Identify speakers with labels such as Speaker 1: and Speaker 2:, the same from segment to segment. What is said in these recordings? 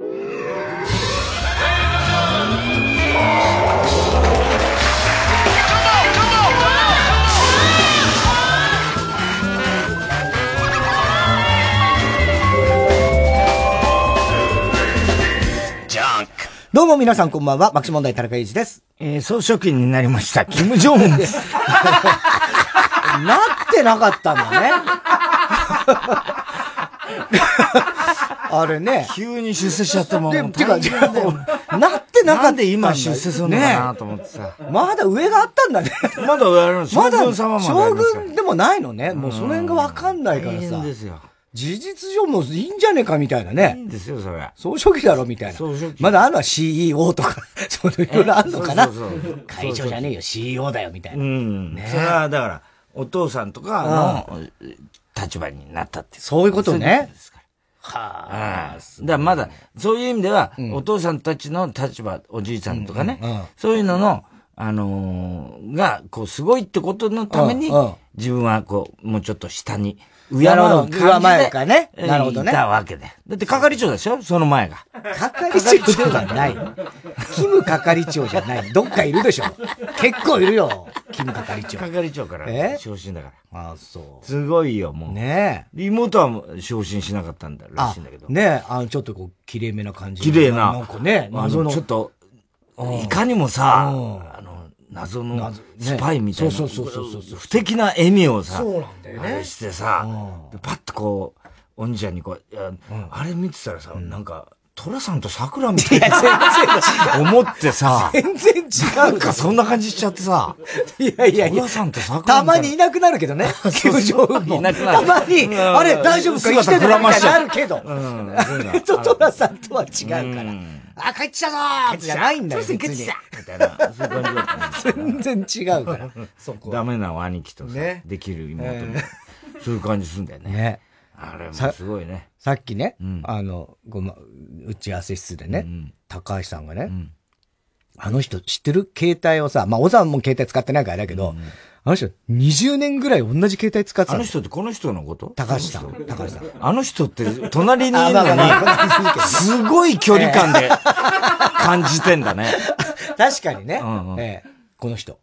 Speaker 1: どうも皆さんこんばんは、爆笑問題田中裕二です。
Speaker 2: えー、総書記になりました、キム・ジョンウンです。
Speaker 1: なってなかったんだね。あれね。
Speaker 2: 急に出世しちゃったもん。
Speaker 1: で、てか、なってなかった。
Speaker 2: で今出世するのかなと思ってさ。
Speaker 1: まだ上があったんだね。
Speaker 2: まだ上あるの？将軍様
Speaker 1: まだ将軍でもないのね。もうその辺がわかんないからさ。
Speaker 2: ですよ。
Speaker 1: 事実上もいいんじゃねえかみたいなね。
Speaker 2: いいんですよ、それ。
Speaker 1: 総書記だろみたいな。総書記。まだあるのは CEO とか、そういろいろあるのかな。会長じゃねえよ、CEO だよ、みたいな。
Speaker 2: うん。ね、それは、だから、お父さんとかの立場になったって
Speaker 1: そういうことね。
Speaker 2: はあ。だからまだ、そういう意味では、お父さんたちの立場、おじいさんとかね、そういうのの、あのが、こう、すごいってことのために、自分は、こう、もうちょっと下に、
Speaker 1: 上回る上回るかね。
Speaker 2: なるほどね。いたわけで。だって係長でしょ？その前が。
Speaker 1: 係長じゃない。キム係長じゃない。どっかいるでしょ結構いるよ。キム係長。
Speaker 2: 係長から昇進だか
Speaker 1: ら。ああ、そ
Speaker 2: う。すごいよ、もう。
Speaker 1: ね
Speaker 2: え。妹は昇進しなかったんだらしいんだけど。
Speaker 1: ねえ、あの、ちょっとこう、綺麗めな感じ。
Speaker 2: 綺麗な。
Speaker 1: なんかね、
Speaker 2: 謎の。ちょっと、いかにもさ、あの、謎のスパイみたいな。
Speaker 1: そうそうそうそう
Speaker 2: 不敵な笑みをさ、
Speaker 1: そうなんだよね。
Speaker 2: してさ、パッとこう、おんちゃんにこう、あれ見てたらさ、なんか、トラさんと桜みたいな。全然思ってさ。
Speaker 1: 全然違う。
Speaker 2: なんかそんな感じしちゃってさ。
Speaker 1: いやいやいや。
Speaker 2: トラさんと桜
Speaker 1: たまにいなくなるけどね。球場も。いなくなる。たまに、あれ大丈夫か？生きてるみたいになるけど。うん。トラさんとは違うから。あ、帰ってきたぞーじゃないんだよ。
Speaker 2: 別に。みたいな。そういう感じだっ
Speaker 1: た。全然違うから。
Speaker 2: そこ。ダメな兄貴とさ、できる妹に。そういう感じするんだよね。ね。あれもすごいね。
Speaker 1: さっきね、あの、ごま、打ち合わせ室でね、高橋さんがね、あの人知ってる携帯をさ、まあ、小沢も携帯使ってないからだけど、あの人、20年ぐらい同じ携帯使ってた。
Speaker 2: あの人ってこの人のこと？
Speaker 1: 高橋さん。高橋さん。
Speaker 2: あの人って 隣にいるのに、すごい距離感で感じてんだね。
Speaker 1: 確かにね。えこの人。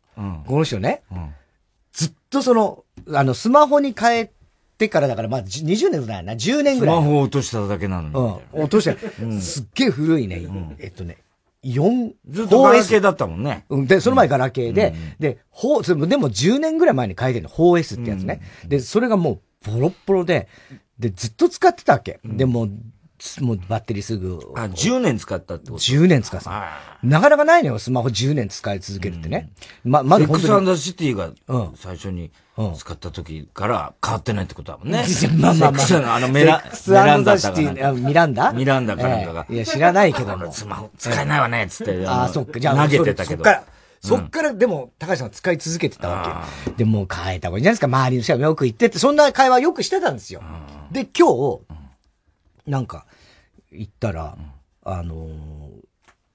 Speaker 1: この人ね。ずっとその、あの、スマホに変えてからだから、まあ、20年ぐらいな、10年ぐらい。
Speaker 2: スマホを落としただけなの
Speaker 1: に。うん。落とした。すっげえ古いね。えっとね、4、
Speaker 2: ずっとガラケーだったもんね。
Speaker 1: うん。で、その前ガラケーで、うん、で、ほう、でも10年ぐらい前に書いてるの、4 S ってやつね。うん、で、それがもう、ボロッボロで、で、ずっと使ってたわけ。うん、でも、もうバッテリーすぐ。
Speaker 2: あ、10年使ったってこと
Speaker 1: ?10 年使った。なかなかないのよ、スマホ10年使い続けるってね。
Speaker 2: ま、まだ本当に。エクサシティが最初に使った時から変わってないってことだもんね。
Speaker 1: まあまあま
Speaker 2: あ。あのメラ、
Speaker 1: ミランダシティ、ミランダ？
Speaker 2: ミランダかなんかが。
Speaker 1: いや、知らないけども。
Speaker 2: スマホ使えないわね、つって。
Speaker 1: ああ、そっか、じゃあ投げてたけど。そっから。でも、高橋さん使い続けてたわけ。で、もう変えた方がいいじゃないですか。周りの人はよく言ってって、そんな会話よくしてたんですよ。で、今日、なんか、行ったら、あの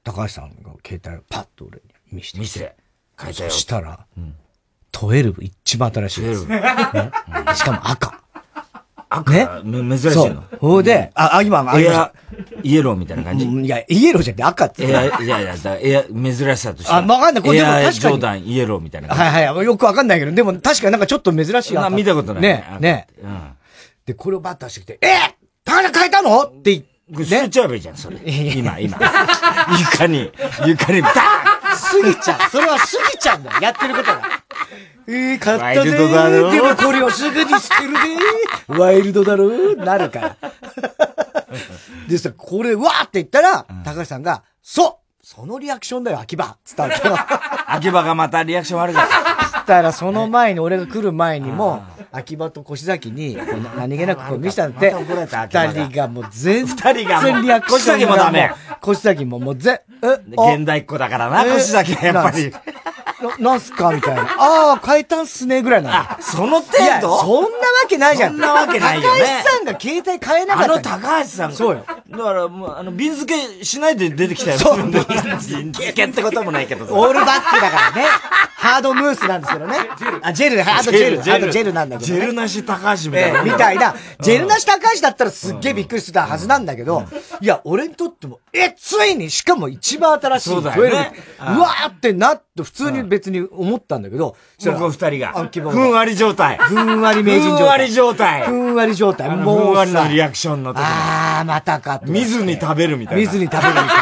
Speaker 1: 高橋さんが携帯をパッと俺に見せて。
Speaker 2: 見せて。
Speaker 1: 変えたよ。そしたら、12一番新しいやつ。しかも赤。
Speaker 2: 赤？ね珍しいの。
Speaker 1: ほうで、あ、あ、今、
Speaker 2: あ、エア、イエローみたいな感じ？
Speaker 1: いや、イエローじゃなくて赤って。
Speaker 2: いや、いやいや、エア、珍しさとして。あ、
Speaker 1: わかんない。
Speaker 2: これでも確かに。ジョーイエローみたいな
Speaker 1: はいはい。よくわかんないけど、でも確かになんかちょっと珍しい赤。
Speaker 2: 見たことない。
Speaker 1: ね、ね。うん。で、これをバッと出してきて、え高田変えたの？って言って、
Speaker 2: 捨てちゃえばいいじゃん、それ。今、今。床に、床に、ダーン
Speaker 1: 過ぎちゃう。それは過ぎちゃうんだ。やってることが。ええー、買ったねー。でもこれをすぐに捨てるねー。ワイルドだろ？ー。なるから。でさ、これ、わーって言ったら、高橋さんが、そうそのリアクションだよ、秋葉つったわけよ。
Speaker 2: 秋葉がまたリアクション悪かった。
Speaker 1: したら、その前に、俺が来る前にも、秋葉と越崎に、何気なくこう見せたんで、二人がもう全然リアクション
Speaker 2: 越崎もダメ。
Speaker 1: 越崎ももうぜ、
Speaker 2: え、現代っ子だからな、越崎はやっぱり。
Speaker 1: なんすか？みたいな。ああ、変えたんすねぐらいな
Speaker 2: の。その程度？
Speaker 1: そんなわけないじゃん。
Speaker 2: そんなわけないよね。
Speaker 1: 高橋さんが携帯変えなかった。あ
Speaker 2: の高橋さん。
Speaker 1: そうよ。
Speaker 2: だからもう、あの、瓶付けしないで出てきたよ。そう。瓶付けってこともないけど
Speaker 1: オールバックだからね。ハードムースなんですけどね。あ、ジェル、ハードジェル、ハードジェルなんだけど、
Speaker 2: ね。ジェルなし高橋みたいな、
Speaker 1: えみたいな。ジェルなし高橋だったらすっげえびっくりしてたはずなんだけど、いや、俺にとっても、え、ついに、しかも一番新しい
Speaker 2: そうだよ、ね、
Speaker 1: うわーってなって、普通に別に思ったんだけど、
Speaker 2: そこ二人が。ふんわり状態。
Speaker 1: ふんわり名人状態。ふん
Speaker 2: わり状態。
Speaker 1: ふんわり状態。
Speaker 2: もう。ふんわりのリアクションの時
Speaker 1: あー、またか
Speaker 2: 見ずに食べるみたい
Speaker 1: な。見ずに食べるみたいな。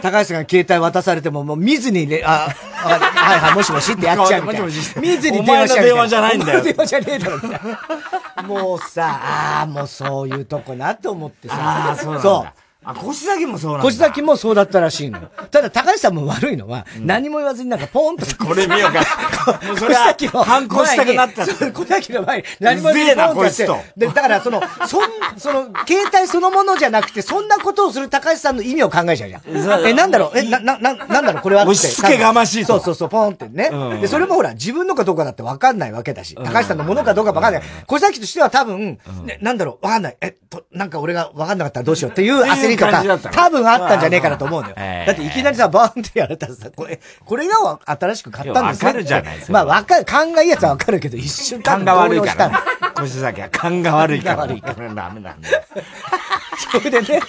Speaker 1: 高橋さんが携帯渡されても、もう見ずにね、あ、はいはい、もしもしってやっちゃうみたいな。見ずに電話しちゃう。
Speaker 2: 電話じゃないんだよ。
Speaker 1: 電話じゃねえだろ、みたいな。もうさ、ああ、もうそういうとこなと思ってさ。
Speaker 2: ああ、そうそう。あ、腰崎もそうなんだ。
Speaker 1: 腰崎もそうだったらしいの。ただ、高橋さんも悪いのは、何も言わずになんかポンと。
Speaker 2: これ見ようか。
Speaker 1: 腰崎の。
Speaker 2: 反抗したくなった。
Speaker 1: 腰崎の前に何も言わずにポンとして。で、だからその、そん、その、携帯そのものじゃなくて、そんなことをする高橋さんの意味を考えちゃうじゃん。え、なんだろう？え、な、な、な、なんだろう？これは
Speaker 2: 押し付けがましい
Speaker 1: そうそうそう、ポンってね。で、それもほら、自分のかどうかだって分かんないわけだし、高橋さんのものかどうか分かんない。小崎としては多分、なんだろう、分かんない。えっと、なんか俺が分かんなかったらどうしようっていう焦りとか、多分あったんじゃねえかなと思うんだよ。だっていきなりさ、バーンってやられたらさ、これ、これが新しく買ったんです
Speaker 2: よ。わかるじゃない
Speaker 1: まあわかる、勘がいいやつはわかるけど、一瞬
Speaker 2: 勘が悪いから。腰崎は勘が悪いから。悪いから。ダメなんだよ。
Speaker 1: それでね、で、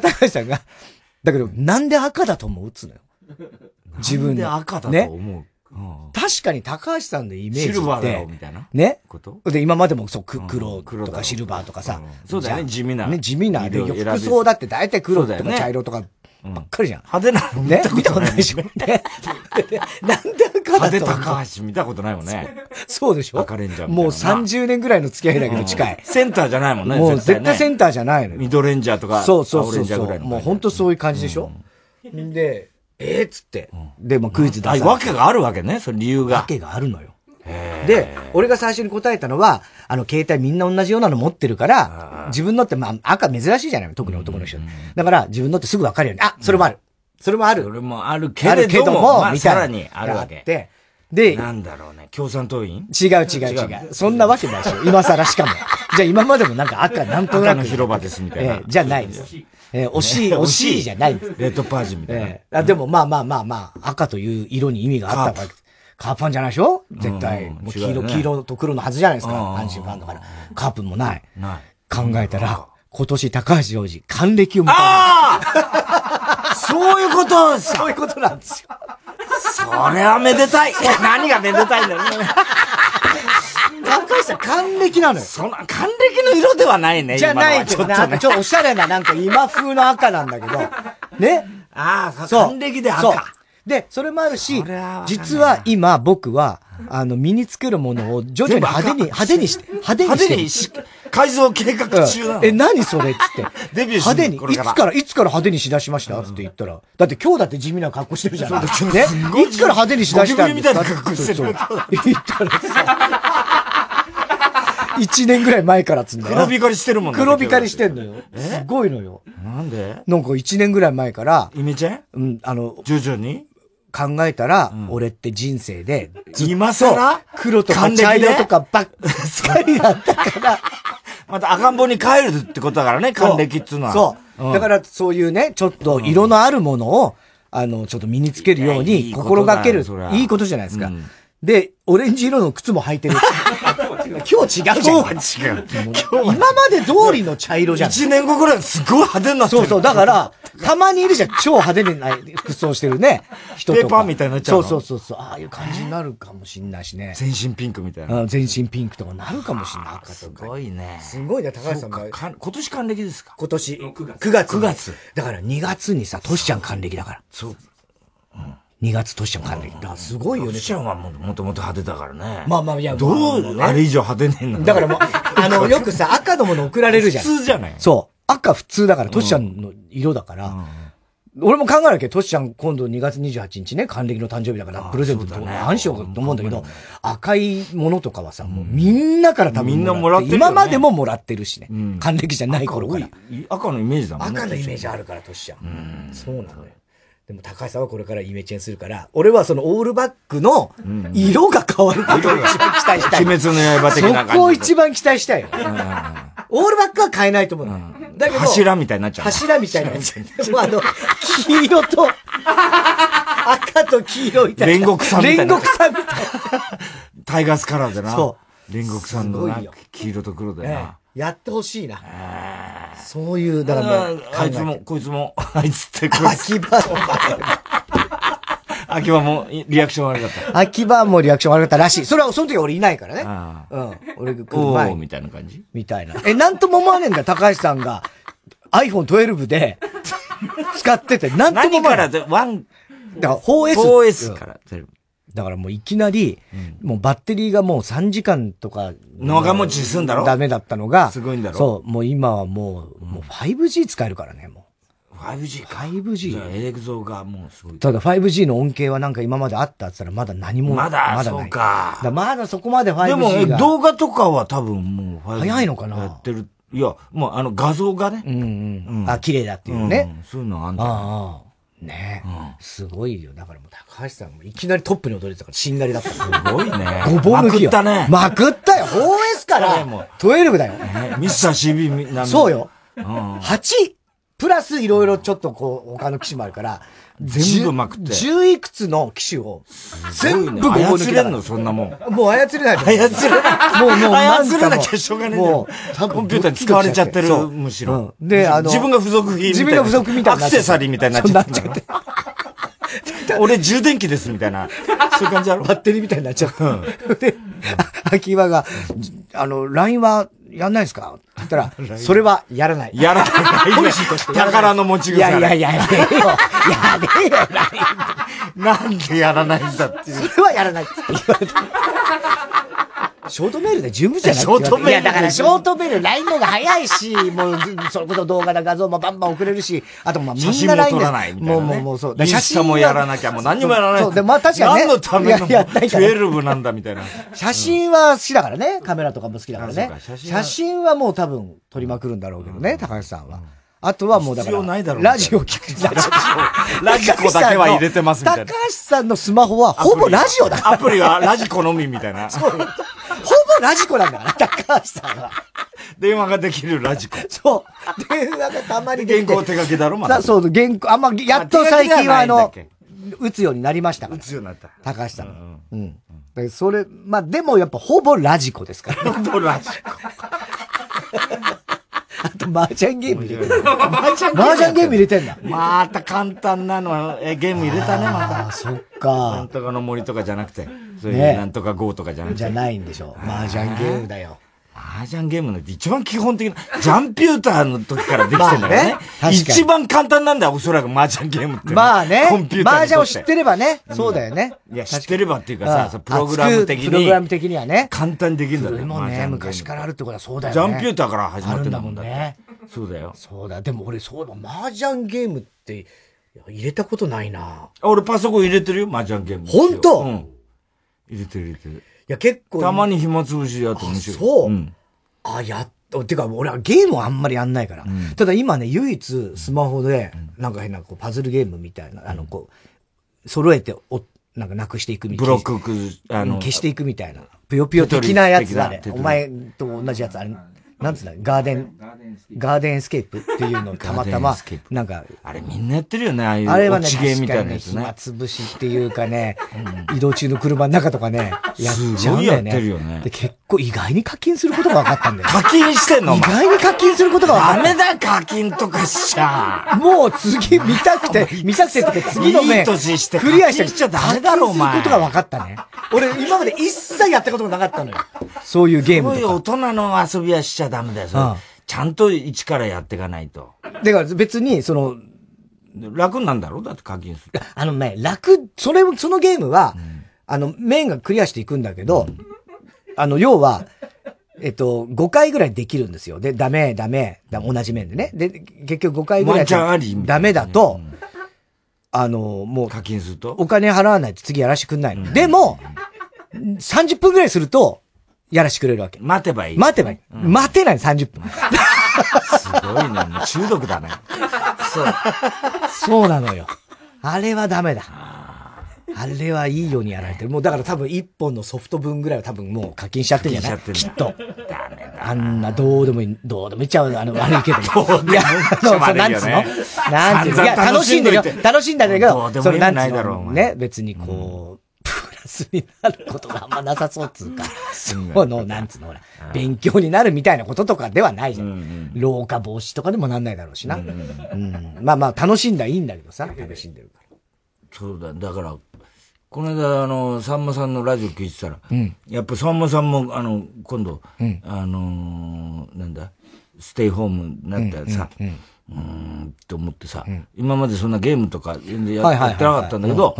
Speaker 1: 高橋さんが、だけど、なんで赤だと思うっつうのよ。自分
Speaker 2: で。なんで赤だと思う、
Speaker 1: 確かに高橋さんのイメージって。
Speaker 2: シルバーだよ、みたいな？
Speaker 1: ね？こと？で、今までもそう、黒とかシルバーとかさ。
Speaker 2: そうだよね、地味な。
Speaker 1: ね、地味な。で、服装だって大体黒とか茶色とかばっかりじゃん。
Speaker 2: 派手な
Speaker 1: のね。見たことないでしょ？ね？なん
Speaker 2: だ派手高橋見たことないもんね。
Speaker 1: そうでしょ？
Speaker 2: 赤レンジャー
Speaker 1: もう30年ぐらいの付き合いだけど近い。
Speaker 2: センターじゃないもんね。
Speaker 1: もう絶対センターじゃないの
Speaker 2: ミドレンジャーとか。
Speaker 1: そうそうそう。もう本当そういう感じでしょ？で、ええっつって。で、もクイズ出
Speaker 2: す。わけがあるわけね、その理由が。
Speaker 1: わけがあるのよ。で、俺が最初に答えたのは、あの、携帯みんな同じようなの持ってるから、自分のって、まあ、赤珍しいじゃない特に男の人。だから、自分のってすぐわかるように、あ、それもある。それもある。
Speaker 2: それもあるけれども、まあ、さらにあるわけ。
Speaker 1: で、で、
Speaker 2: なんだろうね、共産党員？
Speaker 1: 違う違う違う。そんなわけないでしょ。今更しかも。じゃあ今までもなんか赤なんとなく。赤
Speaker 2: の広場ですみたいな。え
Speaker 1: じゃないです。えー、惜しい、惜しいじゃない。
Speaker 2: レッドパージみたいな。え
Speaker 1: ー、あでもまあまあまあまあ、赤という色に意味があったわけカープファンじゃないでしょ？絶対。もう黄色、黄色と黒のはずじゃないですか。阪神ファンだから。カープもない。
Speaker 2: ない。
Speaker 1: 考えたら、今年高橋洋二、還暦を迎え
Speaker 2: ああ そういうこと
Speaker 1: そういうことなんですよ。
Speaker 2: それはめでたい 何がめでたいんだよ。
Speaker 1: 高橋さん、還暦なのよ。
Speaker 2: そんな、還暦の色ではないね。
Speaker 1: じゃないけど、な。んかちょっとおしゃれな、なんか今風の赤なんだけど。ね
Speaker 2: ああ、還暦で赤。
Speaker 1: で、それもあるし、実は今僕は、あの、身につけるものを徐々に派手に、派手にして、派手にして。派手にし、
Speaker 2: 改造計画中なの、
Speaker 1: え、何それ？っつって。
Speaker 2: デビュー
Speaker 1: 派手に、いつから、いつから派手にしだしました？って言ったら、だって今日だって地味な格好してるじゃん。ね。いつから派手にしだした
Speaker 2: んですか？みたいな格好してる。
Speaker 1: 言ったらさ、一年ぐらい前からつんだ
Speaker 2: よ。黒光りしてるもん
Speaker 1: ね。黒光りしてんのよ。すごいのよ。
Speaker 2: なんで？
Speaker 1: なんか一年ぐらい前から、
Speaker 2: イメチェン？
Speaker 1: うん、あの、
Speaker 2: 徐々に？
Speaker 1: 考えたら、俺って人生で、
Speaker 2: 今更？
Speaker 1: 黒とか茶色とかばっかりだったから。
Speaker 2: また赤ん坊に帰るってことだからね、還暦っつうのは。
Speaker 1: そう。だからそういうね、ちょっと色のあるものを、あの、ちょっと身につけるように心がける。いいことじゃないですか。で、オレンジ色の靴も履いてる。今日違うじゃん。
Speaker 2: 今日は違う。
Speaker 1: 今まで通りの茶色じゃん。
Speaker 2: 一年後ぐらいすごい派手になって
Speaker 1: る。そうそう。だから、たまにいるじゃん。超派手にない服装してるね。
Speaker 2: 人とか。ペーパーみたいになっちゃう
Speaker 1: そうそうそう。ああいう感じになるかもしんないしね。
Speaker 2: 全身ピンクみたいな。
Speaker 1: 全身ピンクとかなるかもしんない。
Speaker 2: すごいね。
Speaker 1: すごいね、高橋さんが。
Speaker 2: 今年還暦ですか？
Speaker 1: 今年。9月。9月。9月。だから2月にさ、トシちゃん還暦だから。
Speaker 2: そう。
Speaker 1: うん2月としても還暦。だすごいよね。
Speaker 2: トシちゃんはもともと派手だからね。
Speaker 1: まあまあ、いや、
Speaker 2: どう、あれ以上派手ねえんだ
Speaker 1: だからもう、あの、よくさ、赤のもの送られるじゃん。
Speaker 2: 普通じゃない？
Speaker 1: そう。赤普通だから、トシちゃんの色だから、俺も考えなきゃ、トシちゃん今度2月28日ね、還暦の誕生日だから、プレゼントと何しようかと思うんだけど、赤いものとかはさ、もうみんなから多分
Speaker 2: みんなもらってる。
Speaker 1: 今までももらってるしね。還暦じゃない頃から。
Speaker 2: 赤のイメージだもん
Speaker 1: ね。赤のイメージあるから、トシちゃん。そうなのよ。でも高橋さんはこれからイメチェンするから、俺はそのオールバックの色が変わることを一番期待したい。
Speaker 2: 鬼滅の刃的な
Speaker 1: そこを一番期待したいよ。オールバックは変えないと思う。
Speaker 2: だけど、柱みたいになっちゃう。
Speaker 1: 柱みたいになっちゃう。でもあの、黄色と、赤と黄色みた
Speaker 2: いな。煉獄さんみたいな。
Speaker 1: 煉獄さんみたいな。
Speaker 2: タイガースカラーでな。そう。煉獄さんの黄色と黒でな。
Speaker 1: やってほしいな。そういう、だか
Speaker 2: らあいつも、こいつも、あいつってこい
Speaker 1: つ。秋葉
Speaker 2: 秋葉もリアクション悪かった。
Speaker 1: 秋葉もリアクション悪かったらしい。それは、その時俺いないからね。うん。俺
Speaker 2: が来る前みたいな感じ？
Speaker 1: みたいな。え、なんとも思わねえんだよ、高橋さんが iPhone12 で 使ってて、なんとも思わない。
Speaker 2: 何から、ワン、
Speaker 1: だから 4S。
Speaker 2: 4S から12。
Speaker 1: だからもういきなり、もうバッテリーがもう3時間とか、
Speaker 2: 長持ちすんだろ？
Speaker 1: ダメだったのが、
Speaker 2: すごいんだろ？
Speaker 1: そう、もう今はもう、もう 5G 使えるからね、も
Speaker 2: う。5G
Speaker 1: か。5G。
Speaker 2: じゃあ、エレクゾがもうすごい。
Speaker 1: ただ 5G の恩恵はなんか今まであったって言ったらまだ何も。
Speaker 2: まだ、まだそうか。
Speaker 1: だまだそこまで 5G が。で
Speaker 2: も、動画とかは多分もう
Speaker 1: 5G。早いのかな
Speaker 2: やってる。いや、もうあの画像がね。
Speaker 1: うんうん。うん、あ、綺麗だっていうね。
Speaker 2: うん、そういうのあんだ。ああ。
Speaker 1: ねえ、うん、すごいよ。だからもう高橋さんもいきなりトップに踊れてたから、しんがりだった。す
Speaker 2: ごいね。
Speaker 1: ごぼう抜きよ。
Speaker 2: まくったね。
Speaker 1: まくったよ。4S から12だよ。
Speaker 2: ね、ミスター CB
Speaker 1: なそうよ。うん、8! プラスいろいろちょっとこう、他の機種もあるから、
Speaker 2: 全部まくって。
Speaker 1: 十いくつの機種を、全部ごぼう
Speaker 2: 抜き。んのそんなもん。
Speaker 1: もう操れない。
Speaker 2: 操れない。
Speaker 1: もう、もう、
Speaker 2: 操れなきゃしょうがない。もう、コンピューターに使われちゃってる、むしろ。
Speaker 1: で、あの、
Speaker 2: 自分が付属品
Speaker 1: 自分が付属みたいな。
Speaker 2: アクセサリーみたいになっちゃって。俺充電器ですみたいな。そういう感じある
Speaker 1: バッテリーみたいになっちゃった。で、秋葉が、あの、LINE はやんないですか？って言ったら、それはやらない。
Speaker 2: やらない。宝の持ち腐
Speaker 1: いやいやいや、やれよ。やれよ、
Speaker 2: なんでやらないんだって
Speaker 1: いう。それはやらないって言われた。ショートメールで十分じゃない？
Speaker 2: ショートメール
Speaker 1: いや、だからショートメール、LINE の方が早いし、もう、それこそ動画だ画像もバンバン送れるし、あとまあみんな
Speaker 2: LINE で。
Speaker 1: もうもうもうそう。
Speaker 2: 写真もやらなきゃ、もう何もやらない。そう、
Speaker 1: で、まあ確かにね。
Speaker 2: 何のための12なんだみたいな。
Speaker 1: 写真は好きだからね。カメラとかも好きだからね。写真はもう多分撮りまくるんだろうけどね、高橋さんは。あとはもうだから、ラジオ聞く。ラジ
Speaker 2: オ。ラジコだけは入れてますみたいな。
Speaker 1: 高橋さんのスマホはほぼラジオだ
Speaker 2: アプリはラジコのみみたいな。
Speaker 1: そう。ほぼラジコなんだから、高橋さんは。
Speaker 2: 電話ができるラジコ。
Speaker 1: そう。電話がたまに
Speaker 2: 原稿手書きだろ、まだ。
Speaker 1: そう、原稿、あんま、やっと最近はあの、打つようになりましたから。打
Speaker 2: つようになった。
Speaker 1: 高橋さん。うん。うん。それ、まあでもやっぱほぼラジコですから。
Speaker 2: ほぼラジコ。
Speaker 1: あと、麻雀ゲーム入れてる。麻雀ゲーム入れてんだ。
Speaker 2: また簡単なの、え、ゲーム入れたね、また。
Speaker 1: あ、そっか。
Speaker 2: なんとかの森とかじゃなくて、そういうなんとか GO とかじゃなくて。
Speaker 1: じゃないんでしょ。麻雀ゲームだよ。
Speaker 2: 麻雀ゲームの一番基本的な、ジャンピューターの時からできてんだよね。ね一番簡単なんだよ、おそらく麻雀ゲームって。
Speaker 1: まあね。コンピューター麻雀を知ってればね。そうだよね。
Speaker 2: いや、知ってればっていうかさ、プログラム的に。プ
Speaker 1: ログラム的にはね。
Speaker 2: 簡単にできるんだ
Speaker 1: よね。もね、昔からあるってことはそうだよね。
Speaker 2: ジャンピューターから始まってんだもんね。そうだよ。
Speaker 1: そうだ。でも俺、そういえば麻雀ゲームって、入れたことないな
Speaker 2: 俺パソコン入れてるよ、麻雀ゲーム。
Speaker 1: 本当？うん。
Speaker 2: 入れてる入れてる。い
Speaker 1: や、結構。
Speaker 2: たまに暇つぶしやって面
Speaker 1: 白い。そう。うんあ、やっと、てか、俺はゲームはあんまりやんないから。うん、ただ今ね、唯一スマホで、なんか変なこうパズルゲームみたいな、あの、こう、揃えてお、なんかなくしていくみ
Speaker 2: たいな。ブロック、
Speaker 1: あの、消していくみたいな。ぷよぷよ的なやつあれ。お前と同じやつあれ。なんつうんだ、ガーデン、ガーデンスケープっていうのをたまたま、なんか。
Speaker 2: あれみんなやってるよね、ああいう。あれはね、確かにね、
Speaker 1: 暇つぶしっていうかね、移動中の車の中とかね、
Speaker 2: やっちゃうんだよね。やってるよね。
Speaker 1: で、結構意外に課金することが分かったんだよ。
Speaker 2: 課金してんの
Speaker 1: 意外に課金することが分かった。
Speaker 2: ダメだ、課金とかしちゃ。
Speaker 1: もう次見たくて、見たくてって次の面、ク
Speaker 2: リアして、ちゃダメだろ、
Speaker 1: お前。することが分かったね。俺、今まで一切やったことがなかったのよ。そういうゲームとか。そういう
Speaker 2: 大人の遊びはしちゃダメだよ、それ。ちゃんと一からやっていかないと。
Speaker 1: だから別に、その、
Speaker 2: 楽なんだろ？うだって課金する。
Speaker 1: あのね、楽、それ、そのゲームは、うん、あの、面がクリアしていくんだけど、うん、あの、要は、えっと、5回ぐらいできるんですよ。で、ダメ、ダメ、同じ面でね。で、結局5回ぐらいダメだと、うん、あの、もう、
Speaker 2: 課金すると？
Speaker 1: お金払わないと次やらしてくんないの。でも、30分ぐらいすると、やらしてくれるわけ。
Speaker 2: 待てばいい。
Speaker 1: 待てばいい。うん、待てない、30分。
Speaker 2: すごいね。もう中毒だね。
Speaker 1: そう。そうなのよ。あれはダメだ。あれはいいようにやられてる。もうだから多分一本のソフト分ぐらいは多分もう課金しちゃってんじゃない？きっと。ダメだ。あんなどうでもいい、どうでもいっちゃう、あの、悪いけど。いや、そう、なんつうの？なんつうの？いや、楽しんでるよ。楽しんだんだけど、
Speaker 2: それなんつうの？
Speaker 1: ね、別にこう、スになることがあんまなさそうっつうか、その、なんつうの、ほら、勉強になるみたいなこととかではないじゃん。老化防止とかでもなんないだろうしな。うん。まあまあ、楽しんだらいいんだけどさ、楽しんでるから。
Speaker 2: そうだ、だから、この間、あの、さんまさんのラジオ聞いてたら、うん、やっぱさんまさんも、あの、今度、うん、あのー、なんだ、ステイホームになったらさ、うん、うん、と思ってさ、今までそんなゲームとか全然やってなかったんだけど、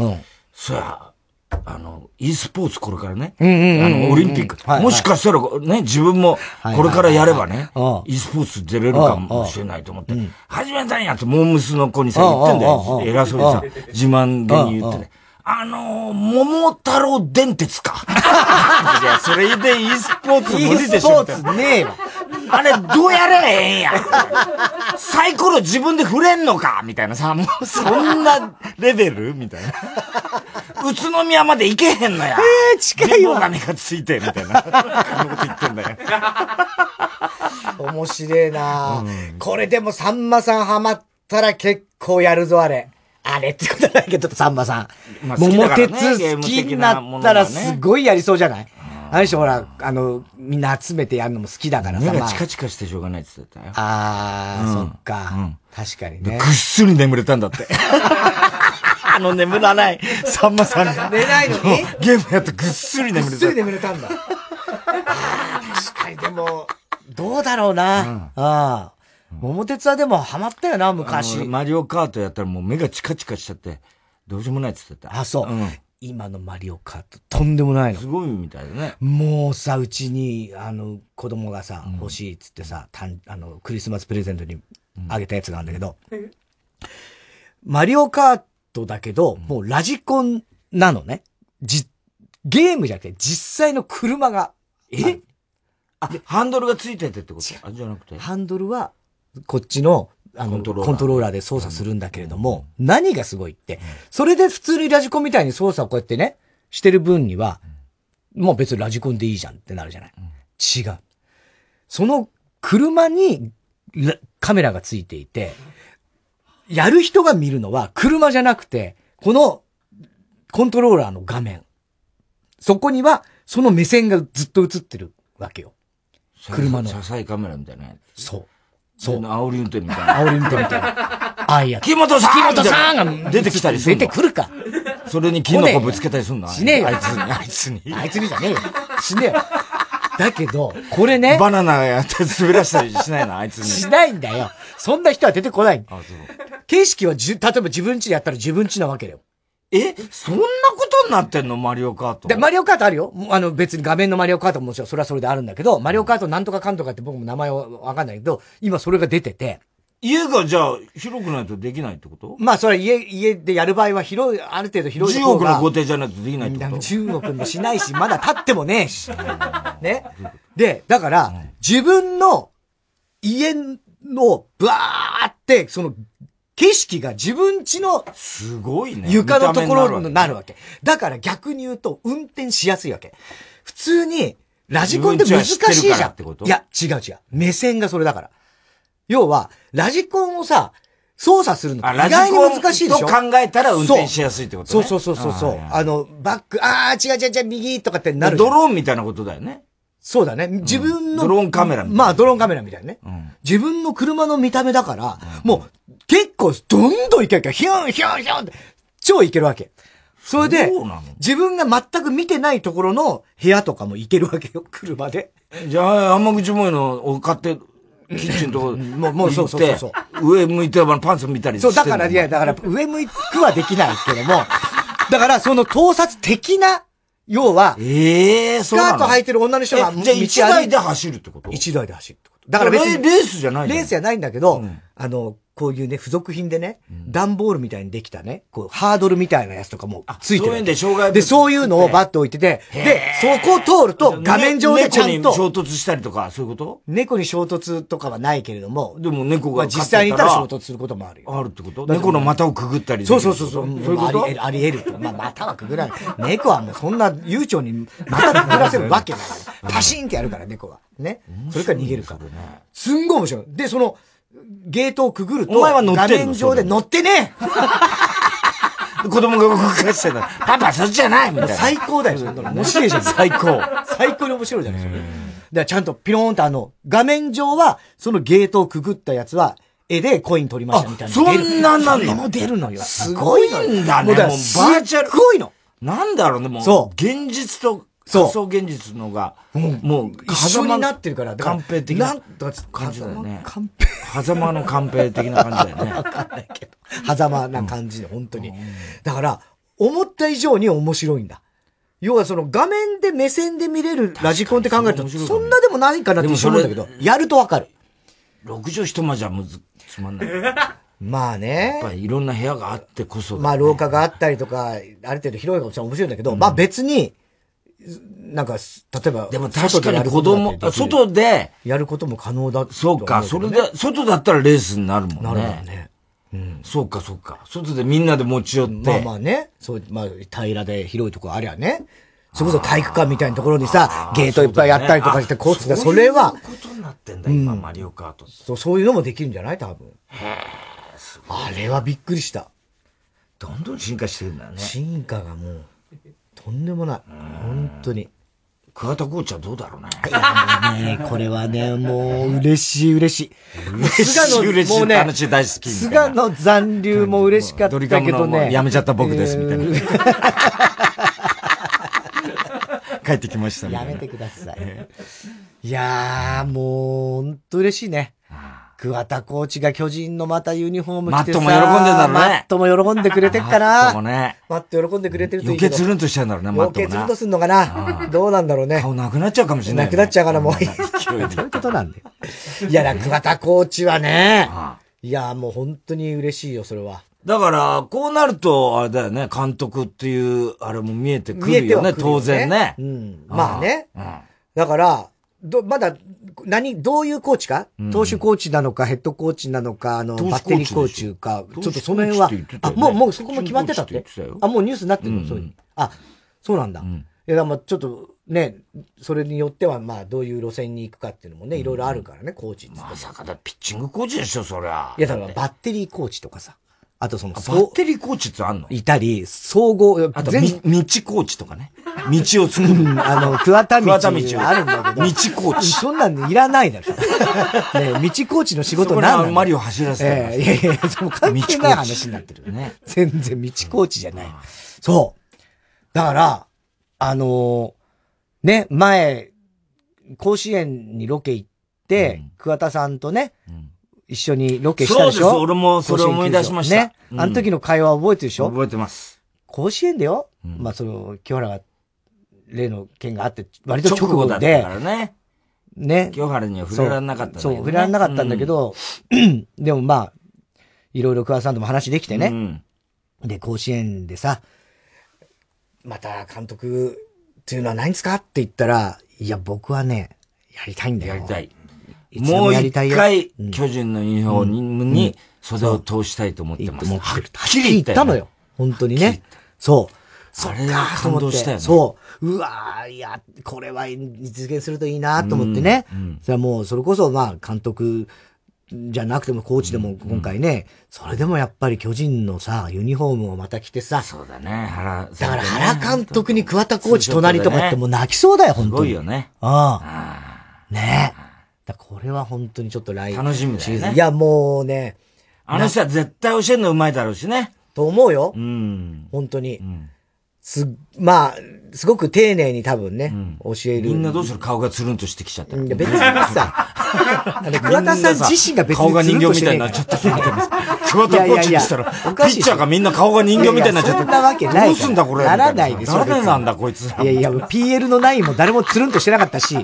Speaker 2: そや、あの、e スポーツこれからね、あの、オリンピック、もしかしたらね、自分もこれからやればね、e スポーツ出れるかもしれないと思って、始めたんやって、モームスの子にさ、言ってんだよ。偉そうにさ、自慢げに言ってね。あのー、桃太郎電鉄か。いや、それで e スポーツ無理でしょ。
Speaker 1: e スポーツねえわ。
Speaker 2: あれ、どうやればええんや。サイコロ自分で振れんのかみたいなさ、もうそんなレベル？みたいな。宇都宮まで行けへんのや。
Speaker 1: ええー、近いわ。
Speaker 2: 金がついて、みたいな。こんなこと言ってんだよ。
Speaker 1: 面白いな、うん、これでもさんまさんハマったら結構やるぞ、あれ。あれってことないけど、さんまさん。まあね、桃鉄好きになったらすごいやりそうじゃない、あれしほら、あの、みんな集めてやるのも好きだからさ。
Speaker 2: 目がチカチカしてしょうがないって言ってたよ。
Speaker 1: あー、そっか、確かにね。
Speaker 2: ぐっすり眠れたんだって。あの眠らない、さんまさんが。
Speaker 1: 寝ないのに？
Speaker 2: ゲームやってぐっすり眠れた。ぐっ
Speaker 1: すり眠れたんだ。あ確かにでも、どうだろうな。うん、ああ。桃鉄はでもハマったよな、昔。
Speaker 2: マリオカートやったらもう目がチカチカしちゃって、どうしようもないって言ってた。
Speaker 1: あ、そう。うん、今のマリオカート、とんでもないの。
Speaker 2: すごいみたいだね。
Speaker 1: もうさ、うちに、あの、子供がさ、欲しいっつってさ、たんあの、クリスマスプレゼントにあげたやつがあるんだけど、うん、マリオカートだけど、もうラジコンなのね。じ、ゲームじゃなくて、実際の車が。
Speaker 2: え？あ、ハンドルがついててってこと？あ、じゃなくて？
Speaker 1: ハンドルは、こっちの、あの、コントローラー。で操作するんだけれども、うん、何がすごいって、それで普通にラジコンみたいに操作をこうやってね、してる分には、もう別にラジコンでいいじゃんってなるじゃない？うん、違う。その車にカメラがついていて、やる人が見るのは車じゃなくて、このコントローラーの画面。そこにはその目線がずっと映ってるわけよ。車の。
Speaker 2: 車載カメラみたいなや
Speaker 1: つ。そう。そう。
Speaker 2: 煽り運転みたいな。
Speaker 1: 煽り運転みたいな。ああいや。
Speaker 2: 木本さん
Speaker 1: 木本さんが
Speaker 2: 出てきたりする
Speaker 1: 出てくるか。
Speaker 2: それにキノコぶつけたりすんの？
Speaker 1: しねえよ。
Speaker 2: あいつに、あいつに。
Speaker 1: あいつにじゃねえよ。しねえよ。だけど、これね。
Speaker 2: バナナやって滑らしたりしないの？あいつに。
Speaker 1: しないんだよ。そんな人は出てこない。あ、そう。景色はじゅ、例えば自分家でやったら自分家なわけだよ。
Speaker 2: え？そんなことになってんの？マリオカート。
Speaker 1: で、マリオカートあるよ。あの、別に画面のマリオカートももちろんそれはそれであるんだけど、マリオカートなんとかかんとかって僕も名前はわかんないけど、今それが出てて。
Speaker 2: 家がじゃあ広くないとできないってこと？
Speaker 1: まあそれ家、家でやる場合は広い、ある程度広い
Speaker 2: 方が。10億の豪邸じゃないとできないってこと
Speaker 1: ?10 億もしないし、まだ立ってもねえし。ね。で、だから、自分の家のバーって、その景色が自分家の、
Speaker 2: すごいね。
Speaker 1: 床のところになるわけ。だから逆に言うと、運転しやすいわけ。普通に、ラジコンって難しいじゃん。いや、違う違う。目線がそれだから。要は、ラジコンをさ、操作するのって意外に難しいでしょ？
Speaker 2: と考えたら運転しやすいってこと
Speaker 1: ね。そうそうそうそう。あの、バック、ああ、違う違う違う、右とかってなる。
Speaker 2: ドローンみたいなことだよね。
Speaker 1: そうだね。自分の、
Speaker 2: ドローンカメラみたい
Speaker 1: な。まあ、ドローンカメラみたいなね。自分の車の見た目だから、もう、結構、どんどんいけるから、ヒュンヒュンヒュンって、超いけるわけ。それで、自分が全く見てないところの部屋とかも行けるわけよ、車で。
Speaker 2: じゃあ、甘口萌えのを買って、キッチンとこ、もう、もうそうそうそう。上向いてパンツ見たり
Speaker 1: してそう、だから、いや、だから、上向くはできないけども、だから、その盗撮的な、要は、
Speaker 2: ええ
Speaker 1: スカート履いてる女の人が、
Speaker 2: じゃあ一台で走るってこと？
Speaker 1: 一台で走るってこと。
Speaker 2: だから別に、レースじゃない
Speaker 1: レースじゃないんだけど、あの、こういうね、付属品でね、段、ボールみたいにできたね、こう、ハードルみたいなやつとかもついてる。
Speaker 2: で、障害
Speaker 1: で、そういうのをバッと置いてて、で、そこを通ると画面上でちゃんと。
Speaker 2: 猫に衝突したりとか、そういうこと？
Speaker 1: 猫に衝突とかはないけれども。
Speaker 2: でも猫が
Speaker 1: 実際にいたら衝突することもあるよ。
Speaker 2: あるってこと？猫の股をくぐったり
Speaker 1: そうそうそうそう。そういうこと？あり得る、あり得る。まあ、股はくぐらない。猫はもうそんな悠長に股くぐらせるわけない。パシーンってやるから、猫は。ね。それから逃げるから。すんごい面白い。で、その、ゲートをくぐると、
Speaker 2: お前は乗って
Speaker 1: 画面上で乗ってね
Speaker 2: 子供が動かしてたパパそっちじゃないみたいな。
Speaker 1: 最高だよ。面白いじゃん。
Speaker 2: 最高。
Speaker 1: 最高に面白いじゃないですか。だからちゃんとピローンとあの、画面上は、そのゲートをくぐったやつは、絵でコイン取りましたみたいな。
Speaker 2: そんなんなん
Speaker 1: の？も出るのよ。
Speaker 2: すごいんだね。もうバーチャル。
Speaker 1: すごいの。
Speaker 2: なんだろうね、もう。そう。現実と仮想現実のが、もう、
Speaker 1: 一緒になってるから、
Speaker 2: カンペ的な感じだよね。カンペ狭間のカンペ的な感じだよね。わかんないけど。
Speaker 1: 狭間な感じで、本当に。だから、思った以上に面白いんだ。要はその画面で目線で見れるラジコンって考えると、そんなでもないかなって思うんだけど、やるとわかる。
Speaker 2: 六畳一間じゃむず、つまんない。
Speaker 1: まあね。
Speaker 2: やっぱりいろんな部屋があってこそ、
Speaker 1: まあ廊下があったりとか、ある程度広いかもしれない面白いんだけど、まあ別に、なんか、例えば、
Speaker 2: でも確かに子供、外で、
Speaker 1: やることも可能だ、
Speaker 2: そうか、それで、外だったらレースになるもんね。なるもんね。うん。そうか、そうか。外でみんなで持ち寄って。
Speaker 1: まあまあね。そう、まあ、平らで広いとこありゃね。それこそ体育館みたいなところにさ、ゲートいっぱいやったりとかして、コースで、それは。
Speaker 2: そういうことになってんだ、今、マリオカート。
Speaker 1: そう、そういうのもできるんじゃない？多分。へえ、あれはびっくりした。
Speaker 2: どんどん進化してるんだね。
Speaker 1: 進化がもう。とんでもない。本当に。
Speaker 2: 桑田コーチはどうだろうね。
Speaker 1: いやね、これはね、もう嬉しい嬉しい。
Speaker 2: 嬉しい嬉しい。もうね、話大好き。
Speaker 1: 菅野残留も嬉しかったけどね。
Speaker 2: やめちゃった僕です、みたいな。帰ってきました
Speaker 1: ね。やめてください。いやー、もう、ほんと嬉しいね。桑田コーチが巨人のまたユニフォーム着てさ。
Speaker 2: マットも喜んでんだろうね。マ
Speaker 1: ットも喜んでくれてっかな。マット
Speaker 2: もね。
Speaker 1: マット喜んでくれてると
Speaker 2: いいけど。余計つるんとしちゃうんだろうね、マットも
Speaker 1: 余計つるんとすんのかな？どうなんだろうね。
Speaker 2: 顔なくなっちゃうかもしれない、
Speaker 1: なくなっちゃうからもう。どういうことなんだよ。いや、桑田コーチはね。いや、もう本当に嬉しいよ、それは。
Speaker 2: だから、こうなると、あれだよね、監督っていう、あれも見えてくるよね、当然ね。
Speaker 1: うん。まあね。だから、ど、まだ、何、どういうコーチか、うん、投手コーチなのか、ヘッドコーチなのか、あの、バッテリーコーチか、ちょっとその辺は、ね、あ、もう、もうそこも決まってたって。あ、もうニュースになってるの、うん、そういう。あ、そうなんだ。うん、いや、まあちょっと、ね、それによっては、まあ、どういう路線に行くかっていうのもね、いろいろあるからね、コーチ
Speaker 2: まさかだ、ピッチングコーチでしょ、そりゃ。
Speaker 1: いや、だからバッテリーコーチとかさ。あとその、
Speaker 2: バッテリーコーチってあんの？
Speaker 1: いたり、総合、
Speaker 2: あと、道コーチとかね。道を作る。
Speaker 1: あの、桑田道。あるんだけど。道
Speaker 2: コーチ。
Speaker 1: そんなんいらないだろ。ね道コーチの仕事なん
Speaker 2: なマリオ走らせて。
Speaker 1: えいやいや、その関係ない話になってる。ね。全然道コーチじゃない。そう。だから、あのね、前、甲子園にロケ行って、桑田さんとね、一緒にロケしたでしょ？そうです、
Speaker 2: 俺もそれ思い出しました。ね？
Speaker 1: あの時の会話覚えてるでしょ？
Speaker 2: 覚えてます。
Speaker 1: 甲子園だよ？まあ、その、清原が、例の件があって、割と直後で。直後だった
Speaker 2: からね。
Speaker 1: ね？
Speaker 2: 清原には触れられなかったんだ
Speaker 1: そう、触れられなかったんだけど、でもまあ、いろいろ桑田さんとも話できてね。で、甲子園でさ、また監督っていうのはないんですか？って言ったら、いや、僕はね、やりたいんだよ。
Speaker 2: やりたい。もう一回、巨人のユニフォームに袖を通したいと思ってます。
Speaker 1: はっきり言ったのよ。本当にね。そう。
Speaker 2: それが感動したよね。
Speaker 1: そう。うわーいや、これは実現するといいなと思ってね。それはもう、それこそ、まあ、監督じゃなくても、コーチでも今回ね、それでもやっぱり巨人のさ、ユニフォームをまた着てさ。
Speaker 2: そうだね、原。
Speaker 1: だから原監督に桑田コーチ隣とかってもう泣きそうだよ、本当に。す
Speaker 2: ごいよね。
Speaker 1: ああ。ねえ。だこれは本当にちょっと来
Speaker 2: 楽しみだよね。
Speaker 1: いや、もうね。
Speaker 2: あの人は絶対教えるのうまいだろうしね。
Speaker 1: と思うよ。うん。本当に。うん、す、まあ、すごく丁寧に多分ね、うん、教える。
Speaker 2: みんなどうする顔がつるんとしてきちゃった。い
Speaker 1: や、別にさ、桑田さん自身が別に
Speaker 2: 顔が人形みたいになっちゃった。桑田コーチにしたら、ピッチャーがみんな顔が人形みたいになっちゃった。
Speaker 1: そんなわけない。
Speaker 2: どうすんだこれ。
Speaker 1: ならないでしょ。
Speaker 2: 誰なんだこいつ。
Speaker 1: いやいや、PL の9も誰もつるんとしてなかったし、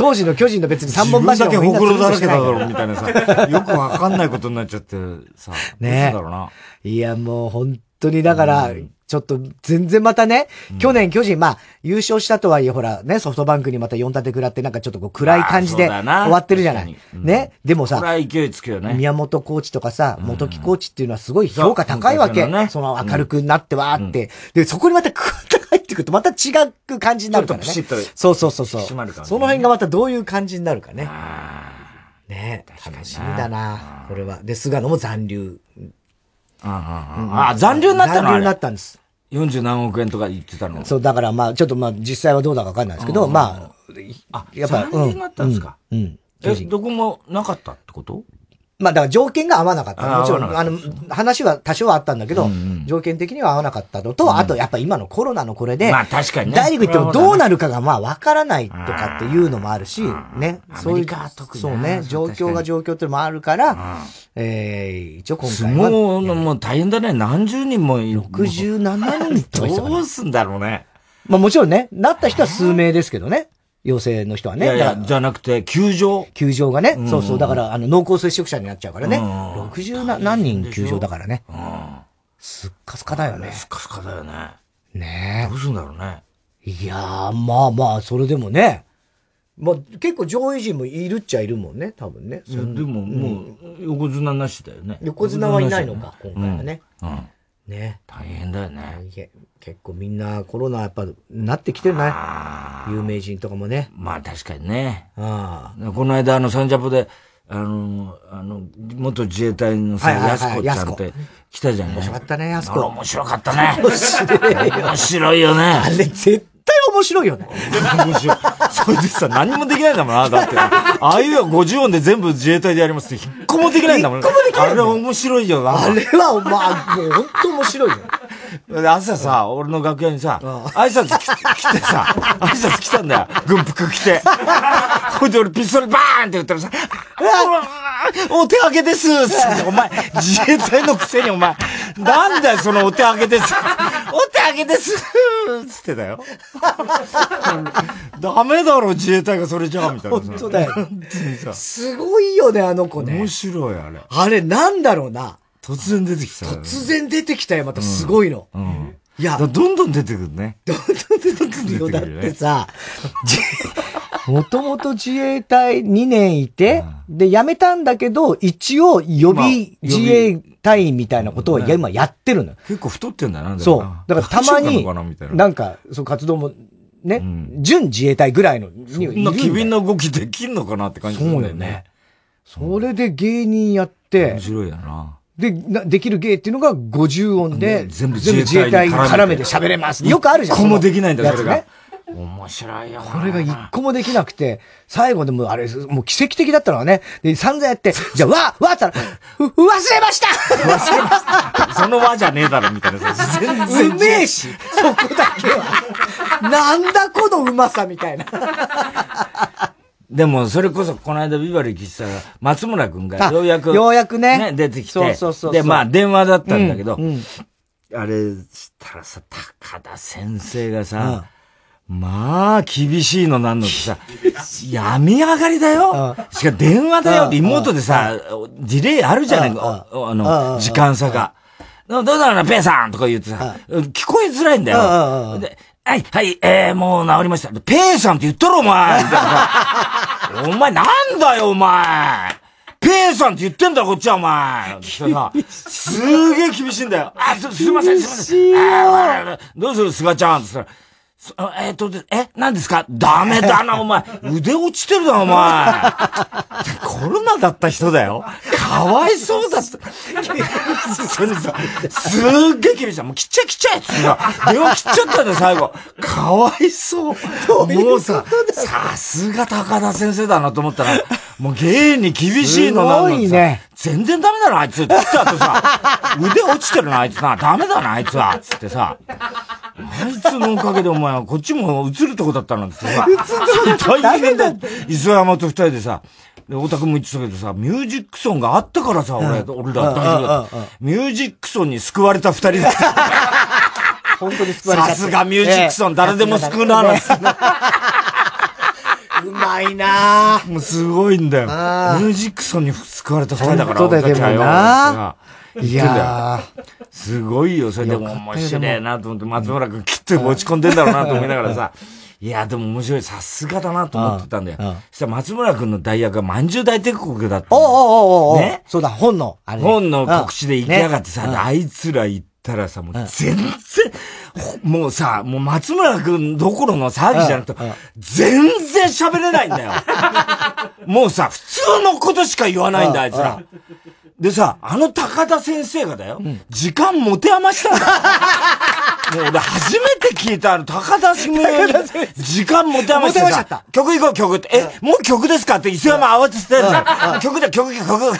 Speaker 1: 当時の巨人の別に三本
Speaker 2: 柱もみんなだけほくろだらけだろ、みたいなさ、よくわかんないことになっちゃって、さ、ねだろうな。
Speaker 1: いや、もう本当にだから、ちょっと全然またね、去年巨人、まあ、優勝したとはいえ、ほら、ね、ソフトバンクにまた4立て食らって、なんかちょっとこう暗い感じで終わってるじゃない？ね？でもさ、
Speaker 2: 勢いつくよね。
Speaker 1: 宮本コーチとかさ、元木コーチっていうのはすごい評価高いわけ。その明るくなってわーって。で、そこにまたクッと入ってくると、また違う感じになるからね。そうそうそうそう。その辺がまたどういう感じになるかね。ね楽しみだな、これは。で、菅野も残留。
Speaker 2: ああ、残留になったの
Speaker 1: 残留になったんです。
Speaker 2: 40何億円とか言ってたの
Speaker 1: そう、だからまあ、ちょっとまあ、実際はどうだかわかんないですけど、ま
Speaker 2: あ、あ、やっぱり。残留になったんですか？うん。え、どこもなかったってこと？
Speaker 1: まあだから条件が合わなかった。もちろん、あの、話は多少はあったんだけど、条件的には合わなかったのと、あとやっぱ今のコロナのこれで、
Speaker 2: まあ確かに
Speaker 1: ね。大リーグ行ってもどうなるかがまあわからないとかっていうのもあるし、ね。
Speaker 2: そういう、
Speaker 1: そうね、状況が状況っていうのもあるから、ええ、一応今回
Speaker 2: は。もう、もう大変だね。何十人もいる。
Speaker 1: 67人
Speaker 2: とどうすんだろうね。
Speaker 1: まあもちろんね、なった人は数名ですけどね。陽性の人はね。
Speaker 2: いやいや、じゃなくて、休場？
Speaker 1: 休場がね。うん、そうそう。だから、あの、濃厚接触者になっちゃうからね。うん、60何人休場だからね。うん、すっかすかだよね。
Speaker 2: すっかすかだよね。
Speaker 1: ね
Speaker 2: え。どうすんだろうね。
Speaker 1: いやー、まあまあ、それでもね。まあ、結構上位陣もいるっちゃいるもんね、多分ね。
Speaker 2: いや、でも、もう、横綱なしだよね。
Speaker 1: 横綱はいないのか、今回はね。うん。ね。
Speaker 2: 大変だよね。
Speaker 1: 結構みんなコロナやっぱなってきてるね。有名人とかもね。
Speaker 2: まあ確かにね。あこの間あのサンジャポで、あの、あの、元自衛隊のさ、やすこちゃんって来たじゃない？
Speaker 1: 面白かったね、やすこ。
Speaker 2: 面白かったね。面白い。面白いよね。
Speaker 1: あれ絶対面白いよね。面
Speaker 2: 白い。それでさ、何もできないんだもんな、だって。ああいうは50音で全部自衛隊でやりますって、一個もできないんだもん。
Speaker 1: 一個もできない。
Speaker 2: あれ面白いよな。
Speaker 1: あれは、まあ、もう本当面白いよ。
Speaker 2: 朝さ、俺の楽屋にさ、挨拶来てさ、挨拶来たんだよ。軍服着て。ほいで俺ピストルバーンって言ったらさ、お手上げですお前、自衛隊のくせにお前、なんだよそのお手上げですお手上げですつってたよ。ダメだろ、自衛隊がそれじゃあ、みたいな。
Speaker 1: 本当だよ。すごいよね、あの子ね。
Speaker 2: 面白い、あれ。
Speaker 1: あれ、なんだろうな。
Speaker 2: 突然出てきた、
Speaker 1: ね、突然出てきたよ、またすごいの。うん。うん、
Speaker 2: いや。どんどん出てくるね。
Speaker 1: どんどん出てくるよ。だってさ、もともと自衛隊2年いて、うん、で、辞めたんだけど、一応予備自衛隊員みたいなことを今やってるの、
Speaker 2: 結構太ってんだな、
Speaker 1: そう。だからたまに、なんか、そう活動も、ね、うん、準自衛隊ぐらいの、
Speaker 2: そんな機敏な動きできんのかなって感じ。
Speaker 1: そうよね。それで芸人やって、
Speaker 2: 面白いやな。
Speaker 1: で、できる芸っていうのが50音で、全部自衛隊に絡めて喋れます。よくあるじゃん。
Speaker 2: 一個もできないんだ、それが。面白いよ
Speaker 1: これが一個もできなくて、最後でもあれ、もう奇跡的だったのはね、で、散々やって、じゃあ、わ、わったら、忘れました忘れま
Speaker 2: した その輪じゃねえだろ、みたいな
Speaker 1: 全然。うめえし、そこだけは。なんだこのうまさ、みたいな。
Speaker 2: でも、それこそ、この間、ビバリー来たら、松村くんが、ようやく、
Speaker 1: ようやくね。
Speaker 2: ね、出てきて。そうそうそうで、まあ、電話だったんだけど、うんうん、あれ、したらさ、高田先生がさ、うん、まあ、厳しいのなんのってさ、病み上がりだよ。しかも電話だよ。リモートでさ、ディレイあるじゃないあの、時間差が。どうだろうな、ペイさんとか言ってさ、聞こえづらいんだよ。ではい、はい、えー、もう治りました。ペイさんって言ったろ、お前。お前なんだよ、お前。ペイさんって言ってんだろ、こっちは、お前。すげえ厳しいんだよ。あ、す、すいません、すいません。どうする、菅ちゃんって言ったら、えっ、と、え、何ですか？ダメだな、お前。腕落ちてるな、お前。コロナだった人だよ。かわいそうだった。それさ、すっげえ厳しい。もう切っちゃ切っちゃえってさ、電話切っちゃったんだよ、最後。かわいそう。もうさ、さすが高田先生だなと思ったら、もう芸に厳しいのな
Speaker 1: のすごいね。
Speaker 2: 全然ダメだな、あいつ。って言った後さ、腕落ちてるな、あいつな。ダメだな、あいつは。つってさ。あいつのおかげでお前はこっちも映るとこだったなんてさ。大変だ。磯山と二人でさ、で、太田君も言ってたけどさ、ミュージックソンがあったからさ、俺、俺ら大丈夫ミュージックソンに救われた二人だった。
Speaker 1: 本当に救われた。
Speaker 2: さすがミュージックソン、誰でも救うな、なんつって。
Speaker 1: うままいな
Speaker 2: もうすごいんだよ。ミュージックソンに救われた二人だから。
Speaker 1: 本当だよ、でもな。いや
Speaker 2: すごいよ。それでも面白いなと思って、松村君きっと落ち込んでんだろうなと思いながらさ。いや、でも面白い。さすがだなと思ってたんだよ。そしたら松村君の代役がまんじゅう大帝国だった。
Speaker 1: おおおおねそうだ、本の。
Speaker 2: 本の告知で行きやがってさ、あいつら行ったらさ、もう全然、もうさ、もう松村くんどころの騒ぎじゃなくて、全然喋れないんだよ。もうさ、普通のことしか言わないんだ、あいつら。でさ、あの高田先生がだよ、時間持て余したんだ。もう俺初めて聞いたあの高田先生時間持て余してさ、曲行こう曲って、え、もう曲ですか？って磯山慌ててたじゃん。曲だ曲曲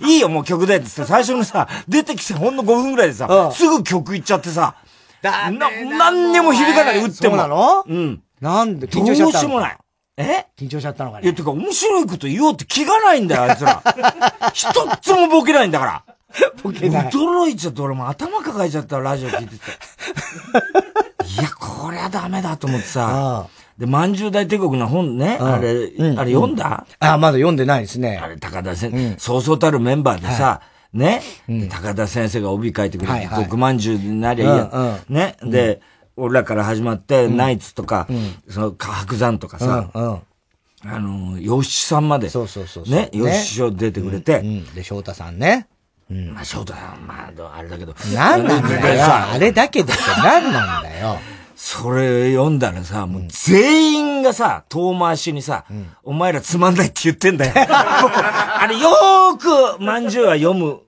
Speaker 2: いいよもう曲でって最初のさ、出てきてほんの5分ぐらいでさ、すぐ曲行っちゃってさ、な、何にも響かないで打っても。
Speaker 1: そうなの？
Speaker 2: うん。
Speaker 1: なんで
Speaker 2: 緊張しちゃったどうしようもない。え？
Speaker 1: 緊張しちゃったのかね。
Speaker 2: いや、てか面白いこと言おうって気がないんだよ、あいつら。一つもボケないんだから。
Speaker 1: ボケない。
Speaker 2: 驚いちゃって俺も頭抱えちゃったラジオ聞いてて。いや、こりゃダメだと思ってさ。で、まんじゅう大帝国の本ね、あれ、あれ読んだ？
Speaker 1: あ、まだ読んでないですね。
Speaker 2: あれ、高田先生、そうそうたるメンバーでさ、ね、高田先生が帯書いてくれて、毒まんじゅうになりゃいいや。ね、で、俺らから始まって、ナイツとか、その、白山とかさ、あの、ヨシさんまで、
Speaker 1: そうそうそう。
Speaker 2: ね、ヨシ師匠出てくれて、
Speaker 1: で、翔太さんね。
Speaker 2: うん。まあ、翔太さん、まあ、あれだけど。
Speaker 1: なんなんだよ。あれだけどって何なんだよ。
Speaker 2: それ読んだらさ、もう全員がさ、遠回しにさ、お前らつまんないって言ってんだよ。あれよーく、まんじゅうは読む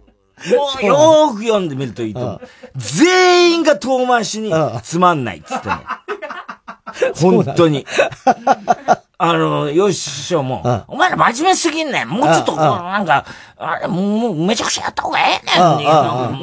Speaker 2: もうよーく読んでみるといいと思う。全員が遠回しにつまんないっつってね。本当に。あの、よし師匠も、お前ら真面目すぎんねん。もうちょっと、なんか、あれ、もう、めちゃくちゃやった方がええね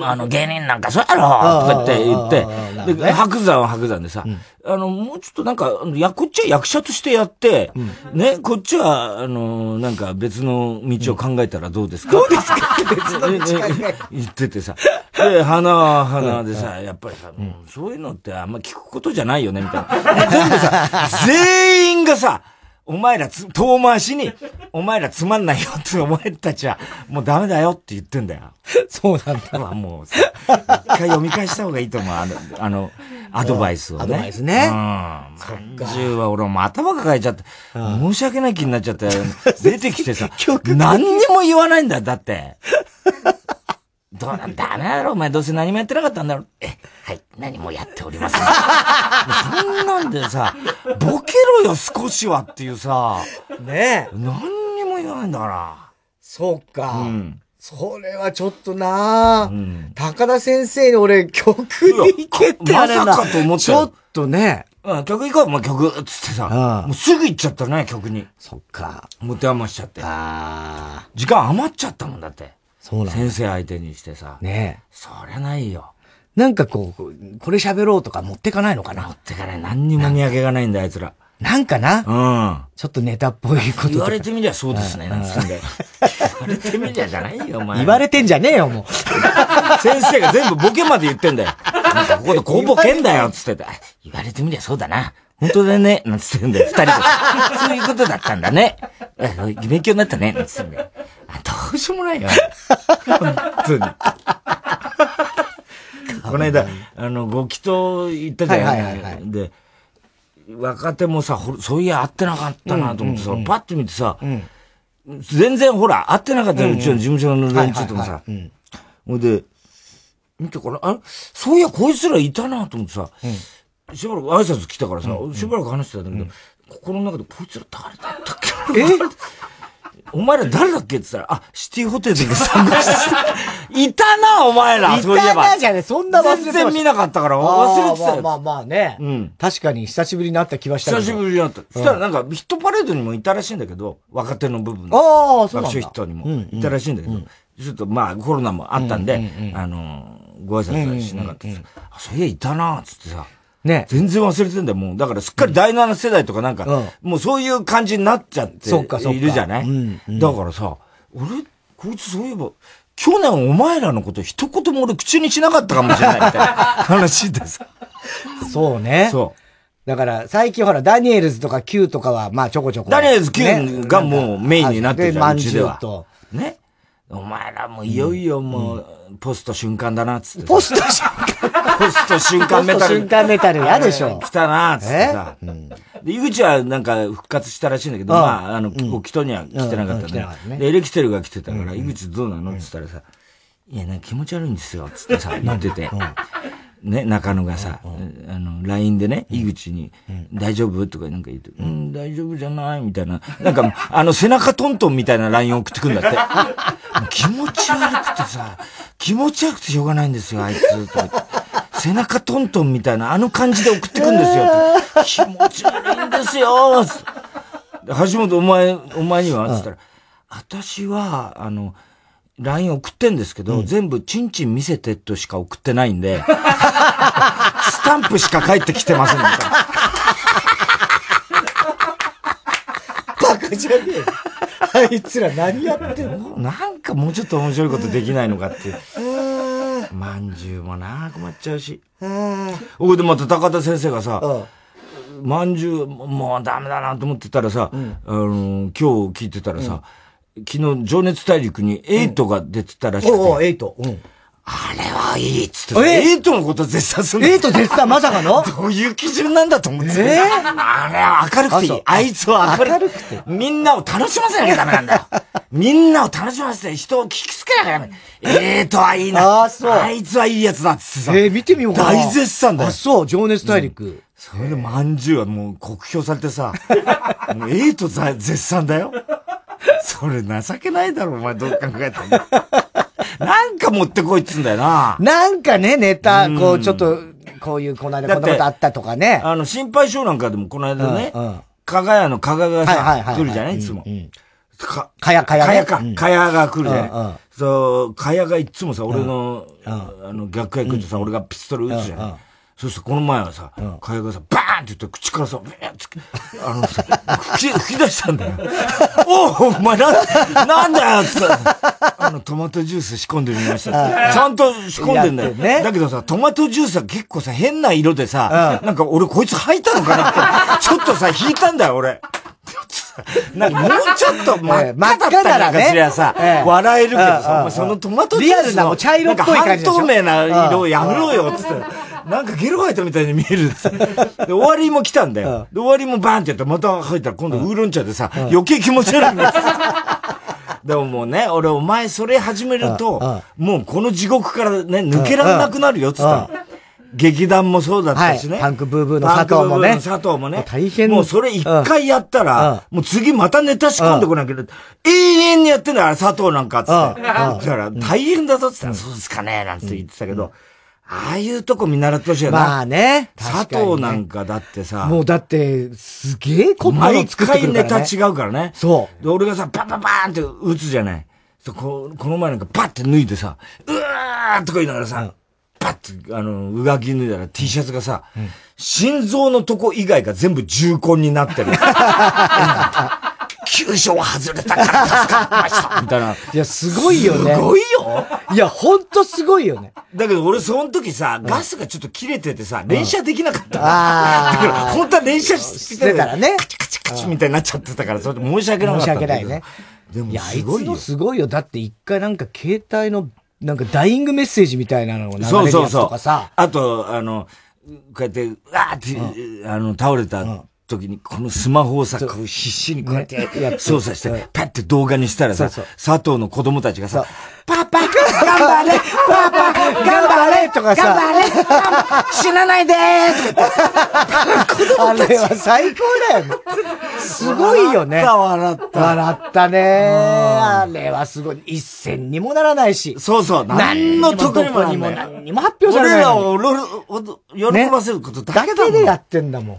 Speaker 2: ん。あの、芸人なんかそうやろ。とかって言って、で、白山は白山でさ、あの、もうちょっとなんか、や、こっちは役者としてやって、ね、こっちは、あの、なんか別の道を考えたらどうですか？
Speaker 1: どうですか？別の道考
Speaker 2: え言っててさ。で、花は花でさ、やっぱりさ、そういうのってあんま聞くことじゃないよね、みたいな。全部さ、全員がさ、お前らつ、遠回しに、お前らつまんないよってお前たちは、もうダメだよって言ってんだよ。
Speaker 1: そうなんだ。
Speaker 2: まあもうさ、一回読み返した方がいいと思う。あの、あの、アドバイスをね。ア
Speaker 1: ドバイスね。
Speaker 2: うん。そっか。10は俺も頭抱えちゃって、申し訳ない気になっちゃって、出てきてさ、何にも言わないんだよ、だって。どうなんダメだろお前どうせ何もやってなかったんだろえ、はい、何もやっておりません。そんなんでさ、ボケろよ少しはっていうさ、
Speaker 1: ね
Speaker 2: え。何にも言わないんだから。
Speaker 1: そうか。うん。それはちょっとな、うん、高田先生に俺曲でいけって
Speaker 2: あれな。まさかと思って
Speaker 1: ちょっとね。
Speaker 2: うん、曲行こう、もう曲、つってさ。もうすぐ行っちゃったね、曲に。
Speaker 1: そっか。
Speaker 2: 持て余しちゃって。
Speaker 1: ああ。
Speaker 2: 時間余っちゃったもんだって。
Speaker 1: そうなん
Speaker 2: 先生相手にしてさ。
Speaker 1: ね
Speaker 2: え。そりゃないよ。
Speaker 1: なんかこう、これ喋ろうとか持ってかないのかな？
Speaker 2: 持ってかない。何にも見上げがないんだ、あいつら。
Speaker 1: なんかな？
Speaker 2: うん。
Speaker 1: ちょっとネタっぽいこと
Speaker 2: 言われてみりゃそうですね、なんつんで。言われてみりゃじゃないよ、お前。
Speaker 1: 言われてんじゃねえよ、もう。
Speaker 2: 先生が全部ボケまで言ってんだよ。なんかここでこうボケんだよ、つってて。言われてみりゃそうだな。本当だね、なんつってんだよ、二人で。そういうことだったんだね。勉強になったね、なんつってんだよ。どうしようもないよ。本当に。この間、あの、ご祈祷行ったじゃない,、はいはいはい、で、若手もさ、そういや、会ってなかったなと思ってさ、パッて見てさ、全然ほら、会ってなかったよ、うちの事務所の連中ともさ。ほ、いで、見てから、あれ？そういや、こいつらいたなと思ってさ、しばらく挨拶来たからさ、しばらく話してたんだけど、心の中でこいつら誰だったっけえ？お前ら誰だっけって言ったら、あ、シティホテルで参加してた。いたな、お前ら。
Speaker 1: そういえば。いたなじゃね、そんな忘れて
Speaker 2: 全然見なかったから忘れてた
Speaker 1: よ。まあまあまあね。
Speaker 2: うん。
Speaker 1: 確かに久しぶりに会った気はした
Speaker 2: 久しぶりに会った。そしたらなんか、ヒットパレードにもいたらしいんだけど、若手の部分。
Speaker 1: ああ、そうなんだ。
Speaker 2: ヒットにもいたらしいんだけど、ちょっとまあコロナもあったんで、あの、ご挨拶はしなかったあ、そういや、いたな、つってさ。
Speaker 1: ね。
Speaker 2: 全然忘れてんだよ、もう。だからすっかり第7世代とかなんか、うん、もうそういう感じになっちゃっているじゃない？だからさ、俺、こいつそういえば、去年お前らのこと一言も俺口にしなかったかもしれないみたいな話でさ。
Speaker 1: そうね。
Speaker 2: そ
Speaker 1: だから、最近ほら、ダニエルズとか Q とかは、まあちょこちょこ、
Speaker 2: ダニエルズ Q がもうメインになってるじゃん、うちでは。ね？お前らもいよいよもう、ポスト瞬間だな、つって。
Speaker 1: ポスト瞬間
Speaker 2: ポスト瞬間メタル。ポスト
Speaker 1: 瞬間メタル嫌でしょ。
Speaker 2: 来たな、つってさ。で、井口はなんか復活したらしいんだけど、まあ、あの、沖戸には来てなかったね。で、エレキテルが来てたから、井口どうなのって言ったらさ、いや、なんか気持ち悪いんですよ、つってさ、言ってて。ね、中野がさ、あの、LINE でね、井口に、大丈夫？とかなんか言うと、うん、大丈夫じゃない？みたいな。なんか、あの、背中トントンみたいな LINE 送ってくんだって。気持ち悪くてさ、気持ち悪くてしょうがないんですよ、あいつ。とか背中トントンみたいな、あの感じで送ってくんですよ。気持ち悪いんですよ。橋本、お前、お前には？つったら、私は、あの、LINE 送ってんですけど、うん、全部チンチン見せてとしか送ってないんで、スタンプしか返ってきてませんみたいな。
Speaker 1: バカじゃねえ。あいつら何やってんの？
Speaker 2: なんかもうちょっと面白いことできないのかって。まんじゅうもな、困っちゃうし。おいでまた高田先生がさ、まんじゅう、もうダメだなと思ってたらさ、うん、あの、今日聞いてたらさ、うん昨日、情熱大陸にエイトが出てたらしくて。
Speaker 1: おお、エイト。うん。
Speaker 2: あれはいいっつって。エイトのこと絶賛する
Speaker 1: んエイト絶賛まさかの？
Speaker 2: どういう基準なんだと思って。え？ー、あれは明るくていい。あいつは明るくて。みんなを楽しませなきゃダメなんだよ。みんなを楽しませて人を聞きつけなきゃダメ。エイトはいいな。あ、そう。あいつはいいやつだっつってさ。
Speaker 1: えー、見てみようか
Speaker 2: な。大絶賛だよ。あ、
Speaker 1: そう、情熱大陸。うん
Speaker 2: それでまんじゅうはもう酷評されてさ、もうエイト絶賛だよ。それ情けないだろ、お前どう考えても。なんか持ってこいっつんだよな。
Speaker 1: なんかね、ネタ、こう、ちょっと、こういう、この間こんなことあったとかね。
Speaker 2: あの、心配性なんかでもこの間ね、かがやのかががさ、来るじゃない？いつも。
Speaker 1: か、かやかや。
Speaker 2: かやか。かやが来るじゃない？そう、かやがいつもさ、俺の、あの、逆役とさ、俺がピストル撃つじゃない？そうするとこの前はさ、かやがさ、バーンって言って口からさ、あのさ、吹き、吹き出したんだよ。おお、お前な、なんだよってあの、トマトジュース仕込んでみました。ちゃんと仕込んでんだよ。ね、だけどさ、トマトジュースは結構さ、変な色でさ、なんか俺こいつ吐いたのかなって、ちょっとさ、引いたんだよ、俺。なんかもうちょっと真っ赤だったらかしらさ、笑えるけどさ、そのトマトジュースリアルなもう茶色っぽい感じ半透明な色をやめろよ、つって。なんかゲロ吐いたみたいに見えるっ で、終わりも来たんだよ。で、終わりもバーンってやったらまた吐いたら今度ウーロン茶でさ、余計気持ち悪いんです。でももうね、俺お前それ始めると、もうこの地獄からね、抜けられなくなるよっつった劇団もそうだったしね。
Speaker 1: パンクブーブーの佐藤もね。
Speaker 2: 佐藤もね。大変。もうそれ一回やったら、もう次またネタ仕込んでこなきゃ、永遠にやってんだよ、佐藤なんかっつって。だから大変だぞっつったら、そうですかね、なんて言ってたけど、ああいうとこ見習ってほしいよな。
Speaker 1: まあね。
Speaker 2: 佐藤なんかだってさ。
Speaker 1: もうだって、すげえ
Speaker 2: こと毎回ネタ違うからね。
Speaker 1: そ
Speaker 2: う。で、俺がさ、パンパンパンって打つじゃない。ここの前なんかパッて脱いでさ、うわーとか言いながらさ、パッて、あの、上着脱いだら T シャツがさ、心臓のとこ以外が全部重婚になってる。急所外れたから助かりました。みたいな。
Speaker 1: いや、すごいよね。
Speaker 2: すごいよ。
Speaker 1: いや、ほんとすごいよね。
Speaker 2: だけど俺その時さ、ガスがちょっと切れててさ、連射できなかった。ああ。だから本当は連射して
Speaker 1: たらね。
Speaker 2: カチカチカチみたいになっちゃってたから、それ申し訳なかった。
Speaker 1: 申し訳ないね。でもすごいよ。すごいよ。だって一回なんか携帯の、なんかダイイングメッセージみたいなのを流れるやつとかさ。そうそうそう。
Speaker 2: あと、あの、こうやって、わーって、あの、倒れた時に、このスマホをさ、こう必死にこうやって操作して、パッて動画にしたらさ、佐藤の子供たちがさ、パパ頑張れパパ頑張れとかさ、頑張れ 死なないでーと
Speaker 1: かあれは最高だよね。すごいよね。
Speaker 2: 笑った、
Speaker 1: 笑ったね。あれはすごい。一銭にもならないし。
Speaker 2: そうそう。何の得にも
Speaker 1: 何にも発表されない。
Speaker 2: 俺らを喜ばせることだけ
Speaker 1: だもん。だけでやってんだもん。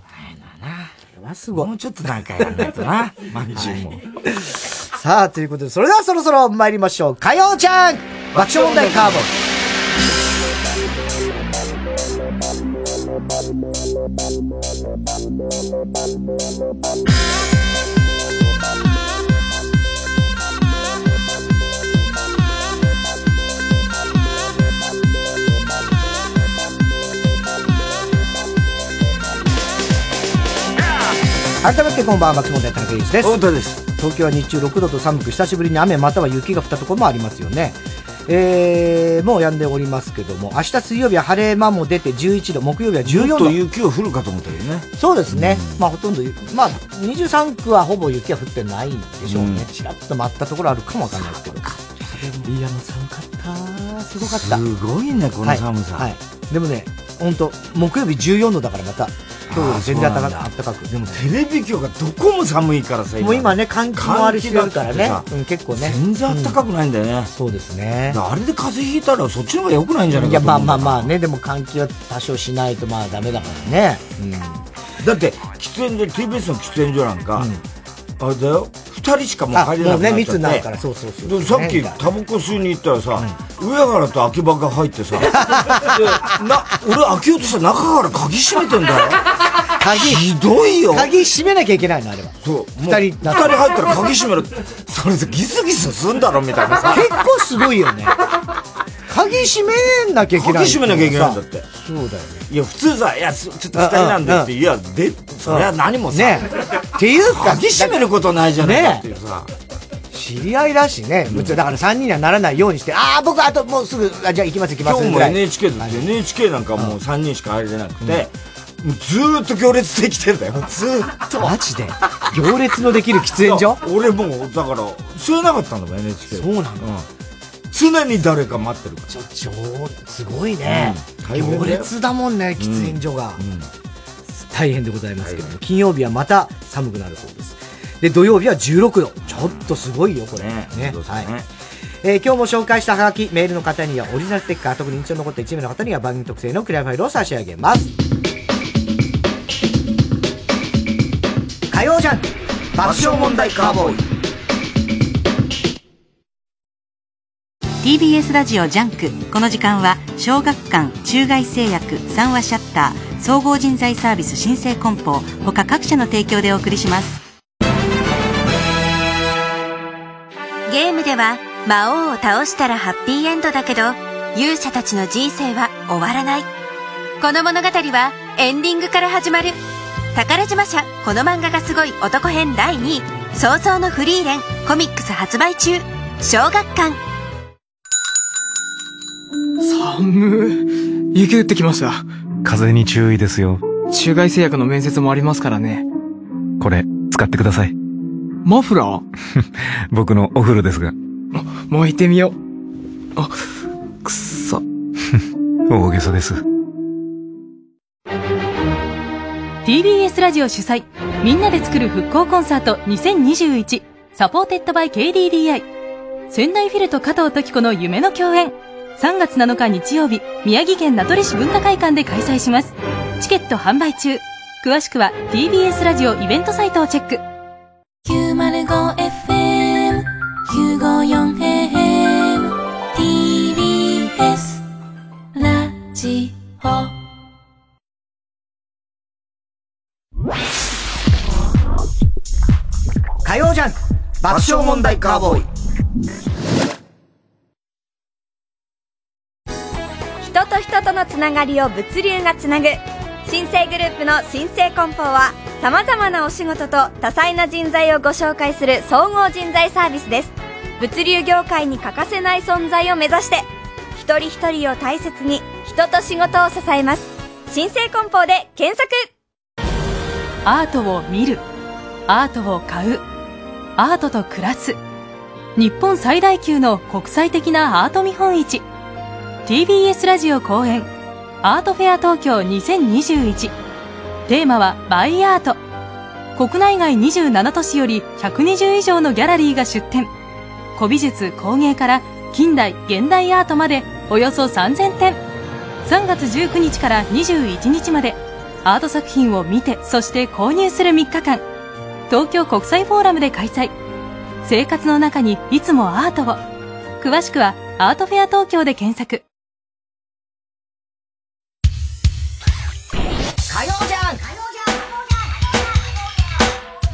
Speaker 2: はすごい。もうちょっとなんかやらないとな。マンジーも。
Speaker 1: さあ、ということで、それではそろそろ参りましょう。火曜ちゃん爆笑問題カーボン。改めてこんばんは、松本田中裕一です。
Speaker 2: 太田です。
Speaker 1: 東京は日中6度と寒く、久しぶりに雨または雪が降ったところもありますよね。えー、もう止んでおりますけども、明日水曜日は晴れ間も出て11度、木曜日は14度。
Speaker 2: と雪が降るかと思ったけどね。
Speaker 1: そうですね。うん、まあほとんど、まあ23区はほぼ雪は降ってないんでしょうね。うん、ちらっと舞ったところあるかもわかんないですけど。いや、もう寒かった。すごかった。
Speaker 2: すごいね、この寒さ。はい。はい、
Speaker 1: でもね、本当木曜日14度だからまた、今日全然暖かかく。
Speaker 2: でもテレビ局がどこも寒いからさ、
Speaker 1: もう今ね、換気もあるしるからね。うん、結構ね。
Speaker 2: 全然暖かくないんだよね。うん、
Speaker 1: そうですね。
Speaker 2: あれで風邪ひいたらそっちの方が良くないんじゃないか
Speaker 1: いや、まあまあまあね、でも換気は多少しないとまあダメだからね。
Speaker 2: うん。だって、喫煙所、TBS の喫煙所なんか、あれだよ、二人しかもう入れなくなっちゃって。ね、密になるから、そうそうそう。さっきタバコ吸いに行ったらさ、うん、上原と秋葉が入ってさ、で、な、俺開けようとしたら中から鍵閉めてんだよ。鍵。ひどいよ。
Speaker 1: 鍵閉めなきゃいけないの、あれは。
Speaker 2: そう。二人、二人入ったら鍵閉める。それさ、ギスギスすんだろ、みたいなさ。
Speaker 1: 結構すごいよね。鍵閉めなきゃいけない。
Speaker 2: 鍵閉めなきゃいけないんだって。
Speaker 1: そうだよね。
Speaker 2: いや、普通さ、いや、ちょっと二人なんでって、いや、で、それは何もさ。ね
Speaker 1: っていうか、
Speaker 2: 鍵閉めることないじゃないかっていうさ。
Speaker 1: 知り合いだしね、うん、だから3人にはならないようにして、ああ、僕、あともうすぐ、あじゃあ行きます行きます
Speaker 2: 今日も NHK だって、NHK なんかもう3人しか入れなくて、うん、ずーっと行列できてんだよ、ずーっと。
Speaker 1: マジで？行列のできる喫煙所？
Speaker 2: 俺もう、だから、吸えなかったんだもん、NHK。
Speaker 1: そうなんだ。
Speaker 2: 常に誰か待ってるから。
Speaker 1: ちょ、すごいね。うん、行列だもんね、喫煙所が。うん大変でございますけども、金曜日はまた寒くなるそうです。で、土曜日は16度。ちょっとすごいよ、これ。ね。ねはい。えー、今日も紹介したハガキ、メールの方にはオリジナルステッカー、特に印象に残った1名の方には番組特製のクリアファイルを差し上げます。火曜ジャン爆笑問題カーボーイ。
Speaker 3: TBS ラジオ JUNK。この時間は小学館中外製薬三和シャッター総合人材サービス新生梱包他各社の提供でお送りします。ゲームでは魔王を倒したらハッピーエンドだけど勇者たちの人生は終わらない。この物語はエンディングから始まる。宝島社この漫画がすごい男編第2位。創造のフリーレンコミックス発売中。小学館。
Speaker 4: 寒雪降ってきました。
Speaker 5: 風に注意ですよ。
Speaker 4: 中外製薬の面接もありますからね。
Speaker 5: これ、使ってください。
Speaker 4: マフラー？
Speaker 5: 僕のお古ですが。
Speaker 4: もう行ってみよう。あ、くっさ。
Speaker 5: 大げさです。
Speaker 6: TBS ラジオ主催、みんなで作る復興コンサート2021、 supported by KDDI。仙台フィルと加藤登紀子の夢の共演。3月7日日曜日、宮城県名取市文化会館で開催します。チケット販売中。詳しくは TBS ラジオイベントサイトをチェック。
Speaker 7: 905FM、954AM、TBS、ラジオ。
Speaker 1: 火曜ジャン爆笑問題カーボーイ
Speaker 8: 人と人とのつながりを物流がつなぐ。新生グループの新生梱包はさまざまなお仕事と多彩な人材をご紹介する総合人材サービスです。物流業界に欠かせない存在を目指して一人一人を大切に人と仕事を支えます。新生梱包で検索。
Speaker 6: アートを見る。アートを買う。アートと暮らす。日本最大級の国際的なアート見本市。TBS ラジオ公演アートフェア東京2021テーマはバイアート。国内外27都市より120以上のギャラリーが出展。古美術工芸から近代現代アートまでおよそ3000点。3月19日から21日までアート作品を見てそして購入する3日間。東京国際フォーラムで開催。生活の中にいつもアートを。詳しくはアートフェア東京で検索。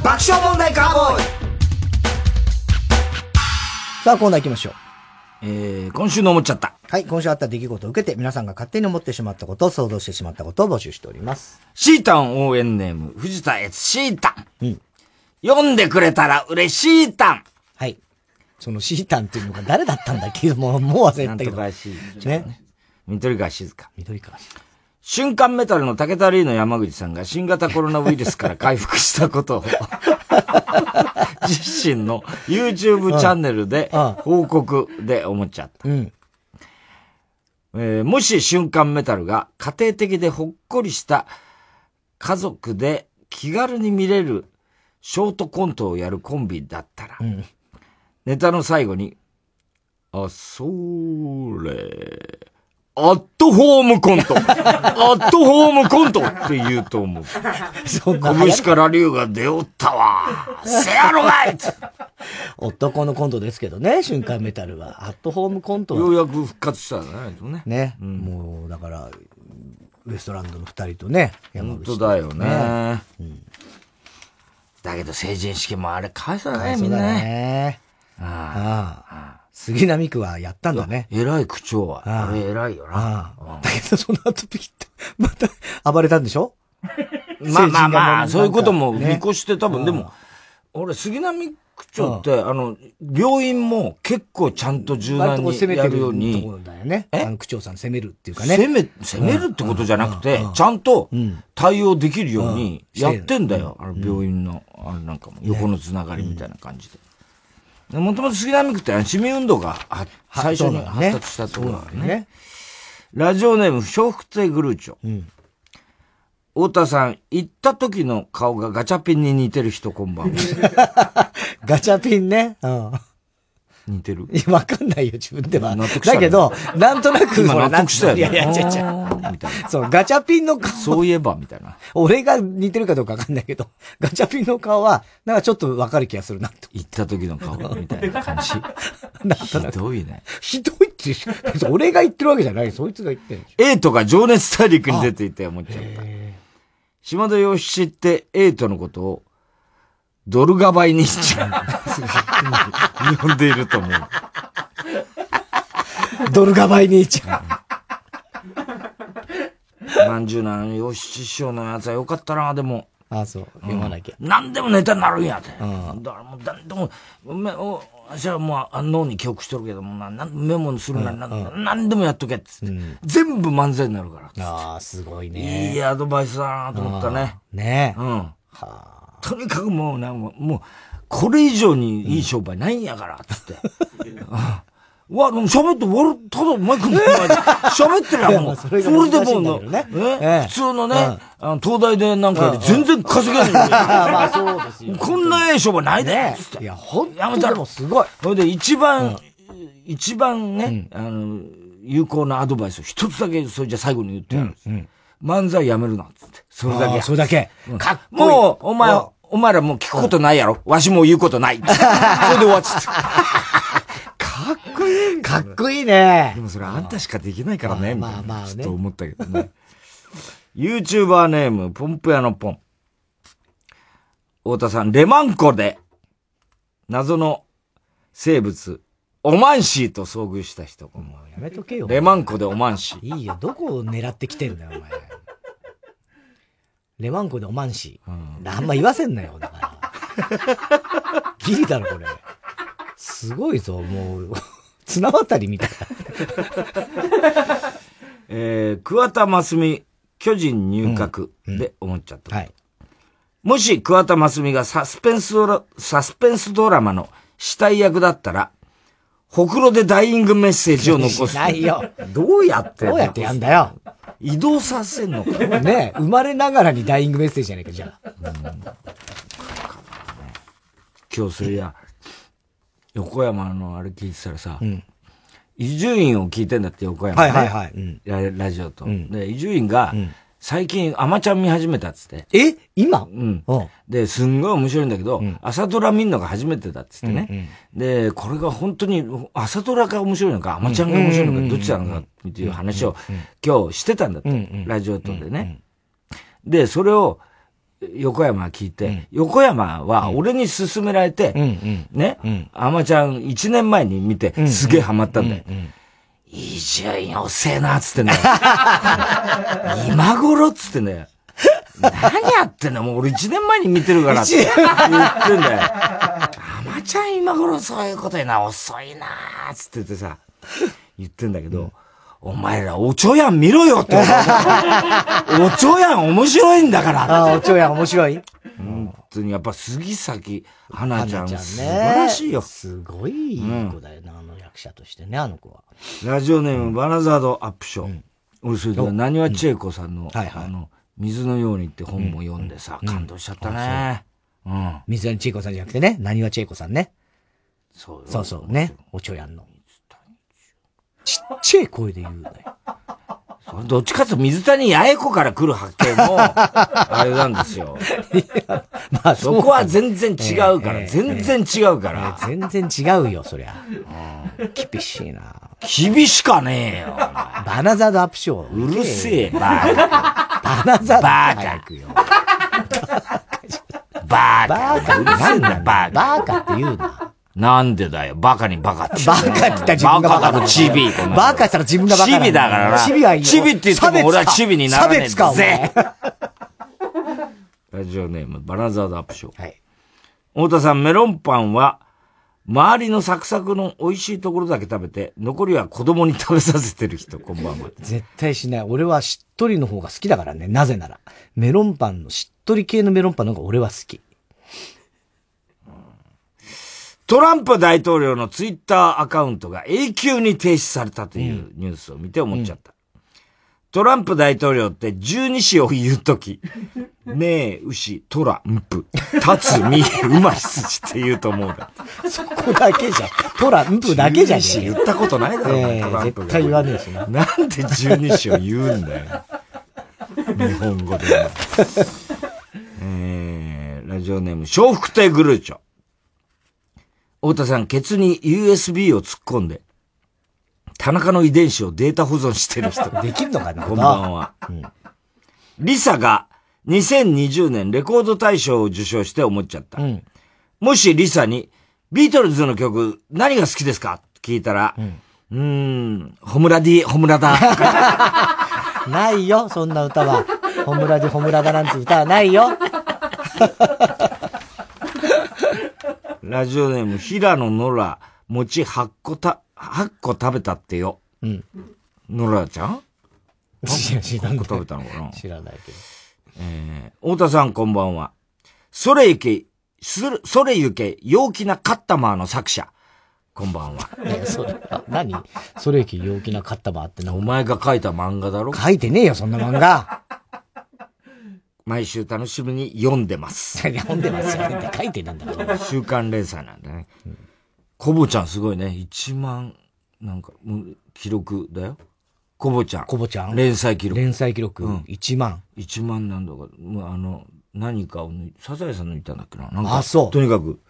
Speaker 1: 爆笑問題カーボーイさあ、コーナー行きましょう。
Speaker 2: えー、今週の思っちゃった。
Speaker 1: はい、今週あった出来事を受けて、皆さんが勝手に思ってしまったことを想像してしまったことを募集しております。
Speaker 2: シータン応援ネーム、藤田悦シータ
Speaker 1: ン。うん。
Speaker 2: 読んでくれたら嬉しいタン。
Speaker 1: はい。そのシータンっていうのが誰だったんだっけもう、もう忘れたけど。
Speaker 2: なんとかしい。
Speaker 1: ね。
Speaker 2: 緑川静香。
Speaker 1: 緑川静香。
Speaker 2: 瞬間メタルの竹田リーの山口さんが新型コロナウイルスから回復したことを 自身の YouTube チャンネルで報告で思っちゃった。
Speaker 1: うん。
Speaker 2: えーもし瞬間メタルが家庭的でほっこりした家族で気軽に見れるショートコントをやるコンビだったら、ネタの最後に、あ、それ、アットホームコント。アットホームコントって言うと思う。
Speaker 1: そんな
Speaker 2: 拳から竜が出おったわ。せやろがい
Speaker 1: 男のコントですけどね、瞬間メタルは。アットホームコントは
Speaker 2: ようやく復活したんだね。
Speaker 1: ね。もう、だから、ウエストランドの二人とね、山
Speaker 2: 本
Speaker 1: 口
Speaker 2: 当だよね。
Speaker 1: ね
Speaker 2: だけど成人式もあれ、かわいそうだね、
Speaker 1: かわい
Speaker 2: みんなね。
Speaker 1: ね。
Speaker 2: あ
Speaker 1: ああ。杉並区はやったんだね。
Speaker 2: 偉い口調は。
Speaker 1: ああ。
Speaker 2: あれ偉いよな。
Speaker 1: ああ。だけど、その後ピッと、また暴れたんでしょ？
Speaker 2: まあまあまあ、そういうことも見
Speaker 1: ね
Speaker 2: 越して多分、でも、俺、杉並区長って、あの、病院も結構ちゃんと柔軟にや
Speaker 1: てる
Speaker 2: ように。
Speaker 1: こ、ろだよね。区長さん攻めるっていうかね。
Speaker 2: 攻め、攻めるってことじゃなくて、ちゃんと対応できるようにやってんだよ。あの病院の、あれなんかも、横のつながりみたいな感じで。でもともと杉並区って市民運動がは最初に発達したところだからね。ラジオネーム、笑福亭グルーチョ。太田さん、行った時の顔がガチャピンに似てる人こんばんは。
Speaker 1: ガチャピンね。うん。
Speaker 2: 似てる
Speaker 1: いやわかんないよ、自分では。
Speaker 2: 納得したね
Speaker 1: だけど、なんとなく、
Speaker 2: 今納得したよね
Speaker 1: いやいや、違う違う。
Speaker 2: みたいな。
Speaker 1: そう、ガチャピンの顔。
Speaker 2: そういえば、みたいな。
Speaker 1: 俺が似てるかどうかわかんないけど、ガチャピンの顔は、なんかちょっとわかる気がするなと。
Speaker 2: 行った時の顔みたいな感じ。ひどいね。
Speaker 1: ひどいって、俺が言ってるわけじゃない。そいつが言ってる。
Speaker 2: エイトが情熱大陸に出ていて思っちゃった。島田洋七ってエイトのことを、ドルガバイ兄ちゃん呼んでいると思う。
Speaker 1: ドルガバイ兄ちゃん。
Speaker 2: まんじゅうな洋七師匠のやつはよかったな、でも。
Speaker 1: あそう。読まなきゃ。
Speaker 2: 何でもネタになるんやって。だからもう、何でも、めお私はもうあ脳に記憶しとるけどもな、なんメモにするなり、なん何でもやっとけっつって。全部漫才になるから。
Speaker 1: ああ、すごいね。
Speaker 2: いいアドバイスだなと思ったね。
Speaker 1: ね
Speaker 2: え。うん。とにかくもうなんか、もう、これ以上にいい商売ないんやから、つって。うわ、でも喋って終わる、ただマイクの前で 喋ってりゃもう、それでもうね、普通のね、あの、東大でなんかより全然稼げない。
Speaker 1: まあそうですよ。
Speaker 2: こんなええ商売ないで、つって。
Speaker 1: いや、ほん
Speaker 2: やめたら。
Speaker 1: もすごい。
Speaker 2: それで一番、一番ね、あの、有効なアドバイスを一つだけ、それじゃ最後に言ってやるんです。漫才やめるな、つって。それだけ。
Speaker 1: それだけ。
Speaker 2: かっこいい。もう、お前、お前らもう聞くことないやろ。わしも言うことない。それで終わっちゃった。かっこいい。
Speaker 1: かっこいいね。
Speaker 2: でもそれあんたしかできないからね。
Speaker 1: まあまあね
Speaker 2: ちょっと思ったけどね。YouTuber ネーム、ポンプ屋のポン。太田さん、レマン湖で、謎の生物、オマンシーと遭遇した人。
Speaker 1: もうやめとけよ。
Speaker 2: レマン湖でオマンシー。
Speaker 1: いいよ、どこを狙ってきてんだよ、お前。レマンコでオマンシー。あんま言わせんなよ、だから。ギリだろ、これ。すごいぞ、もう、綱渡りみたい
Speaker 2: えー、桑田真澄、巨人入閣で思っちゃった。もし桑田真澄がサスペンスドラ、サスペンスドラマの死体役だったら、ほくろでダイイングメッセージを残す。
Speaker 1: しないよ。
Speaker 2: どうやって
Speaker 1: どうやってやんだよ。
Speaker 2: 移動させんの？か
Speaker 1: なね生まれながらにダイイングメッセージじゃないか、じゃあ。
Speaker 2: 今日それや、横山のあれ聞いてたらさ、伊集院を聞いてんだって横山、ね。
Speaker 1: はいはいはいうん
Speaker 2: ララジオと。で、伊集院が、最近、アマちゃん見始めたっつって。
Speaker 1: え？今？
Speaker 2: うん。で、すんごい面白いんだけど、朝ドラ見んのが初めてだっつってね。で、これが本当に、朝ドラが面白いのか、アマちゃんが面白いのか、どっちなのかっていう話を今日してたんだって。ラジオとでね。で、それを、横山聞いて、横山は俺に勧められて、ね、あまちゃん1年前に見て、すげえハマったんだよ。伊集院遅えな、つってね。今頃っつってね。何やってんだもう俺1年前に見てるからって言ってんだよ。あまちゃん今頃そういうこと言うな、遅いな、つっててさ、言ってんだけど、お前ら、おちょやん見ろよっておちょやん面白いんだから
Speaker 1: あおちょやん面白い
Speaker 2: 本当に、やっぱ杉咲花ちゃん、ね、素晴らしいよ。
Speaker 1: すごいいい子だよな、うん、あの役者としてね、あの子は。
Speaker 2: ラジオネーム、バナザードアップショー。うん、俺、それで、なにわ千恵子さんの、はいはい、あの、水のようにって本も読んでさ、感動しちゃったね。
Speaker 1: うん。水谷千恵子さんじゃなくてね、なにわ千恵子さんね。そうそうそうね、おちょやんの。ちっちゃい声で言うなよ。
Speaker 2: どっちかと水谷八重子から来る発見も、あれなんですよ。まあそこは全然違うから、全然違うから、
Speaker 1: 全然違うよ、そりゃ。厳しいな。
Speaker 2: 厳しかねえよ。
Speaker 1: バナザードアップショ
Speaker 2: ー。うるせえ、バーカ。
Speaker 1: バナザード
Speaker 2: バーカ。よ。バーカ。
Speaker 1: バーカ。なんだバーカ。バーカって言うな。
Speaker 2: なんでだよ。バカにバカって。
Speaker 1: バカって言ったら自分がバカ。
Speaker 2: バカチビ。
Speaker 1: バカしたら自分がバカ。
Speaker 2: チビだからな。
Speaker 1: チビはいい
Speaker 2: チビって言っても俺はチビにならねえ
Speaker 1: んだぜ。
Speaker 2: ラジオネーム、バナザードアップショー。はい。太田さん、メロンパンは、周りのサクサクの美味しいところだけ食べて、残りは子供に食べさせてる人、こんばんは。
Speaker 1: 絶対しない。俺はしっとりの方が好きだからね。なぜなら。メロンパンのしっとり系のメロンパンの方が俺は好き。
Speaker 2: トランプ大統領のツイッターアカウントが永久に停止されたというニュースを見て思っちゃった。うん、トランプ大統領って十二支を言うとき、ねえ、牛、トランプ、立つ、み、うまい筋って言うと思うだ。
Speaker 1: そこだけじゃん。トランプだけじゃん。
Speaker 2: 言ったことないだろ、え
Speaker 1: ー、絶対言わねえしな。
Speaker 2: なんで十二支を言うんだよ。日本語で。えー、ラジオネーム、笑福亭グルーチョ。太田さん、ケツに USB を突っ込んで、田中の遺伝子をデータ保存してる人。
Speaker 1: できるのかな？
Speaker 2: こんばんは。うん、リサが2020年レコード大賞を受賞して思っちゃった。うん、もしリサに、ビートルズの曲何が好きですか？って聞いたら、うん、うーん、ホムラディ、ホムラダ。
Speaker 1: ないよ、そんな歌は。ホムラディ、ホムラダなんて歌はないよ。
Speaker 2: ラジオネーム、平野ノラ、餅8個た、8個食べたってよ。うん。ノラちゃん？
Speaker 1: 知らない。
Speaker 2: 個食べたのかな？
Speaker 1: 知らないけど。
Speaker 2: えー、太田さんこんばんは。それゆけ、それゆけ、陽気なカッタマーの作者。こんばんは。
Speaker 1: え、それ、何？それゆけ陽気なカッタマーって
Speaker 2: なお前が書いた漫画だろ？
Speaker 1: 書いてねえよ、そんな漫画。
Speaker 2: 毎週楽しみに読んでます。
Speaker 1: 読んでますよね書いてなんだろ
Speaker 2: う。週刊連載なんだね。コボちゃんすごいね。1万、なんか、記録だよ。コボちゃん。
Speaker 1: コボちゃん？
Speaker 2: 連載記録。
Speaker 1: 連載記録？うん、1万
Speaker 2: ？1万なんだか、もうあの、何かをサザエさん抜いたんだっけな。なんか。
Speaker 1: あ、そう。
Speaker 2: とにかく。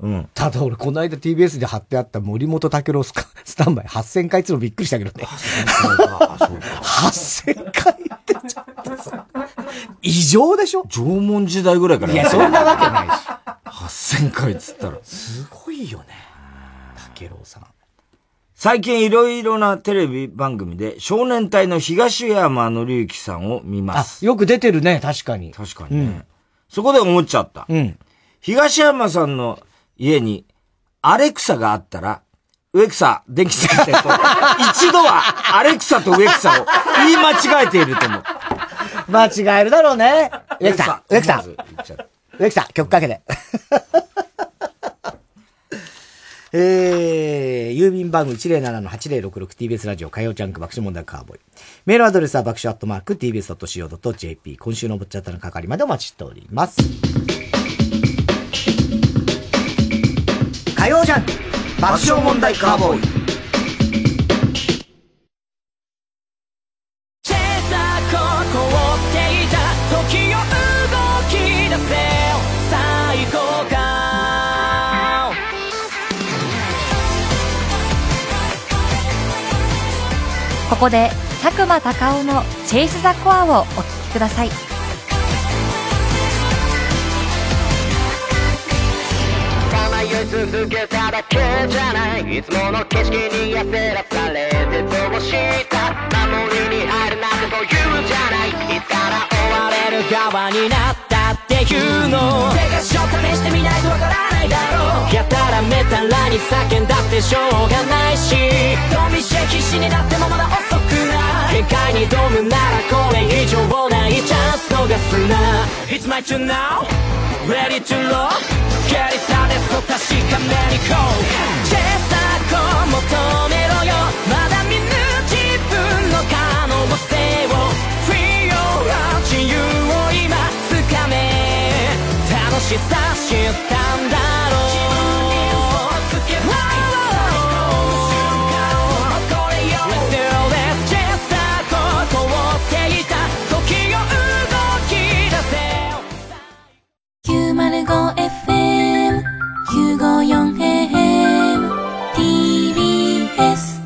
Speaker 2: うん。
Speaker 1: ただ俺、この間 TBS で貼ってあった森本武郎ス スタンバイ8000回っつのびっくりしたけどね。8000 回ってちょっとさ、異常でしょ？
Speaker 2: 縄文時代ぐらいから
Speaker 1: いや、そんなわけない
Speaker 2: し。8000回っつったら。
Speaker 1: すごいよね。武郎さん。
Speaker 2: 最近いろいろなテレビ番組で少年隊の東山紀之さんを見ます。
Speaker 1: あ、よく出てるね、確かに。
Speaker 2: 確かにね。うん、そこで思っちゃった。うん。東山さんの家にアレクサがあったら、植草、電気先生と、一度はアレクサと植草を言い間違えていると思う。
Speaker 1: 間違えるだろうね。植草、植草。植草、曲かけて。えー、郵便番号 107-8066TBS ラジオ火曜ジャンク爆笑問題カーボーイ。メールアドレスは爆笑アットマーク TBS.CO.JP。今週のぼっちゃったの係までお待ちしております。火曜ジャンク爆笑問題カーボーイ。
Speaker 8: ここで佐久間孝夫の「チェイス・ザ・コア」をお聴きください
Speaker 9: 続けただけじゃないいつもの景色に焦らされてどうした守りに入るなんてそういうじゃないいつから追われる側になったっていうの。手がしょ試してみないとわからないだろう。やたらめたらに叫んだってしょうがないしドンビシェ必死になってもまだ遅くない限界に挑むならこれ以上ないチャンス逃すな。It's my turn now. Ready to roll. 蹴りさでそう確かめにこう。小さく求めろよ。まだ見ぬ自分の可能性を。Free your 自由を今掴め。楽しさ知ったんだろうゴ FM
Speaker 7: 954 AM TBS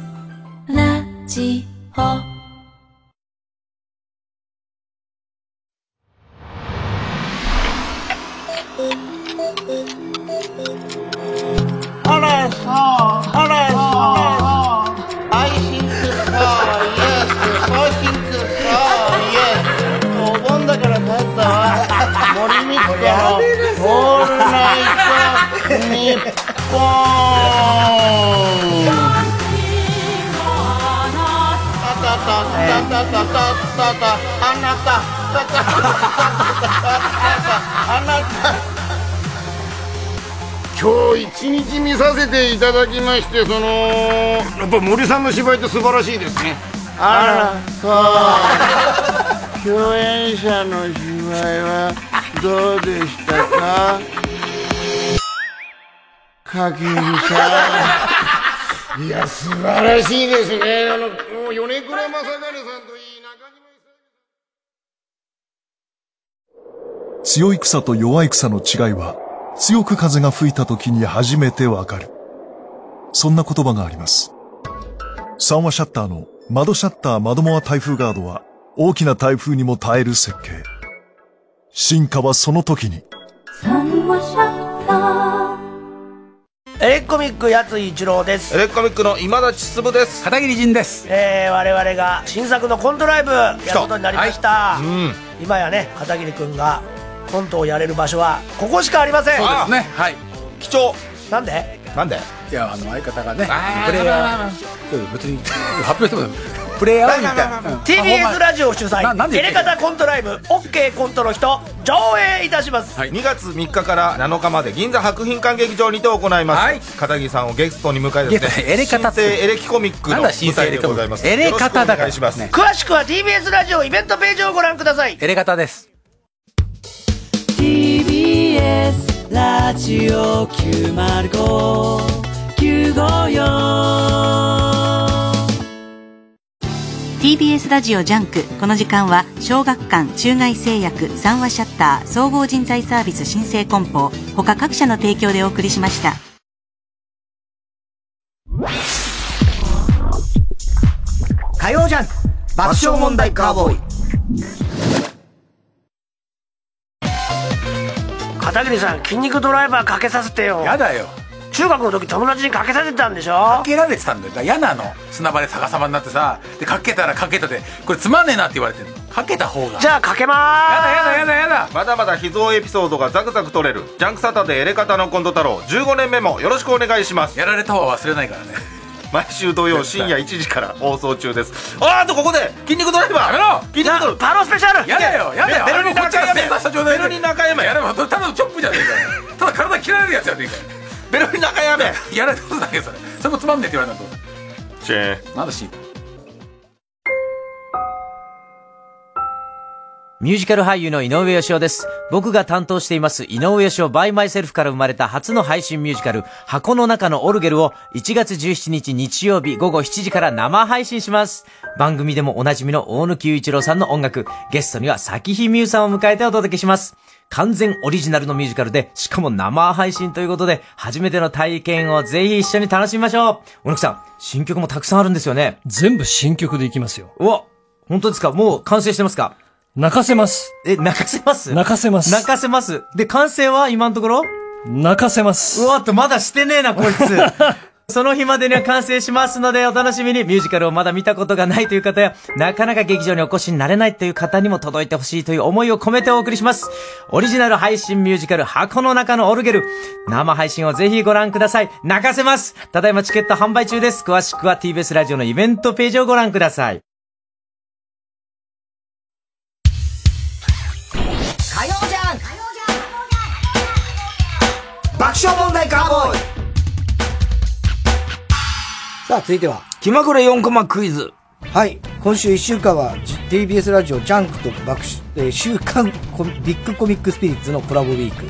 Speaker 7: ラジオ。
Speaker 10: あれさあ、今日一日見させていただきましてそのやっぱ森さんの芝居って素晴らしいですね。あら。そう共演者の芝居はどうでしたか？かけるさんいや素晴らしいですねあのもう米倉正金さんといい中島
Speaker 11: 強い草と弱い草の違いは強く風が吹いた時に初めてわかる。そんな言葉があります。三話シャッターの窓シャッター窓モア台風ガードは大きな台風にも耐える設計。進化はその時に。
Speaker 12: 三話シャッターエレコミックやつ一郎です。
Speaker 13: エレコミックの今立ちつぶです。
Speaker 12: 片桐仁です。えー、我々が新作のコントライブやることになりました、
Speaker 13: うん。
Speaker 12: 今やね片桐君がコントをやれる場所はここしかありません。
Speaker 13: そうですね。
Speaker 12: はい。
Speaker 13: 貴重。
Speaker 12: なんで？
Speaker 13: なんで？
Speaker 14: いやあの相方がね
Speaker 13: あー。
Speaker 14: プレイヤーうん別に発表してもプレイヤーみたいな。うん。
Speaker 12: TBS ラジオ主催。
Speaker 13: ななんで
Speaker 12: エレカタコントライブ。OK コントの人上映いたします、
Speaker 13: 2月3日から7日まで銀座博品館劇場にて行います、片桐さんをゲストに迎えですね
Speaker 14: エレカタ
Speaker 13: 新生エレキコミックの舞台でございます。
Speaker 14: エエレ片だから。
Speaker 13: よろしくお願いします、
Speaker 12: 詳しくは TBS ラジオイベントページをご覧ください。
Speaker 14: エレ片です。
Speaker 15: TBS ラジオ905954
Speaker 16: TBS ラジオ JUNK。この時間は小学館中外製薬三和シャッター総合人材サービス新生梱包他各社の提供でお送りしました。
Speaker 1: 火曜ジャンク。爆笑問題カーボーイ。
Speaker 12: 片桐さん筋肉ドライバーかけさせてよ。
Speaker 14: やだよ
Speaker 12: 中学の時友達にかけさせてたんでしょ？
Speaker 14: かけられてたんだよ。だから嫌なの。砂場で逆さまになってさ。でかけたらかけたで。これつまんねえなって言われてるかけた方が。
Speaker 12: じゃあかけまーす。
Speaker 14: やだやだやだやだ。
Speaker 13: まだまだ秘蔵エピソードがザクザク取れる。ジャンクサタデーエレカタのコント太郎。15年目もよろしくお願いします。
Speaker 14: やられたは忘れないからね。
Speaker 13: 毎週土曜深夜1時から放送中です。あーあとここで筋肉ドライバー。
Speaker 14: やめろ。
Speaker 13: 筋肉ドライバー。
Speaker 12: パロスペシャル。
Speaker 14: やだよやだよ。
Speaker 13: ベルリ
Speaker 14: こっちが正座した状態で。
Speaker 13: ベルリ中山
Speaker 14: やればただのチョップじゃねえかただ体切られるやつやっていいか
Speaker 13: ベルリ中山
Speaker 14: やられたことだけどそれそれもつまんねえって言われたと
Speaker 13: チェー
Speaker 14: なんだし
Speaker 17: ミュージカル俳優の井上芳雄です。僕が担当しています井上芳雄 by myself から生まれた初の配信ミュージカル箱の中のオルゲルを1月17日日曜日午後7時から生配信します。番組でもおなじみの大貫雄一郎さんの音楽、ゲストには咲日美優さんを迎えてお届けします。完全オリジナルのミュージカルで、しかも生配信ということで、初めての体験をぜひ一緒に楽しみましょう。小野木さん、新曲もたくさんあるんですよね。
Speaker 18: 全部新曲でいきますよ。
Speaker 17: うわ、本当ですか？もう完成してますか？
Speaker 18: 泣かせます。
Speaker 17: え、泣かせます？
Speaker 18: 泣かせます。
Speaker 17: 泣かせます。で、完成は今のところ？
Speaker 18: 泣かせます。
Speaker 17: うわっと、まだしてねえな、こいつ。その日までには完成しますので、お楽しみに。ミュージカルをまだ見たことがないという方や、なかなか劇場にお越しになれないという方にも届いてほしいという思いを込めてお送りします。オリジナル配信ミュージカル、箱の中のオルゲル。生配信をぜひご覧ください。泣かせますただいまチケット販売中です。詳しくは TBS ラジオのイベントページをご覧ください。
Speaker 1: 火曜じゃん爆笑問題カーボーイさあ、続いては。
Speaker 2: 気まぐれ4コマクイズ。
Speaker 1: はい。今週1週間は、じ TBS ラジオジャンクと爆笑、えー週刊ビッグコミックスピリッツのコラボウィーク。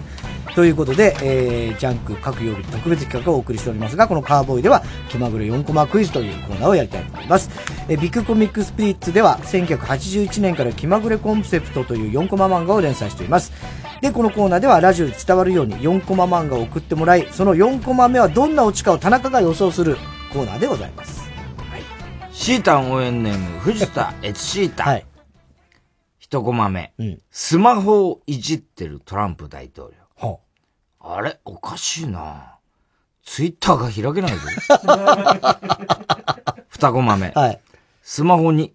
Speaker 1: ということで、えー、ジャンク各曜日特別企画をお送りしておりますが、このカーボーイでは、気まぐれ4コマクイズというコーナーをやりたいと思います。えービッグコミックスピリッツでは、1981年から気まぐれコンセプトという4コマ漫画を連載しています。で、このコーナーではラジオで伝わるように4コマ漫画を送ってもらい、その4コマ目はどんなオチかを田中が予想するコーナーでございます。
Speaker 2: シータン応援ネーム、藤田 悦シータン。はい。一コマ目。スマホをいじってるトランプ大統領。あれ？おかしいなツイッターが開けないぞ。二コマ目。スマホに、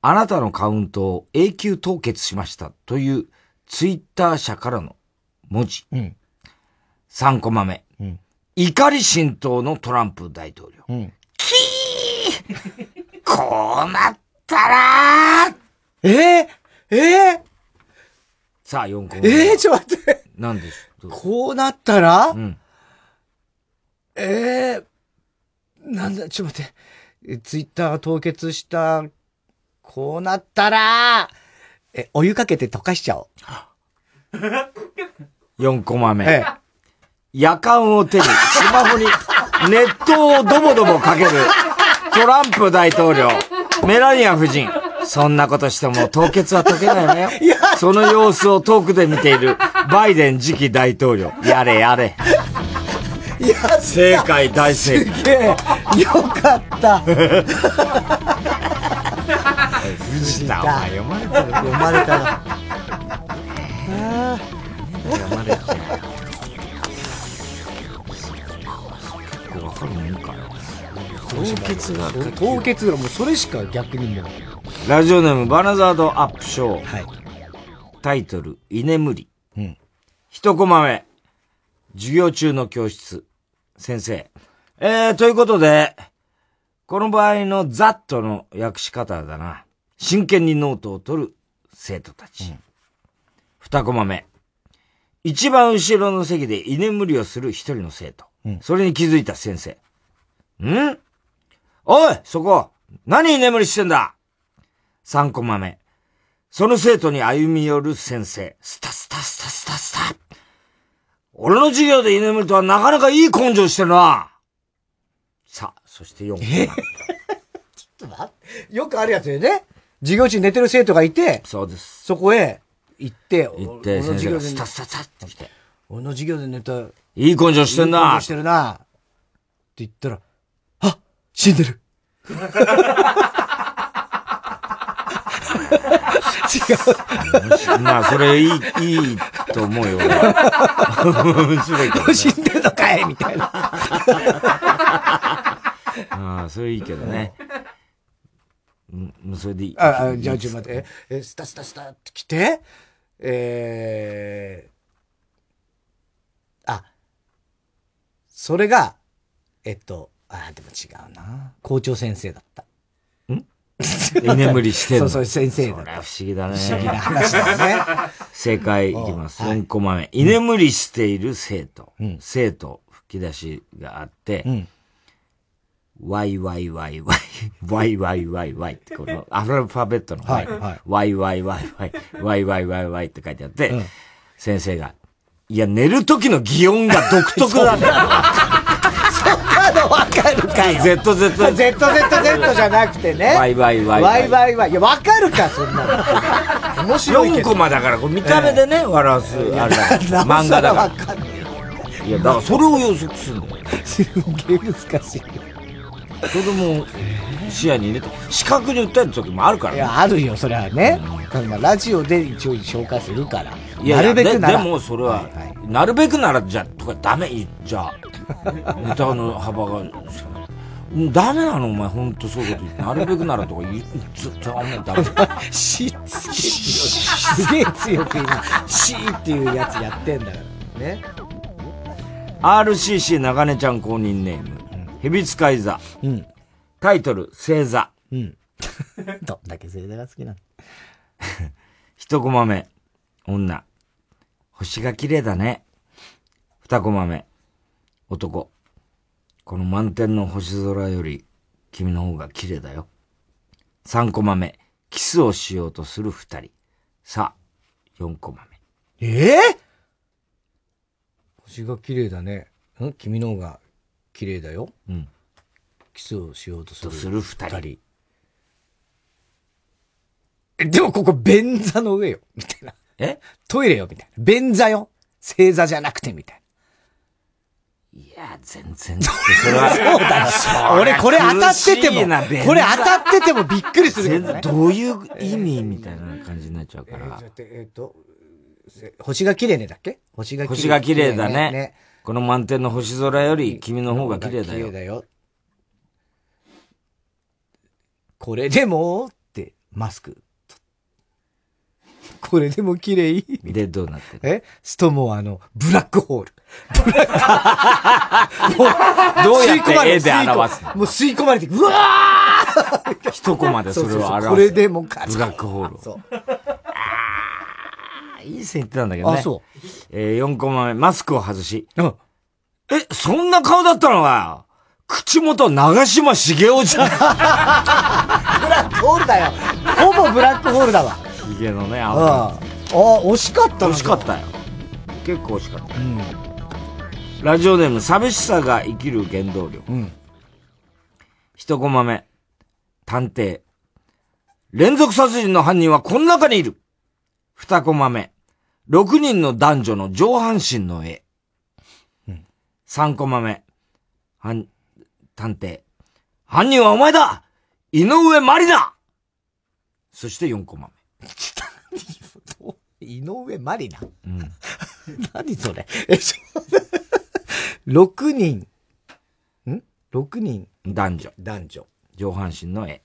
Speaker 2: あなたのカウントを永久凍結しましたというツイッター社からの文字。三コマ目。怒り浸透のトランプ大統領。こうなったら
Speaker 1: えー、えー、
Speaker 2: さあ、4個
Speaker 1: えー、ちょっと待って。
Speaker 2: なんでしょう？
Speaker 1: こうなったら？
Speaker 2: うん。
Speaker 1: えー、なんだ、ちょっと待って。えツイッターが凍結した、こうなったら、え、お湯かけて溶かしちゃおう。
Speaker 2: 4コマ目。
Speaker 1: え
Speaker 2: 夜間を手に、スマホに熱湯をドボドボかけるトランプ大統領、メラニア夫人。そんなことしても凍結は解けないわよ。その様子を遠くで見ているバイデン次期大統領。やれやれ。
Speaker 1: いや、
Speaker 2: 正解大正解。
Speaker 1: すげえ、よかった。
Speaker 2: 藤田、お前読まれてる。
Speaker 1: 読まれたな。あ
Speaker 2: 読まれてる。結構わかるかよ。凍結が
Speaker 1: ー凍結がもうそれしか逆にもう。
Speaker 2: ラジオネームバナザードアップショー。タイトル、居眠り。
Speaker 1: うん
Speaker 2: 一コマ目。授業中の教室。先生。えー、ということで、この場合のザットの訳し方だな。真剣にノートを取る生徒たち。二コマ目。一番後ろの席で居眠りをする一人の生徒。それに気づいた先生。ん？おいそこ何居眠りしてんだ？三コマ目。その生徒に歩み寄る先生。スタスタスタスタスタ。俺の授業で居眠りとはなかなかいい根性してるな。さあ、そして4コマ目。
Speaker 1: ちょっと待って。よくあるやつよね。授業中に寝てる生徒がいて、
Speaker 2: そうです。
Speaker 1: そこへ行って、
Speaker 2: 行って、
Speaker 1: 俺の
Speaker 2: 先生が
Speaker 1: 授業で
Speaker 2: スタスタスタって来て。
Speaker 1: 俺の授業で寝た。い
Speaker 2: いい根性してんな
Speaker 1: 根性してるな。って言ったら、あ死んでる。違う。
Speaker 2: まあ、それいい、いいと思うよ。俺面白いけど、ね。
Speaker 1: 死んでんのかいみたいな。
Speaker 2: ああ、それいいけどね。うん、それでいい。
Speaker 1: あ、あじゃあちょっと待って。え、えスタスタスタって来て、えー、あ、それが、えっと、あ、でも違うな。校長先生だった。
Speaker 2: 居眠りしてんの？
Speaker 1: そうそう、先生だ
Speaker 2: それは不思議だね。
Speaker 1: 不思議な話だね。
Speaker 2: 正解いきます。4コマ目。居眠りしている生徒。生徒、吹き出しがあって、ワイワイワイワイ、ワイワイワイワイって、このアルファベットのワイ、
Speaker 1: はい
Speaker 2: ワイワイワイワイ、ワイワイワイワイって書いてあって、
Speaker 1: うん
Speaker 2: 先生が、いや、寝る時の擬音が独特だよ。
Speaker 1: そんなのわかるかよ。
Speaker 2: ZZ。
Speaker 1: ZZZ じゃなくてね。
Speaker 2: ワイワイワイ
Speaker 1: ワイワイワイ。いや、わかるか、そんなの。面白いけ
Speaker 2: 4
Speaker 1: ど。
Speaker 2: コマだから、見た目でね、笑わす、あれだ。漫画だから。いや、だからそれを予測するんだよ。
Speaker 1: すげえ難しい。
Speaker 2: それも視野に入れて、視覚に訴える時もあるから
Speaker 1: いや、あるよ、それはね。まあラジオで一応紹介するから。か。
Speaker 2: いや
Speaker 1: なるべくなら。
Speaker 2: ででもそれは、なるべくならじゃ、とかダメ、じゃあ。ネタの幅が、うんダメなのお前、ほんとそういうこと言って。なるべくならとか言う、ずっとダメ、ダメ。
Speaker 1: しっつけすげえ強く今、しーっていうやつやってんだから。ね。
Speaker 2: RCC 長根ちゃん公認ネーム、蛇使い座。タイトル、星座。
Speaker 1: うん。どんだけ星座が好きなの
Speaker 2: 一コマ目、女。星が綺麗だね。二コマ目、男。この満天の星空より、君の方が綺麗だよ。三コマ目、キスをしようとする二人。さあ、四コマ目。
Speaker 1: ええ星が綺麗だね。ん？君の方が綺麗だよ。
Speaker 2: うん。
Speaker 1: キスをしようとする。
Speaker 2: とする二人。
Speaker 1: え、でもここ便座の上よ。みたいな。
Speaker 2: え？
Speaker 1: トイレよ。みたいな。便座よ。正座じゃなくて、みたい
Speaker 2: いや、全然。それは、
Speaker 1: そうだよ俺これ当たっててもこれ当たっててもびっくりするけどね
Speaker 2: どういう意味みたいな感じになっちゃうから。
Speaker 1: な。えっと、せ星が綺麗ねだっけ？星が
Speaker 2: 星が綺麗だね。
Speaker 1: ね
Speaker 2: この満天の星空より君の方が綺麗だよ。
Speaker 1: 綺麗だよ。これでもって、マスク。これでも綺麗
Speaker 2: で、どうなってる？
Speaker 1: え？ストモアのブラックホール。ブラック もう
Speaker 2: どうやって
Speaker 1: 吸い込まれ
Speaker 2: 絵で表すの？
Speaker 1: もう吸い込まれて、うわー
Speaker 2: 一コマでそれを表す。
Speaker 1: そうそうそうこれでもか
Speaker 2: ブラックホールを。
Speaker 1: そう。
Speaker 2: いい線いってたんだけどね。。
Speaker 1: あそう
Speaker 2: えー、4コマ目、マスクを外し。え、そんな顔だったのか口元長嶋茂雄じゃん。
Speaker 1: ブラックホールだよ。ほぼブラックホールだわ。
Speaker 2: ヒゲのね、
Speaker 1: うん。
Speaker 2: 青
Speaker 1: あ、惜しかったな
Speaker 2: 惜しかったよ。結構惜しかった。ラジオネーム、寂しさが生きる原動力。一コマ目、探偵。連続殺人の犯人はこの中にいる。二コマ目、六人の男女の上半身の絵。三コマ目、犯、探偵。犯人はお前だ井上まりなそして四コマ
Speaker 1: 井上まりな。
Speaker 2: 目。うん。
Speaker 1: 何それ？え、そ6人。ん ?6 人。
Speaker 2: 男女。
Speaker 1: 男女。
Speaker 2: 上半身の絵。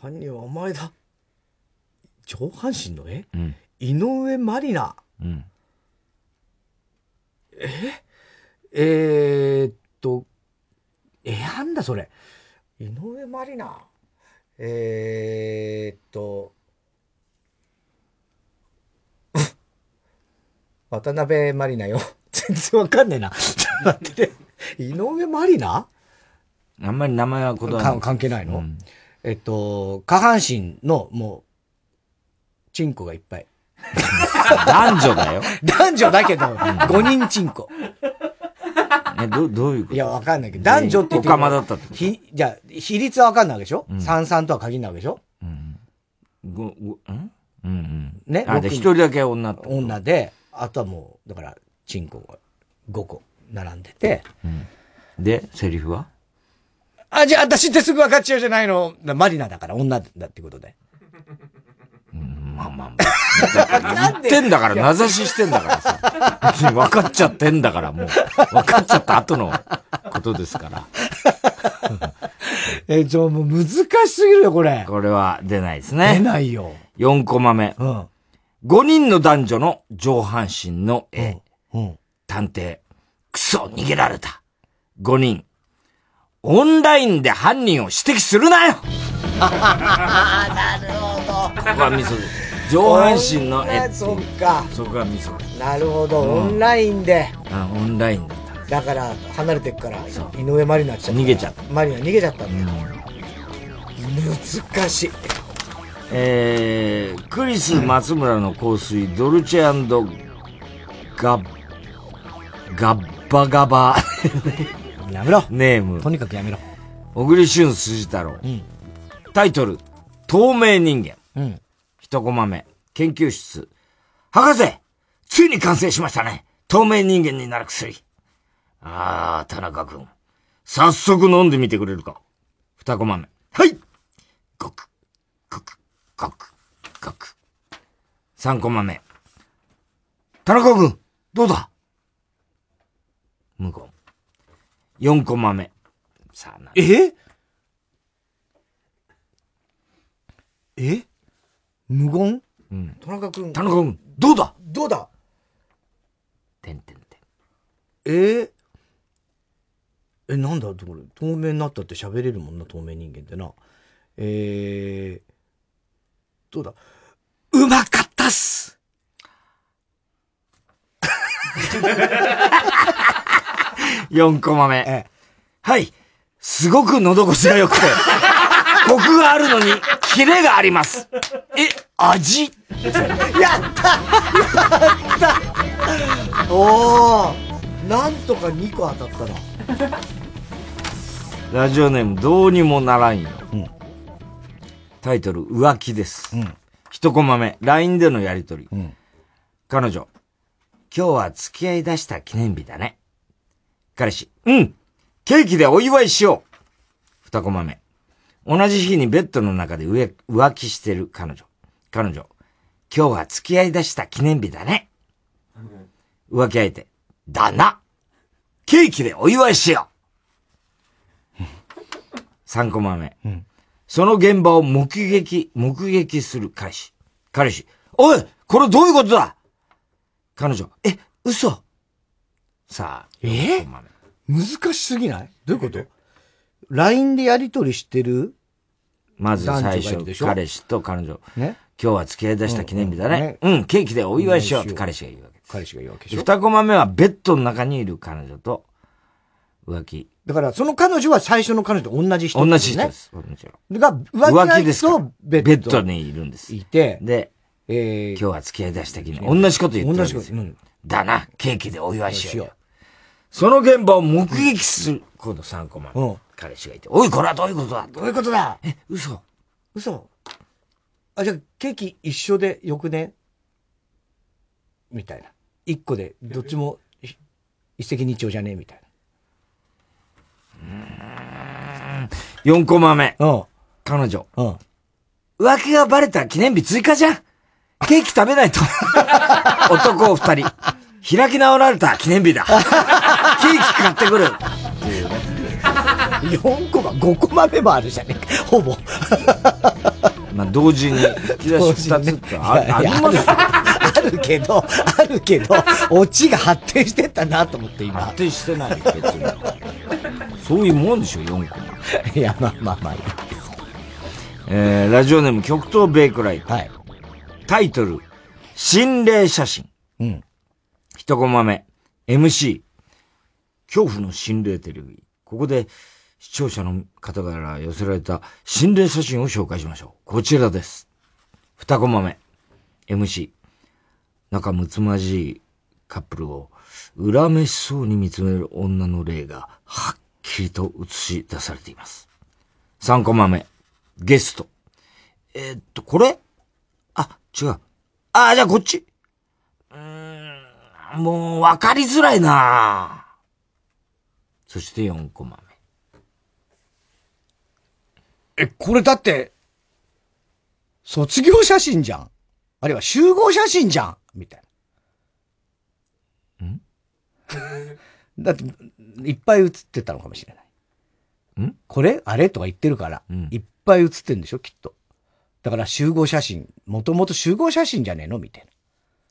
Speaker 1: 犯人はお前だ。上半身の絵？
Speaker 2: うん。
Speaker 1: 井上まりな。
Speaker 2: うん。
Speaker 1: え？えー、っと、え、なんだそれ。井上まりな。えー、っと、渡辺まりなよ。全然わかんねえな。ちょっと待って。井上まりな
Speaker 2: あんまり名前はこだわら
Speaker 1: か関係ないの、えっと、下半身の、もう、チンコがいっぱい。
Speaker 2: 男女だよ。
Speaker 1: 男女だけど、5人チンコ。
Speaker 2: え、ど、どういうこと？
Speaker 1: いや、わかんないけど、男女って言って
Speaker 2: おかまだったって
Speaker 1: ひ、じゃあ、比率はわかんないわけでしょ、
Speaker 2: うん。
Speaker 1: 三三とは限らないわけでしょ？
Speaker 2: ご、ご、ん？うんうん。
Speaker 1: ね
Speaker 2: あ、で、
Speaker 1: 六
Speaker 2: 一人だけ女
Speaker 1: 女で、あとはもう、だから、チンコが5個並んでて、
Speaker 2: で、セリフは？
Speaker 1: あ、じゃあ私ってすぐ分かっちゃうじゃないの。マリナだから女だってことで。
Speaker 2: まあまあまあ。言ってんだから、名指ししてんだからさ。別 に分かっちゃってんだから、もう。分かっちゃった後のことですから。
Speaker 1: え、ちょ、もう難しすぎるよ、これ。
Speaker 2: これは出ないですね。
Speaker 1: 出ないよ。
Speaker 2: 4コマ目。
Speaker 1: うん。
Speaker 2: 5人の男女の上半身の絵。
Speaker 1: うん。
Speaker 2: 探偵。クソ、逃げられた。5人。オンラインで犯人を指摘するなよ
Speaker 1: なるほど。
Speaker 2: ここはミソ上半身の絵っていう
Speaker 1: そっか。
Speaker 2: そこがミソ
Speaker 1: なるほど、
Speaker 2: うん
Speaker 1: オンラインで。
Speaker 2: あ、オンラインだっ
Speaker 1: だから、離れてっから、井上まりなっちゃ。
Speaker 2: 逃げちゃった。
Speaker 1: マリナ逃げちゃったんだよ。難しい。
Speaker 2: えー、クリス松村の香水、ドルチェガッ、ガッバガバ。
Speaker 1: やめろ。
Speaker 2: ネーム。
Speaker 1: とにかくやめろ。
Speaker 2: 小栗旬辻太郎。タイトル、透明人間。
Speaker 1: うん。
Speaker 2: 一コマ目、研究室。博士ついに完成しましたね透明人間になる薬。あー、田中君。早速飲んでみてくれるか。二コマ目。はいごく、ごく、ごく、ごく。3コマ目。田中君、どうだ？無言。4コマ目。さあな。
Speaker 1: え？え？無言？
Speaker 2: うん。
Speaker 1: 田中君。
Speaker 2: 田中君、どうだ？
Speaker 1: どうだ？
Speaker 2: てんてんてん。
Speaker 1: え？ー、え、なんだ？これ、透明になったって喋れるもんな、透明人間ってな。えー、どうだ？うまかったっす
Speaker 2: 4コマ目。はい。すごく喉越しが良くて、コクがあるのに、キレがあります。え、味？
Speaker 1: やったやったおーなんとか2個当たったな。
Speaker 2: ラジオネームどうにもならんよ。タイトル、浮気です。一コマ目、LINE でのやりとり。彼女、今日は付き合い出した記念日だね。彼氏、うんケーキでお祝いしよう二コマ目、同じ日にベッドの中で浮浮気してる彼女。彼女、今日は付き合い出した記念日だね。浮気相手、だなケーキでお祝いしよう三コマ目。その現場を目撃、目撃する彼氏。彼氏。おいこれどういうことだ？彼女。え、嘘さあ。
Speaker 1: え？難しすぎない？どういうこと ?LINE でやりとりしてる？
Speaker 2: まず最初彼氏と彼女。
Speaker 1: ね
Speaker 2: 今日は付き合い出した記念日だね。うん、ケーキでお祝いしようって彼氏が言うわけ。
Speaker 1: 彼氏が言うわけでしょ？
Speaker 2: 二コマ目はベッドの中にいる彼女と浮気。
Speaker 1: だから、その彼女は最初の彼女と同じ人
Speaker 2: 同じ人です。同じ人
Speaker 1: が、浮気
Speaker 2: です
Speaker 1: とベッド
Speaker 2: にいるんです。
Speaker 1: いて、
Speaker 2: で、
Speaker 1: えー、
Speaker 2: 今日は付き合い出した記念日。同じこと言ってるんですよ
Speaker 1: 同じことうん
Speaker 2: だな、ケーキでお祝いしようよ。その現場を目撃する、今度3コマ目。彼氏がいて、おい、これはどういうことだ？
Speaker 1: どういうことだ？
Speaker 2: え、嘘
Speaker 1: 嘘？あ、じゃあ、ケーキ一緒でよくね？みたいな。一個で、どっちもひ一石二鳥じゃね？みたい
Speaker 2: 4コマ目。彼女。浮気がバレた記念日追加じゃん？ケーキ食べないと。男二人。開き直られた記念日だ。ケーキ買ってくる。
Speaker 1: な。4個が5個ま目もあるじゃねえか。ほぼ。
Speaker 2: まあ、同時に引き出し二つってあ
Speaker 1: いや
Speaker 2: あります
Speaker 1: あるけど、あるけど、オチが発展してったなと思って今。
Speaker 2: 発展してない、別に。そういうもんでしょ、4個も。
Speaker 1: いや、まあまあまあ。
Speaker 2: えー、ラジオネーム極東ベイクライト。タイトル、心霊写真。
Speaker 1: うん。
Speaker 2: 一コマ目、MC、恐怖の心霊テレビ。ここで視聴者の方から寄せられた心霊写真を紹介しましょう。こちらです。二コマ目、MC、仲睦まじいカップルを恨めしそうに見つめる女の霊がはっきりと映し出されています。三コマ目、ゲスト。えーっと、これ？あ、違う。ああ、じゃあこっち。うーん、もう分かりづらいなそして4コマ
Speaker 1: え、これだって、卒業写真じゃん。あるいは集合写真じゃんみたいな。ん？だって、いっぱい写ってたのかもしれない。
Speaker 2: ん？
Speaker 1: これあれとか言ってるから、いっぱい写ってんでしょ？きっと。だから集合写真、もともと集合写真じゃねえの？みたい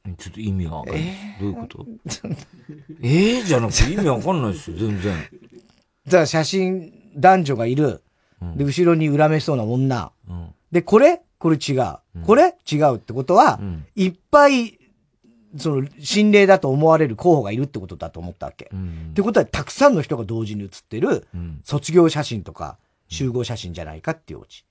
Speaker 1: な。
Speaker 2: ちょっと意味がわかんない。どういうこと？ええじゃなくて意味わかんないですよ、全然。
Speaker 1: だから写真、男女がいる。で、後ろに恨めしそうな女。で、これ？これ違う。これ？違うってことは、いっぱい、その、心霊だと思われる候補がいるってことだと思ったわけ。ってことは、たくさんの人が同時に写ってる、卒業写真とか、集合写真じゃないかっていうオチ。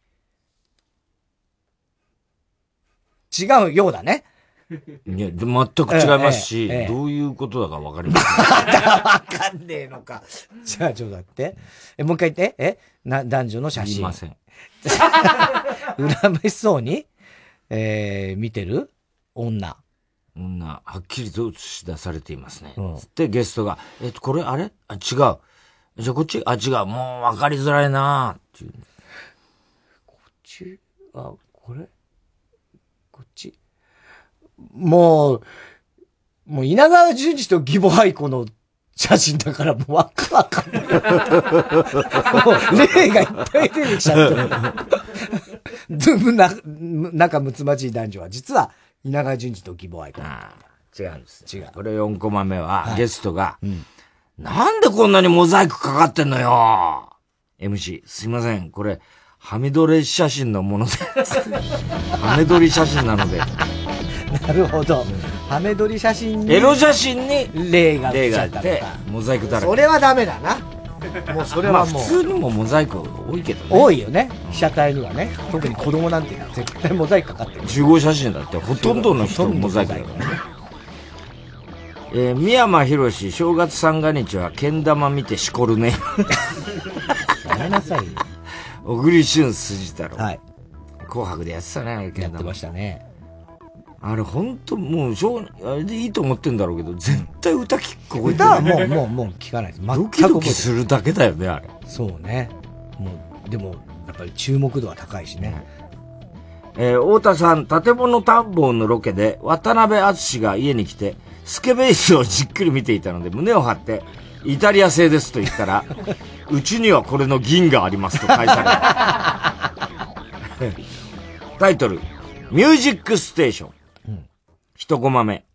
Speaker 1: 違うようだね。
Speaker 2: いや、で全く違いますし、
Speaker 1: ええええ
Speaker 2: どういうことだかわかりません。
Speaker 1: わかんねえのか。じゃあ、ちょっと待って。え、もう一回言って。えな、男女の写真。
Speaker 2: 言いません。
Speaker 1: 恨めしそうに、えー、見てる？女。
Speaker 2: 女、はっきりと映し出されていますね。つってゲストが、えっと、これあれ？あ、違う。じゃあこっち？あ、違う。もうわかりづらいなっていう。
Speaker 1: こっち？あ、これ？こっち？もう、もう稲川淳二と義母愛子の写真だからもうわかわかんない。もう例がいっぱい出てきちゃってる。ずぶな、仲睦まじい男女は、実は稲川淳二と義母愛子。
Speaker 2: 違うんです。違う。これ4コマ目は、ゲストが、なんでこんなにモザイクかかってんのよ !MC、すいません。これ、ハメ撮り写真のもので。ハメ撮り写真なので。
Speaker 1: なるほど。ハメ撮り写真に。
Speaker 2: エロ写真に、
Speaker 1: 例が
Speaker 2: 例があって、モザイクだらけ。
Speaker 1: それはダメだな。もうそれはもう。
Speaker 2: まあ普通にもモザイク多いけどね。
Speaker 1: 多いよね。被写体にはね。特に子供なんて絶対モザイクかかってる。
Speaker 2: 15写真だって、ほとんどの人モザイクだからね。えー、三山博史、正月三が日は、けん玉見てしこるね。
Speaker 1: やめなさいよ。
Speaker 2: 小栗旬筋太郎。
Speaker 1: はい。
Speaker 2: 紅白でやってたね、
Speaker 1: やってましたね。
Speaker 2: あれ本当もう、しょうあれでいいと思ってんだろうけど、絶対歌聞こえて
Speaker 1: 歌はもう、もう、もう聞かないです。
Speaker 2: ドキドキするだけだよね、あれ。
Speaker 1: そうね。もう、でも、やっぱり注目度は高いしね。
Speaker 2: えー、太田さん、建物探訪のロケで、渡辺敦が家に来て、スケベイスをじっくり見ていたので、胸を張って、イタリア製ですと言ったら、うちにはこれの銀がありますと返された。タイトル、ミュージックステーション。一コマ目。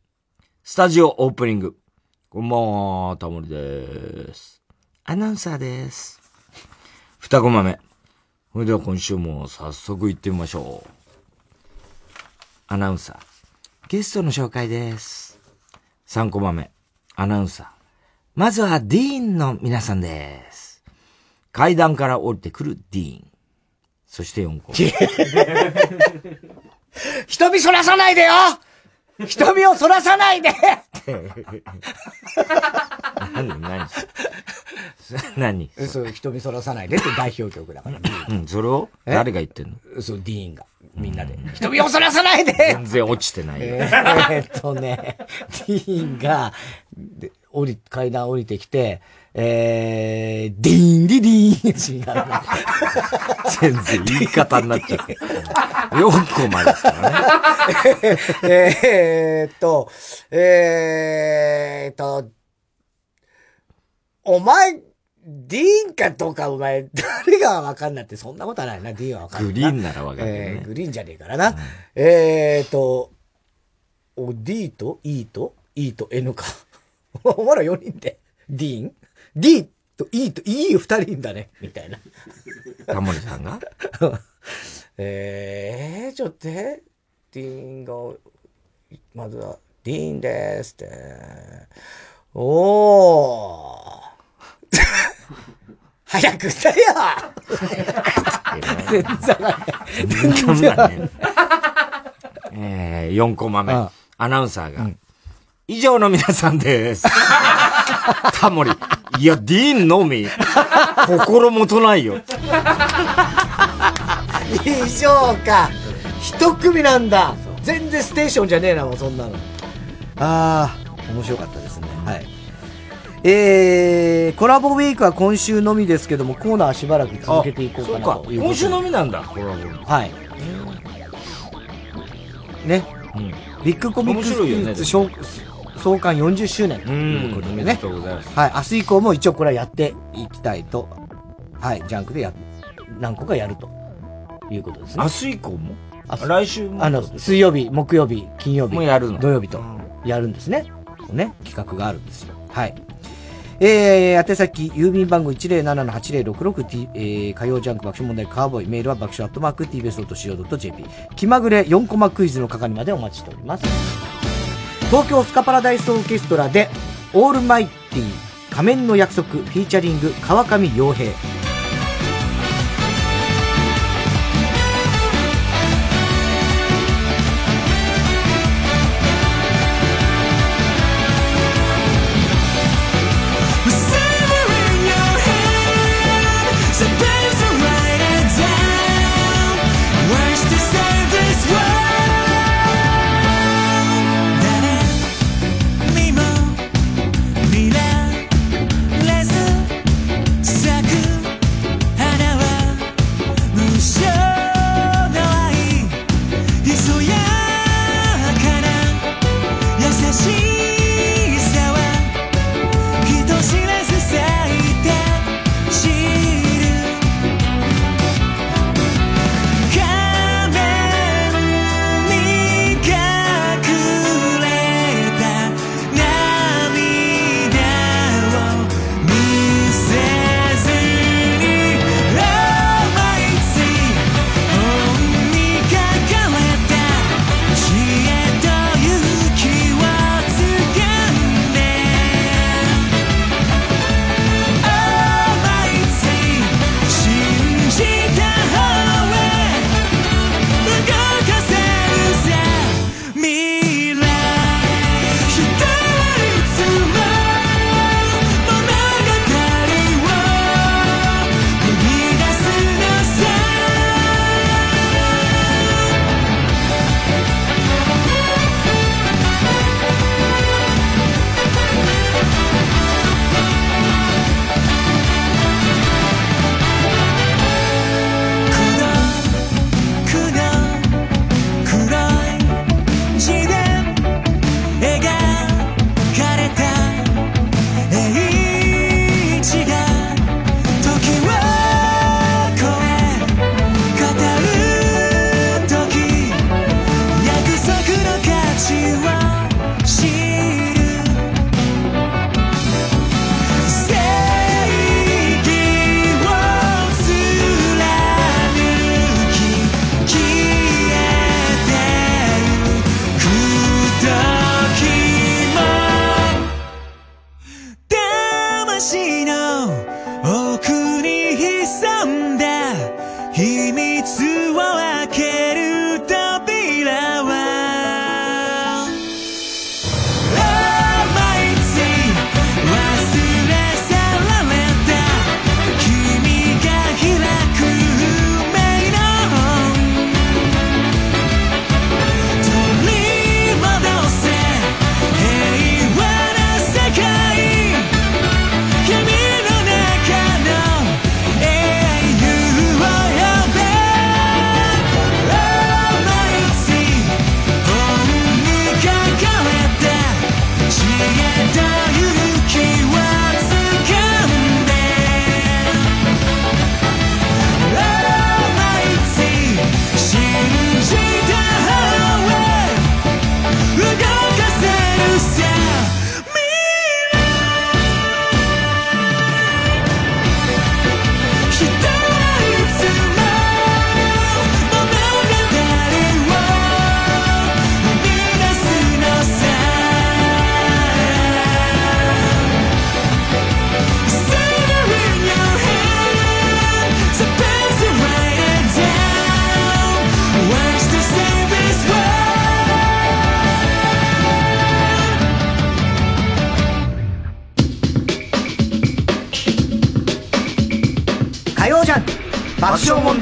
Speaker 2: スタジオオープニング。こんばんは、タモリです。アナウンサーです。二コマ目。それでは今週も早速行ってみましょう。アナウンサー。ゲストの紹介です。3コマ目。アナウンサー。まずはディーンの皆さんです。階段から降りてくるディーン。そして4コマ目。
Speaker 1: 瞳そらさないでよ瞳をそらさないで
Speaker 2: 何何？何？
Speaker 1: そう、瞳そらさないでって代表曲だから。
Speaker 2: うん、それを？
Speaker 1: え？
Speaker 2: 誰が言ってんの？
Speaker 1: そう、ディーンが。みんなで。瞳をそらさないで
Speaker 2: 全然落ちてないよ。
Speaker 1: えーっとね、ディーンが、で降り、階段降りてきて、えー、ディーンディディーン違う。
Speaker 2: 全然言い方になっちゃって。4コマですからね。
Speaker 1: えーっと、えーっと、お前、ディーンかどうかお前、誰がわかんないってそんなことはないな、ディーンはわかんない
Speaker 2: グリーンならわかるね
Speaker 1: えーグリーンじゃねえからな。えーっと、お、D と E と E と N か？お前ら4人で。ディーン？?D と E と E 二人いんだね。みたいな。
Speaker 2: タモリさんが？
Speaker 1: えー、ちょっとディーンが、まずは、ディーンですって。おー。早くしたよ全然わかんない。
Speaker 2: えー、4コマ目。アナウンサーが、以上の皆さんです。タモリ。いや、ディーンのみ。心もとないよ。
Speaker 1: 以上か。一組なんだ。全然ステーションじゃねえな、もうそんなの。ああ、面白かったですね。はい。えー、コラボウィークは今週のみですけども、コーナーはしばらく続けていこうかな
Speaker 2: そうか
Speaker 1: ということで
Speaker 2: 今週のみなんだ、コラボ。
Speaker 1: はい。ね。ビッグコミックス
Speaker 2: 面白いよね
Speaker 1: ピリッツ創創刊40周年ということでね
Speaker 2: おめでとうございます。
Speaker 1: はい。明日以降も一応これはやっていきたいと、はい。ジャンクでや、何個かやるということですね。
Speaker 2: 明日以降も？
Speaker 1: あ
Speaker 2: 来週も
Speaker 1: あの、水曜日、木曜日、金曜日。
Speaker 2: もうやるの？
Speaker 1: 土曜日と、やるんですね。ね、企画があるんですよ。はい。えー、宛先、郵便番号 107-8066T、えー、火曜ジャンク爆笑問題カーボーイ、メールは爆笑アットマーク TBS.CO.JP、気まぐれ4コマクイズの係までお待ちしております。東京スカパラダイスオーケストラで、オールマイティ仮面の約束、フィーチャリング、川上洋平。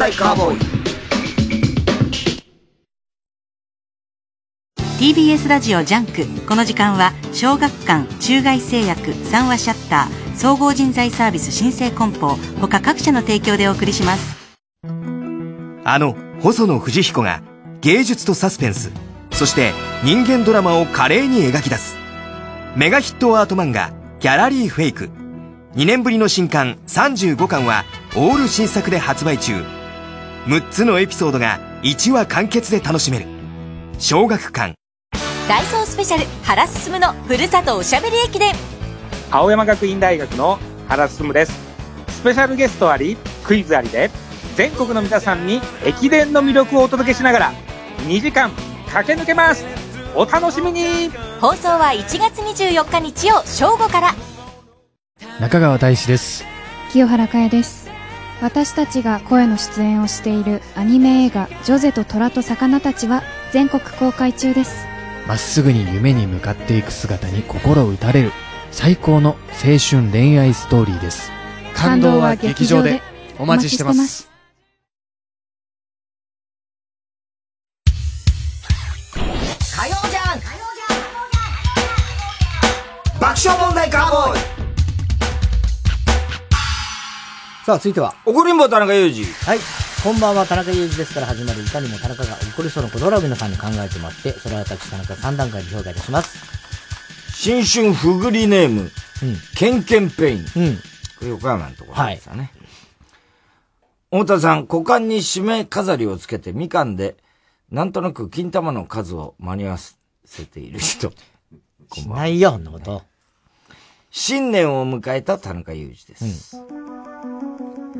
Speaker 1: 笑問題カーボーイ
Speaker 16: TBS ラジオ JUNK。この時間は小学館中外製薬三和シャッター総合人材サービス新生梱包他各社の提供でお送りします。
Speaker 19: あの細野不二彦が芸術とサスペンスそして人間ドラマを華麗に描き出す。メガヒットアート漫画「ギャラリーフェイク」2年ぶりの新刊35巻はオール新作で発売中6つのエピソードが1話完結で楽しめる。小学館。
Speaker 20: ダイソースペシャル原進のふるさとおしゃべり駅伝。
Speaker 21: 青山学院大学の原進です。スペシャルゲストありクイズありで全国の皆さんに駅伝の魅力をお届けしながら2時間駆け抜けます。お楽しみに。
Speaker 20: 放送は1月24日日曜正午から。
Speaker 22: 中川大志です。
Speaker 23: 清原果耶です私たちが声の出演をしているアニメ映画「ジョゼと虎と魚たち」は全国公開中です。
Speaker 22: まっすぐに夢に向かっていく姿に心打たれる最高の青春恋愛ストーリーです。感動は劇場でお待ちしてます
Speaker 1: さあ、続いては。
Speaker 2: 怒りんぼ田中裕二。
Speaker 1: はい。こんばんは、田中裕二ですから始まる、いかにも田中が怒りそうなことを皆さんに考えてもらって、それは私、田中3段階で評価いたします。
Speaker 2: 新春ふぐりネーム、ケンケンペイン。これ横山のところですよね。太田さん、股間に締め飾りをつけてみかんで、なんとなく金玉の数を間に合わせている人。
Speaker 1: しないよ、そんなこと。
Speaker 2: 新年を迎えた田中裕二です。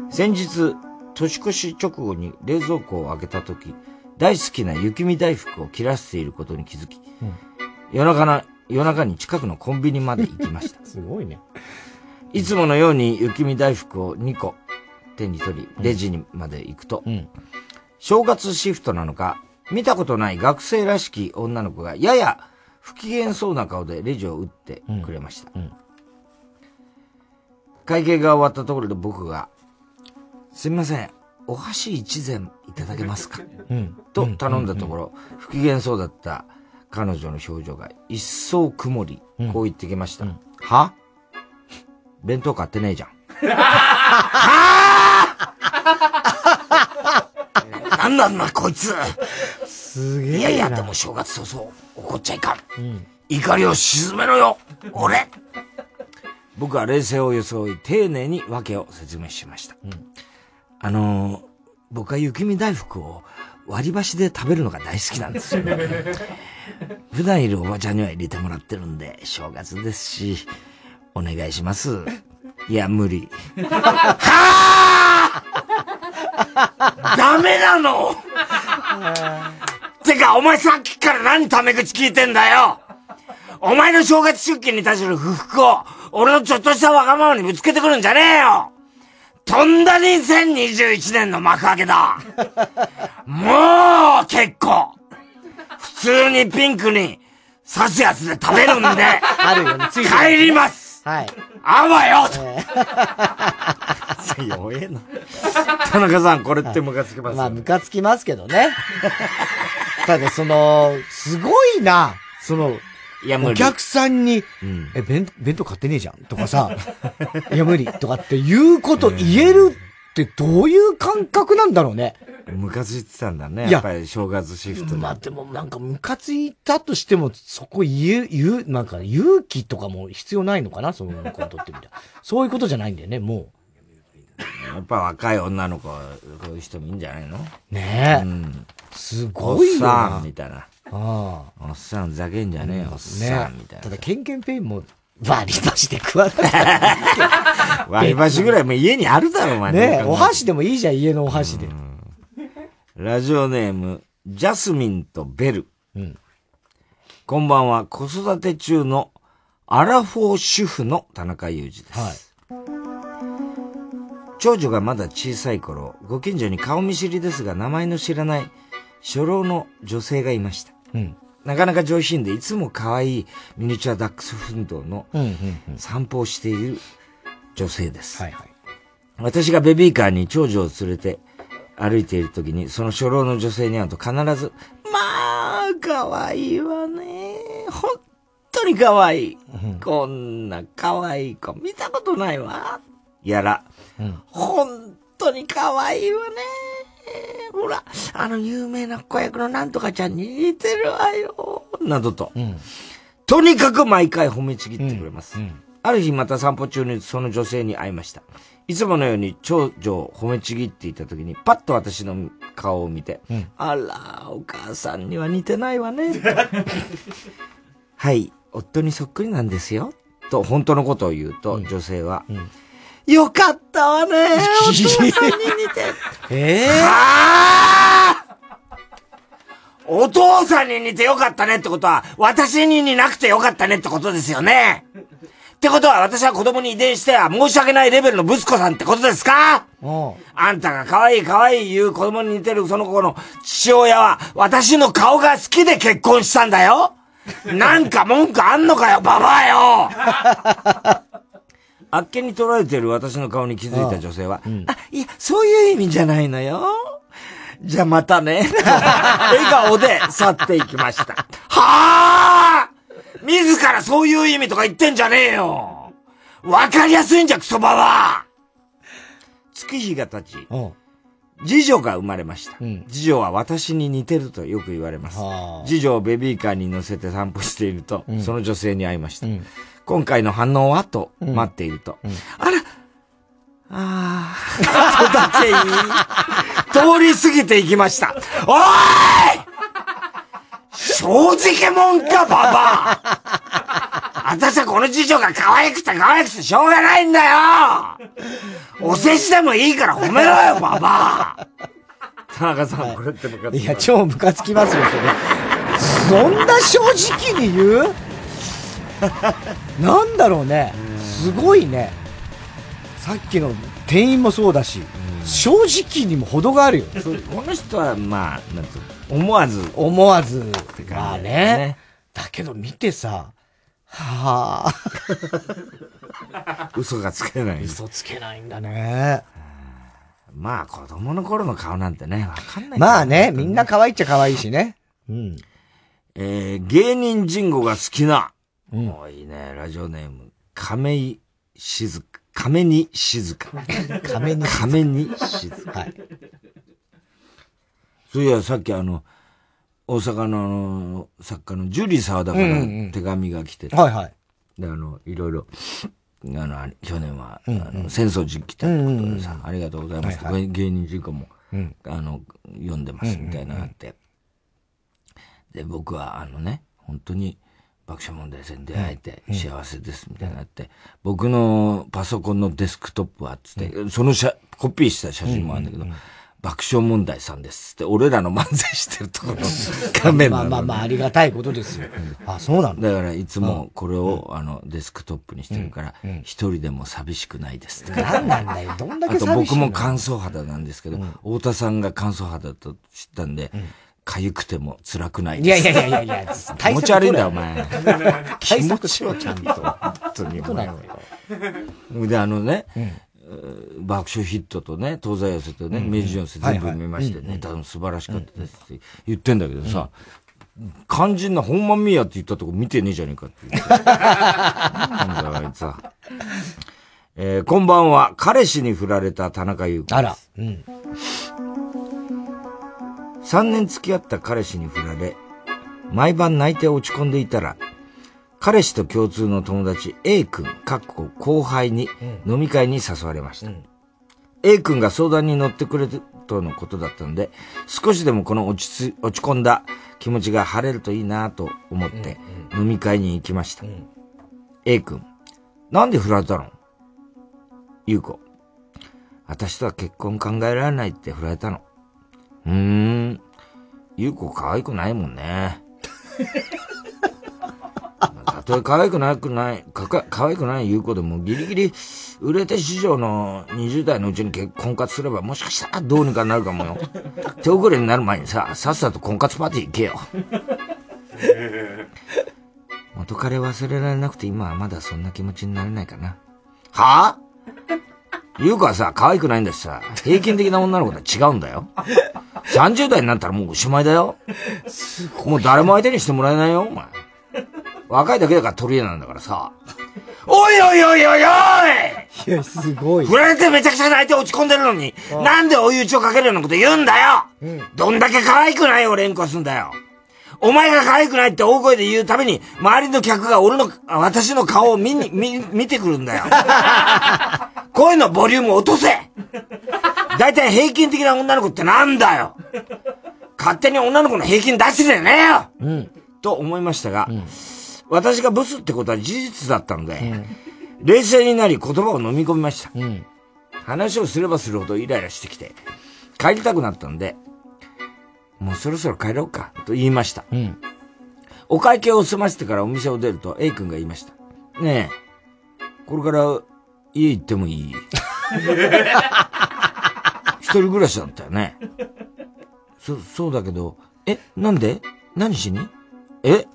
Speaker 2: 先日、年越し直後に冷蔵庫を開けた時、大好きな雪見大福を切らしていることに気づき、夜中な、夜中に近くのコンビニまで行きました。
Speaker 1: すごいね。
Speaker 2: いつものように雪見大福を2個手に取り、レジにまで行くと、正月シフトなのか、見たことない学生らしき女の子がやや不機嫌そうな顔でレジを打ってくれました。会計が終わったところで僕が、すみません、お箸一膳いただけますか、と頼んだところ、不機嫌そうだった彼女の表情が一層曇り、こう言ってきました。は？弁当買ってねえじゃん。なんなんだこいつ！
Speaker 1: すげえ
Speaker 2: いやいや、でも正月早々怒っちゃいかん。怒りを鎮めろよ俺！僕は冷静を装い、丁寧に訳を説明しました。あのー、僕は雪見大福を割り箸で食べるのが大好きなんですよ。普段いるおばちゃんには入れてもらってるんで、正月ですし、お願いします。いや、無理。は あダメなのてか、お前さっきから何タメ口聞いてんだよお前の正月出勤に対する不服を、俺のちょっとしたわがままにぶつけてくるんじゃねえよとんだ2021年の幕開けだ。もう結構。普通にピンクに刺すやつで食べるんで
Speaker 1: あるよね、つい
Speaker 2: 帰ります。
Speaker 1: はい。
Speaker 2: あわよ。弱え。な。田中さん、これってムカつきますよ
Speaker 1: まあ、ムカつきますけどね。ただ、その、すごいな、その、
Speaker 2: いや無理
Speaker 1: お客さんに、え、弁、弁当買ってねえじゃんとかさ、いや、無理とかっていうこと言えるってどういう感覚なんだろうね。
Speaker 2: ムカついてたんだね。
Speaker 1: いや
Speaker 2: やっぱり正月シフトで。
Speaker 1: まあでもなんかムカついたとしても、そこ言う、言う、なんか勇気とかも必要ないのかなそういうことってみたいな。そういうことじゃないんだよね、も
Speaker 2: やっぱ若い女の子、こういう人もいいんじゃないの？
Speaker 1: う。ねえ。
Speaker 2: うん。
Speaker 1: すごいよな
Speaker 2: おっさん、みたいな。
Speaker 1: ああ。
Speaker 2: おっさん、ふざけんじゃねえよ、おっさん、みたいな。
Speaker 1: ただ、ケンケンペインも割り箸で食わない。
Speaker 2: 割り箸ぐらいもう家にあるだろ、お前。
Speaker 1: ねお箸でもいいじゃん、家のお箸で。
Speaker 2: ラジオネーム、ジャスミンとベル。こんばんは、子育て中のアラフォー主婦の田中裕二です。長女がまだ小さい頃、ご近所に顔見知りですが名前の知らない初老の女性がいました。
Speaker 1: うん。
Speaker 2: なかなか上品でいつも可愛いミニチュアダックスフンドの
Speaker 1: うん、うん、うん。
Speaker 2: 散歩をしている女性です。
Speaker 1: はいはい。
Speaker 2: 私がベビーカーに長女を連れて歩いている時に、その初老の女性に会うと必ず、まあ、可愛いわね。本当に可愛い。こんな可愛い子見たことないわ。やら、本当に可愛いわね。ほら、あの有名な子役のなんとかちゃんに似てるわよ。などと。とにかく毎回褒めちぎってくれます。ある日また散歩中にその女性に会いました。いつものように長女を褒めちぎっていた時に、パッと私の顔を見て、あら、お母さんには似てないわね。とはい、夫にそっくりなんですよ。と本当のことを言うと、女性は、よかったわね。お父さんに似て。
Speaker 1: ええ
Speaker 2: はあお父さんに似てよかったねってことは、私に似なくてよかったねってことですよね。ってことは私は子供に遺伝しては申し訳ないレベルの息子さんってことですか？あんたが可愛い可愛い言う子供に似てるその子の父親は私の顔が好きで結婚したんだよなんか文句あんのかよ、ババアよあっけに取られてる私の顔に気づいた女性は、あ、いや、そういう意味じゃないのよ。じゃあまたね。と 笑顔で去っていきました。はあ自らそういう意味とか言ってんじゃねえよわかりやすいんじゃ、クソババア月日が経ち、次女が生まれました。次女は私に似てるとよく言われます。次女をベビーカーに乗せて散歩していると、
Speaker 1: うん
Speaker 2: その女性に会いました。今回の反応は？と待っていると、あら、ああ、とだけいい。通り過ぎていきました。おー。い正直もんか、ババア私はこの次女が可愛くて可愛くてしょうがないんだよお世辞でもいいから褒めろよ、ババア田中さん、これってムカつき
Speaker 1: いや、超ムカつきますよ、それ。そんな正直に言う なんだろうね。すごいね。さっきの店員もそうだし、正直にも程があるよ。
Speaker 2: この人は、まあ、なんつうの思わず。
Speaker 1: 思わず。まあ
Speaker 2: ね
Speaker 1: ね。だけど見てさ、はあ。
Speaker 2: 嘘がつけない。
Speaker 1: 嘘つけないんだね。
Speaker 2: まあ、子供の頃の顔なんてね、わかんない。
Speaker 1: まあね、みんな可愛いっちゃ可愛いしね。うん。
Speaker 2: えー、芸人人語が好きな。もういいね、ラジオネーム、亀井静香。亀に静香。
Speaker 1: 亀に
Speaker 2: 亀に静香。
Speaker 1: はい。
Speaker 2: そういや、さっきあの、大阪のあの作家のジュリー沢田から
Speaker 1: うんうんうん
Speaker 2: 手紙が来てて、
Speaker 1: はいはい。
Speaker 2: で、あの、いろいろ、あの、あ去年は、
Speaker 1: うんうん
Speaker 2: あの戦争時期だってことでさ、
Speaker 1: うんうんうん
Speaker 2: ありがとうございます。
Speaker 1: はいはい
Speaker 2: 芸人人口も、
Speaker 1: うん
Speaker 2: あの、読んでますみたいなのがあって、で、僕はあのね、本当に爆笑問題戦出会えて幸せですみたいなって、僕のパソコンのデスクトップはっつって、その写コピーした写真もあるんだけど、爆笑問題さんですって、俺らの漫才してるところの 画面なの
Speaker 1: まあまあまあ、ありがたいことですよ。あ、そうなんだ。
Speaker 2: だからいつもこれを、あの、デスクトップにしてるから、一人でも寂しくないですって。
Speaker 1: なんなんだよ。どんだ
Speaker 2: あと
Speaker 1: け寂しいの？
Speaker 2: 僕も乾燥肌なんですけど、太田さんが乾燥肌だと知ったんで、痒くても辛くない。
Speaker 1: いやいやいやいやいや
Speaker 2: 気持ち悪いんだよ、お前。気
Speaker 1: 対
Speaker 2: 持ちよ、ちゃんと。本当に。
Speaker 1: そうなのよ
Speaker 2: で、あのね、爆笑ヒットとね、東西寄せとね、明治寄せ全部見まして、ネタも素晴らしかったですって言ってんだけどさ、肝心な本番見やって言ったとこ見てねえじゃねえかって言って。なんだよ、あいつは。えーこんばんは、彼氏に振られた田中優子です。
Speaker 1: あら。うん。
Speaker 2: 3年付き合った彼氏に振られ、毎晩泣いて落ち込んでいたら、彼氏と共通の友達 A 君、かっこ後輩に飲み会に誘われました。A 君が相談に乗ってくれるとのことだったので、少しでもこの落ちつ落ち込んだ気持ちが晴れるといいなと思って飲み会に行きました。A 君、なんで振られたの？ゆう子、私とは結婚考えられないって振られたの。うーん。ゆう子可愛くないもんね。たとえ可愛くなくない、かか可愛くないゆう子でもギリギリ売れて市場の20代のうちに結婚活すればもしかしたらどうにかなるかもよ。手遅れになる前にさ、さっさと婚活パーティー行けよ。元彼忘れられなくて今はまだそんな気持ちになれないかな。はぁ、ゆう子はさ、可愛くないんだしさ、平均的な女の子とは違うんだよ。30代になったらもうおしまいだよ。もう誰も相手にしてもらえないよ、お前。若いだけだから取り柄なんだからさ。おいおいおいおいおい
Speaker 1: いや、すごい。
Speaker 2: 振られてめちゃくちゃ泣いて落ち込んでるのに、なんで追い打ちをかけるようなこと言うんだよどんだけ可愛くないを連呼すんだよお前が可愛くないって大声で言うために、周りの客が俺の、あ私の顔を見に、見、見てくるんだよ。声のボリューム落とせだいたい平均的な女の子ってなんだよ勝手に女の子の平均出してねえよ
Speaker 1: うん。
Speaker 2: と思いましたが、私がブスってことは事実だったので、冷静になり言葉を飲み込みました。話をすればするほどイライラしてきて、帰りたくなったんで、もうそろそろ帰ろうか、と言いました。お会計を済ませてからお店を出ると A 君が言いました。ねえ、これから家行ってもいい？一人暮らしだったよね。そ、そうだけど、え、なんで？何しに？え？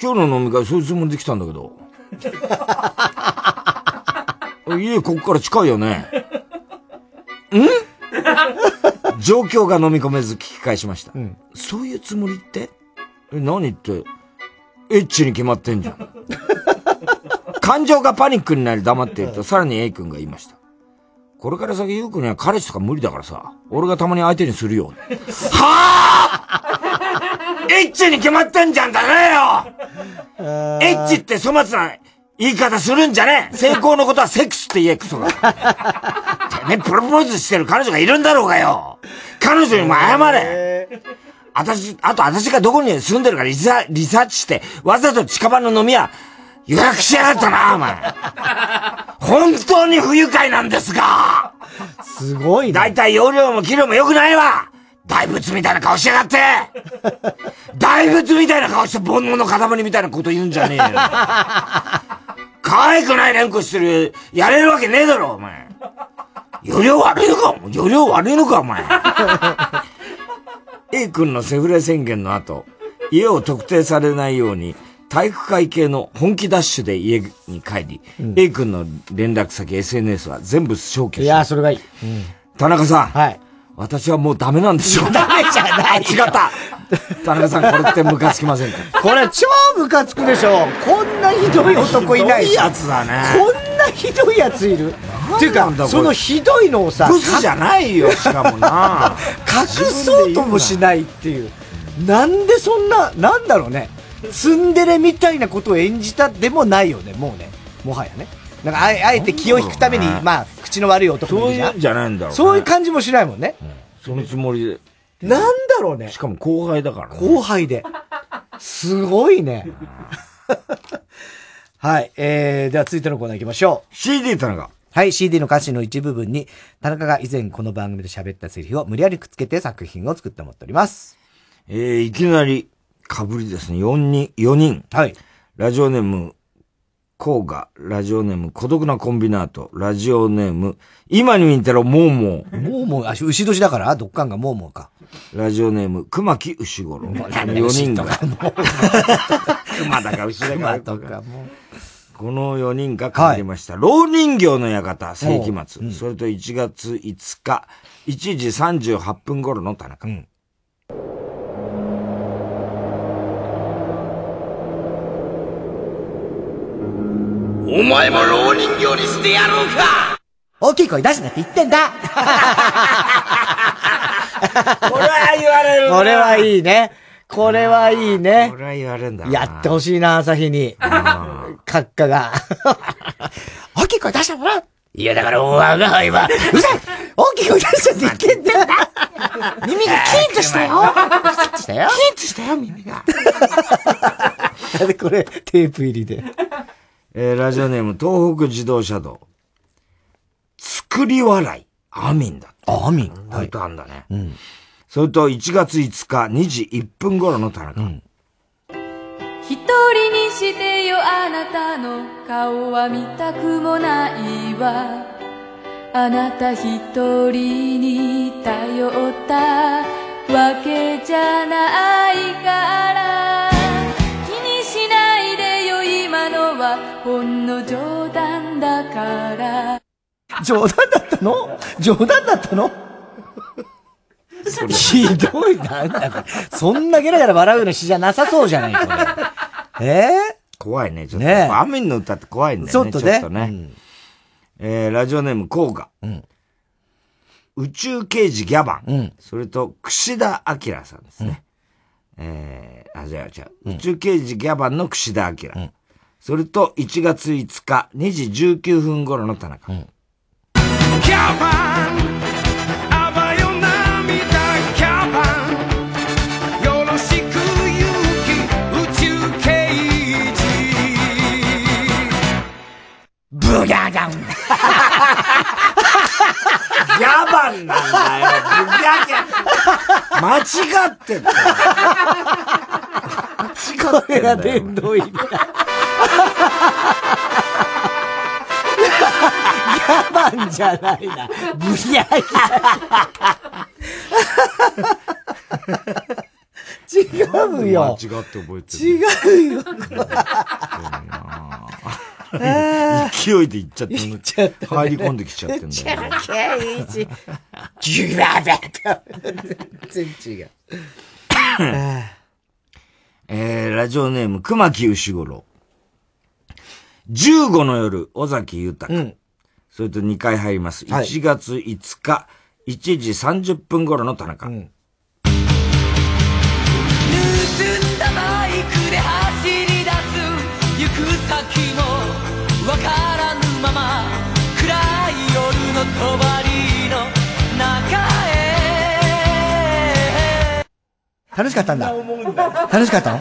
Speaker 2: 今日の飲み会そういうつもりで来たんだけど。家ここから近いよね。ん？状況が飲み込めず聞き返しました。そういうつもりって？え、何って、エッチに決まってんじゃん。感情がパニックになり黙っていると、さらに A 君が言いました。これから先、ゆうくんには彼氏とか無理だからさ、俺がたまに相手にするよ。はぁエッチに決まってんじゃんだねよエッチって粗末な言い方するんじゃねえ成功のことはセックスって言え、クソが。てめえ、プロポーズしてる彼女がいるんだろうがよ彼女にも謝れ私、あと私がどこに住んでるかリサリサーチして、わざと近場の飲み屋予約しやがったな、お前。本当に不愉快なんですが
Speaker 1: すごい
Speaker 2: な。だいたい容量も器量も良くないわ大仏みたいな顔しやがって大仏みたいな顔して煩悩の塊みたいなこと言うんじゃねえよ。可愛くない連呼してる、やれるわけねえだろ、お前。容量悪いのか容量悪いのか、お前。A 君のセフレ宣言の後、家を特定されないように、体育会系の本気ダッシュで家に帰り、A 君の連絡先、SNS は全部消去し
Speaker 1: いや、それがいい。
Speaker 2: 田中さん。はい。私はもうダメなんですよ。
Speaker 1: ダメじゃない
Speaker 2: 違った。田中さん、これってムカつきませんか？
Speaker 1: これ超ムカつくでしょ。こんなひどい男いない
Speaker 2: ひどいやつだね
Speaker 1: こんなひどいやついる。っていうか、そのひどいのをさ、
Speaker 2: ブスじゃないよ、しかもな。
Speaker 1: 隠そうともしないっていう。なんでそんな、なんだろうね。ツンデレみたいなことを演じたでもないよね、もうね。もはやね。なんかあえ、あえて気を引くために、まあ、口の悪い男
Speaker 2: そういうんじゃないんだろうね
Speaker 1: そういう感じもしないもんね。
Speaker 2: そのつもりで。
Speaker 1: なんだろうね。
Speaker 2: しかも後輩だからね。
Speaker 1: 後輩で。すごいね。はい。えー、では続いてのコーナー行きましょ
Speaker 2: う。CD 田中。
Speaker 1: はい、CD の歌詞の一部分に、田中が以前この番組で喋ったセリフを無理やりくっつけて作品を作ってもらっております。
Speaker 2: えー、いきなり、かぶりですね。4人、4人。
Speaker 1: はい。
Speaker 2: ラジオネーム、コーガ、ラジオネーム、孤独なコンビナート、ラジオネーム、今に見たらモーモー。
Speaker 1: モーモー、あ、牛年だから、どっかんがモーモーか。
Speaker 2: ラジオネーム、熊木牛五郎。
Speaker 1: なんだ
Speaker 2: 4人が。
Speaker 1: 牛とか
Speaker 2: 熊だか牛だか。
Speaker 1: 熊とかも
Speaker 2: この4人が帰りました。老人形の館、世紀末。それと1月5日、1時38分頃の田中。
Speaker 24: お前も老人形にしてやろうか
Speaker 1: 大きい声出すなって言ってんだ
Speaker 2: これは言われるな
Speaker 1: これはいいね。これはいいね
Speaker 2: こ。れは言われるんだな。
Speaker 1: やってほしいな、朝日に。閣下が。大きい声出したもんいや、だから、おわがはいは、うさい大きい声出したって言ってんだ耳がキーンとしたよキーンとしたよキーンとしたよ、耳が。なんでこれ、テープ入りで。
Speaker 2: えーラジオネーム、東北自動車道。作り笑い。アミンだって。
Speaker 1: アミン
Speaker 2: はい。とあんだね。
Speaker 1: うん。
Speaker 2: それと、1月5日、2時1分頃の田中。
Speaker 25: 一人にしてよあなたの顔は見たくもないわあなた一人に頼ったわけじゃないからほんの冗談だから
Speaker 1: 冗談だったの？冗談だったの？ひどい、なんだこれ。そんなゲラゲラ笑うような詩じゃなさそうじゃないこれ。え？
Speaker 2: 怖いね、ちょっと。
Speaker 1: ねえ
Speaker 2: アミンの歌って怖いんだよね。
Speaker 1: ちょっとね
Speaker 2: ちょっとね。えーラジオネーム、コーガ。宇宙刑事ギャバン。それと、串田明さんですね。えーあ、じゃあ、じゃあ、宇宙刑事ギャバンの串田明。それと、1月5日、2時19分頃の田中。
Speaker 24: キャバンあばよ涙キャバンよろしく勇気宇宙刑事
Speaker 1: ブギャガン
Speaker 2: ギャバンなんだよ。ブギャギャ。間違ってんだよ。
Speaker 1: これが殿堂入りだ。ギャバンじゃないな。ブギャギャ。違うよ。
Speaker 2: 間違って覚えてる。
Speaker 1: 違うよ。
Speaker 2: 勢いで行っちゃって
Speaker 1: 行っちゃったね
Speaker 2: 入り込んできちゃってんだよ。
Speaker 1: 刑事。ギュババ全然違う。
Speaker 2: えー、ラジオネーム、熊木牛五郎。15の夜、尾崎豊。それと2回入ります。
Speaker 1: はい
Speaker 2: 1月5日、1時30分頃の田中。
Speaker 24: 盗んだバイクで走り出す行く先もわからぬまま暗い夜の帳の中へ
Speaker 1: 楽しかったんだ。楽しかったの？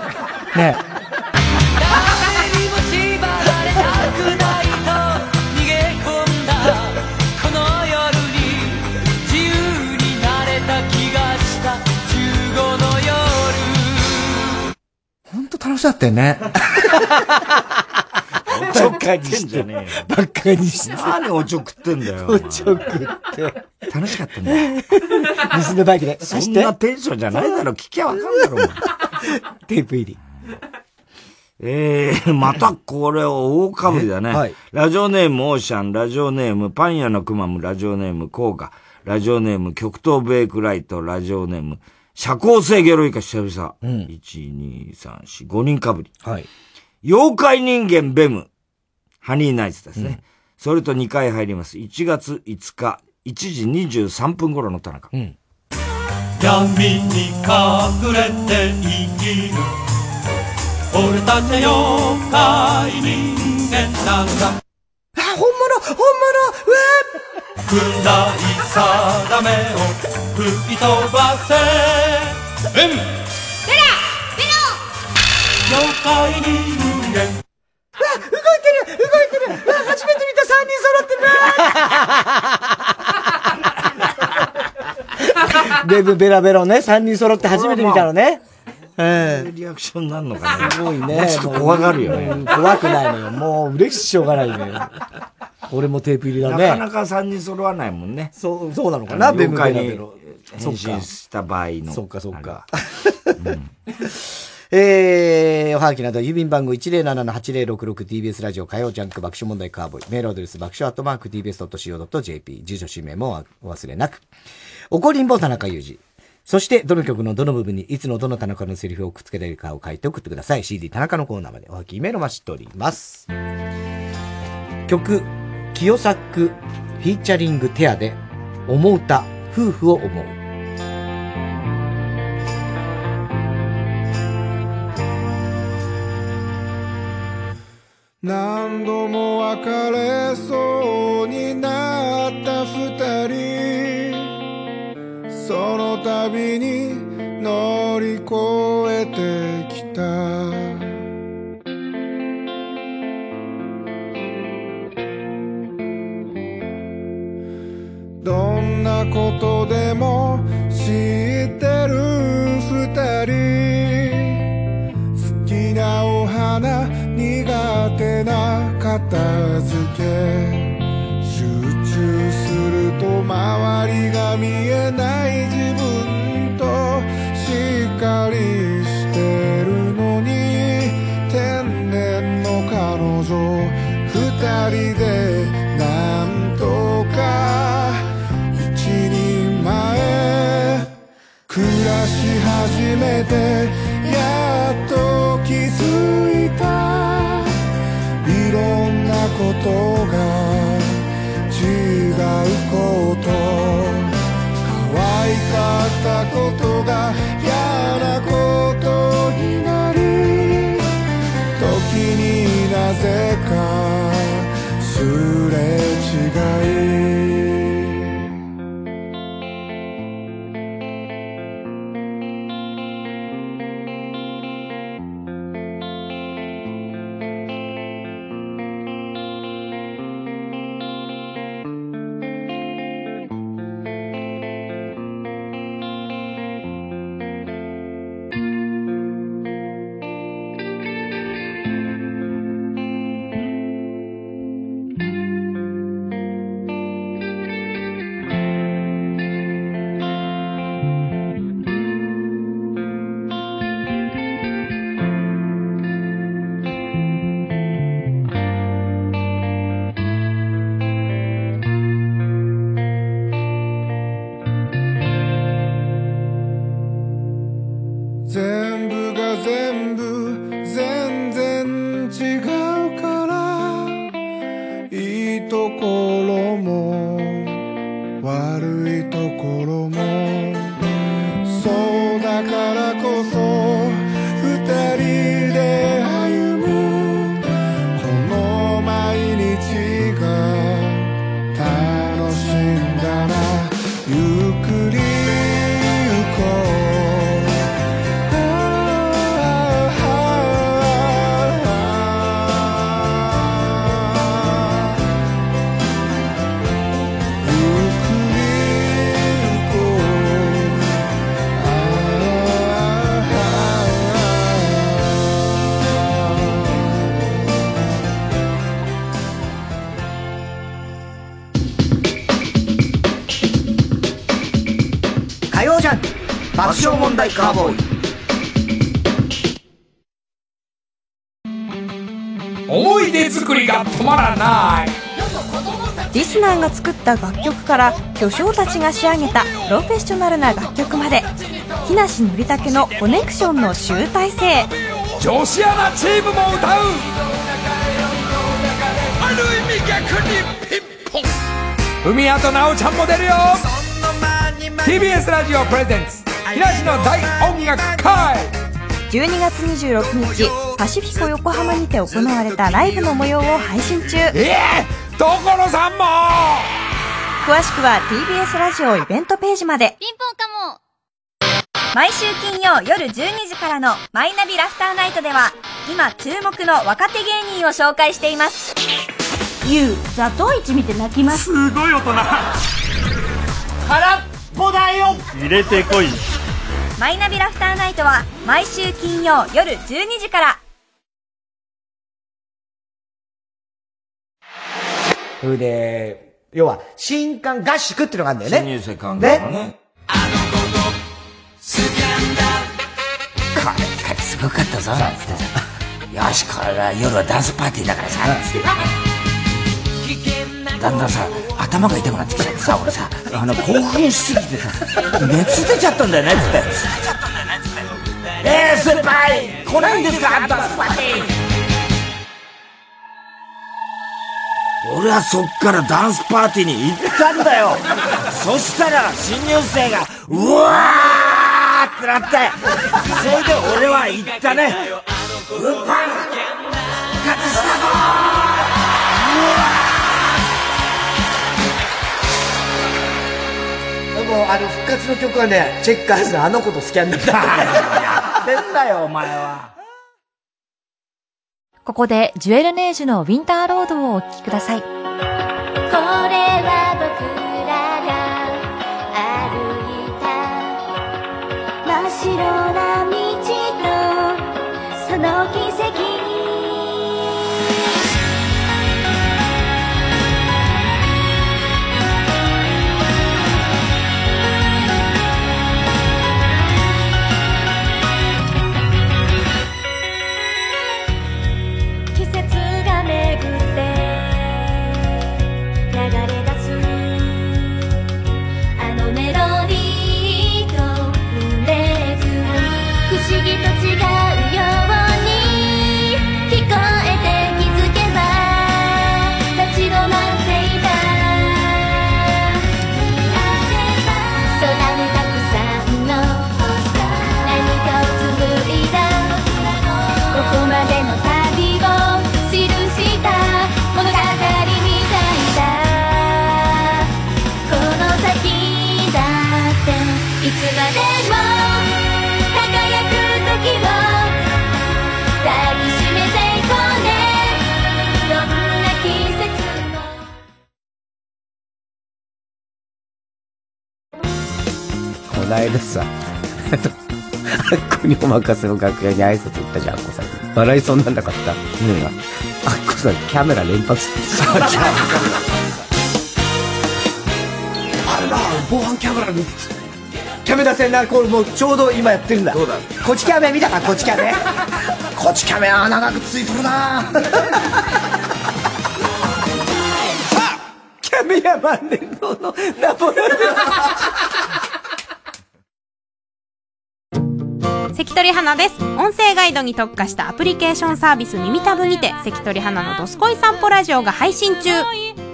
Speaker 1: ね
Speaker 24: 誰
Speaker 1: 楽しかったよね。
Speaker 2: おちょ食ってんじゃねえよ。
Speaker 1: ばっかりして。
Speaker 2: 何おちょ食ってんだよ。
Speaker 1: おちょ食って。
Speaker 2: 楽しかったんだよ。
Speaker 1: 盗んだバイクで。
Speaker 2: そんなテンションじゃないだろ。聞きゃわかんだろ、
Speaker 1: テープ入り。
Speaker 2: えー、またこれ大かぶりだね。
Speaker 1: はい
Speaker 2: ラジオネームオーシャン、ラジオネームパン屋のくまむ、ラジオネームコーガ、ラジオネーム極東ベイクライト、ラジオネーム社交性ゲロイカ久々。
Speaker 1: うん
Speaker 2: 1、2、3、4、5人かぶり。
Speaker 1: はい。
Speaker 2: 妖怪人間ベム、ハニーナイツですね。それと2回入ります。1月5日、1時23分頃の田中。
Speaker 1: うん。
Speaker 24: 闇に隠れて生きる俺たちは妖怪人間なんだ
Speaker 1: あ、本物本物うわ
Speaker 24: 暗い定めを吹き飛ばせベムベラベロ妖怪人間わ
Speaker 1: 動いてる動いてるうわ初めて見た3人揃ってるなベブベラベロね、3人揃って初めて見たのね。え
Speaker 2: え。リアクションになるのかな
Speaker 1: すごいね。
Speaker 2: ちょっと怖がるよね。
Speaker 1: うん怖くないのよ。もう嬉ししょうがないのよ。俺もテープ入りだね。
Speaker 2: なかなか3人揃わないもんね。
Speaker 1: そう、そうなのかな、ベムベラベロ。
Speaker 2: 変身した場合の。
Speaker 1: そっかそっか。えー、おはがきなど、郵便番号 107-8066TBS ラジオ火曜ジャンク爆笑問題カーボーイ。メールアドレス爆笑アットマーク TBS.CO.JP。住所氏名もお忘れなく。おこりんぼ田中裕二。そして、どの曲のどの部分にいつのどの田中のセリフをくっつけられるかを書いて送ってください。CD 田中のコーナーまでおはきメールを待ちしております。曲、清作フィーチャリングテアで、思うた、夫婦を思う。
Speaker 26: 何度も別れそうになった二人その度に乗り越えてきた。どんなことでも知ってる二人。好きなお花苦手な片付け。初めてやっと気づいた。いろんなこと
Speaker 8: 巨匠たちが仕上げたプロフェッショナルな楽曲まで。木梨憲武のコネクションの集大成。
Speaker 27: 女子アナチームも歌う。ある意味逆にピンポン。海谷と奈緒ちゃんも出るよ。TBS ラジオプレゼンツ。木梨の大音楽会。
Speaker 8: 12月26日パシフィコ横浜にて行われたライブの模様を配信中。
Speaker 27: ええ所さんも
Speaker 8: 詳しくは TBS ラジオイベントページまで。
Speaker 28: ピンポンかも
Speaker 8: 毎週金曜夜12時からの「マイナビラフターナイト」では今注目の若手芸人を紹介しています。
Speaker 28: ゆうザトウイチ見て泣きます。
Speaker 29: すごい大人。
Speaker 28: 空っぽだよ。
Speaker 29: 入れてこい。
Speaker 8: マイナビラフターナイトは毎週金曜夜12時から。
Speaker 1: それで、要は、新刊合宿っていうのがあるんだよね。
Speaker 2: 新入生刊
Speaker 1: ね。
Speaker 2: ね。これ、すごかったぞ、なんつってさ。よし、これは夜はダンスパーティーだからさ、つって。だんだんさ、頭が痛くなってきちゃってさ、俺さ、あの、興奮しすぎてさ、熱出ちゃったんだよね、つって。えー、先輩来ないんですかダンスパーティー俺はそっからダンスパーティーに行ったんだよそしたら新入生がうわーってなってそれで俺は行ったねうっぱい復活したぞ
Speaker 1: でも、あの、復活の曲はね、チェッカーズのあの子とスキャンダルだ。
Speaker 2: やってんだよ、お前は。
Speaker 20: ここでジュエルネージュのウィンターロードをお聴きください。
Speaker 15: これは僕らが歩いた真っ白ないだ
Speaker 17: さ、あっこにお任せの楽屋に挨拶行ったじゃん、あっこさんに。笑いそうになんなかった。ねえ。あっこさん、キャメラ連発してた。
Speaker 1: あれな、防犯キャメラに、キャメラ線な、これもうちょうど今やってるんだ。どうだ？こっちキャメ見たか、こっちキャメ。こっちキャメは長くついとるな キャメヤマン伝統のナポレオン。
Speaker 30: 関取花です。音声ガイドに特化したアプリケーションサービス耳たぶにて、関取花のどすこい散歩ラジオが配信中。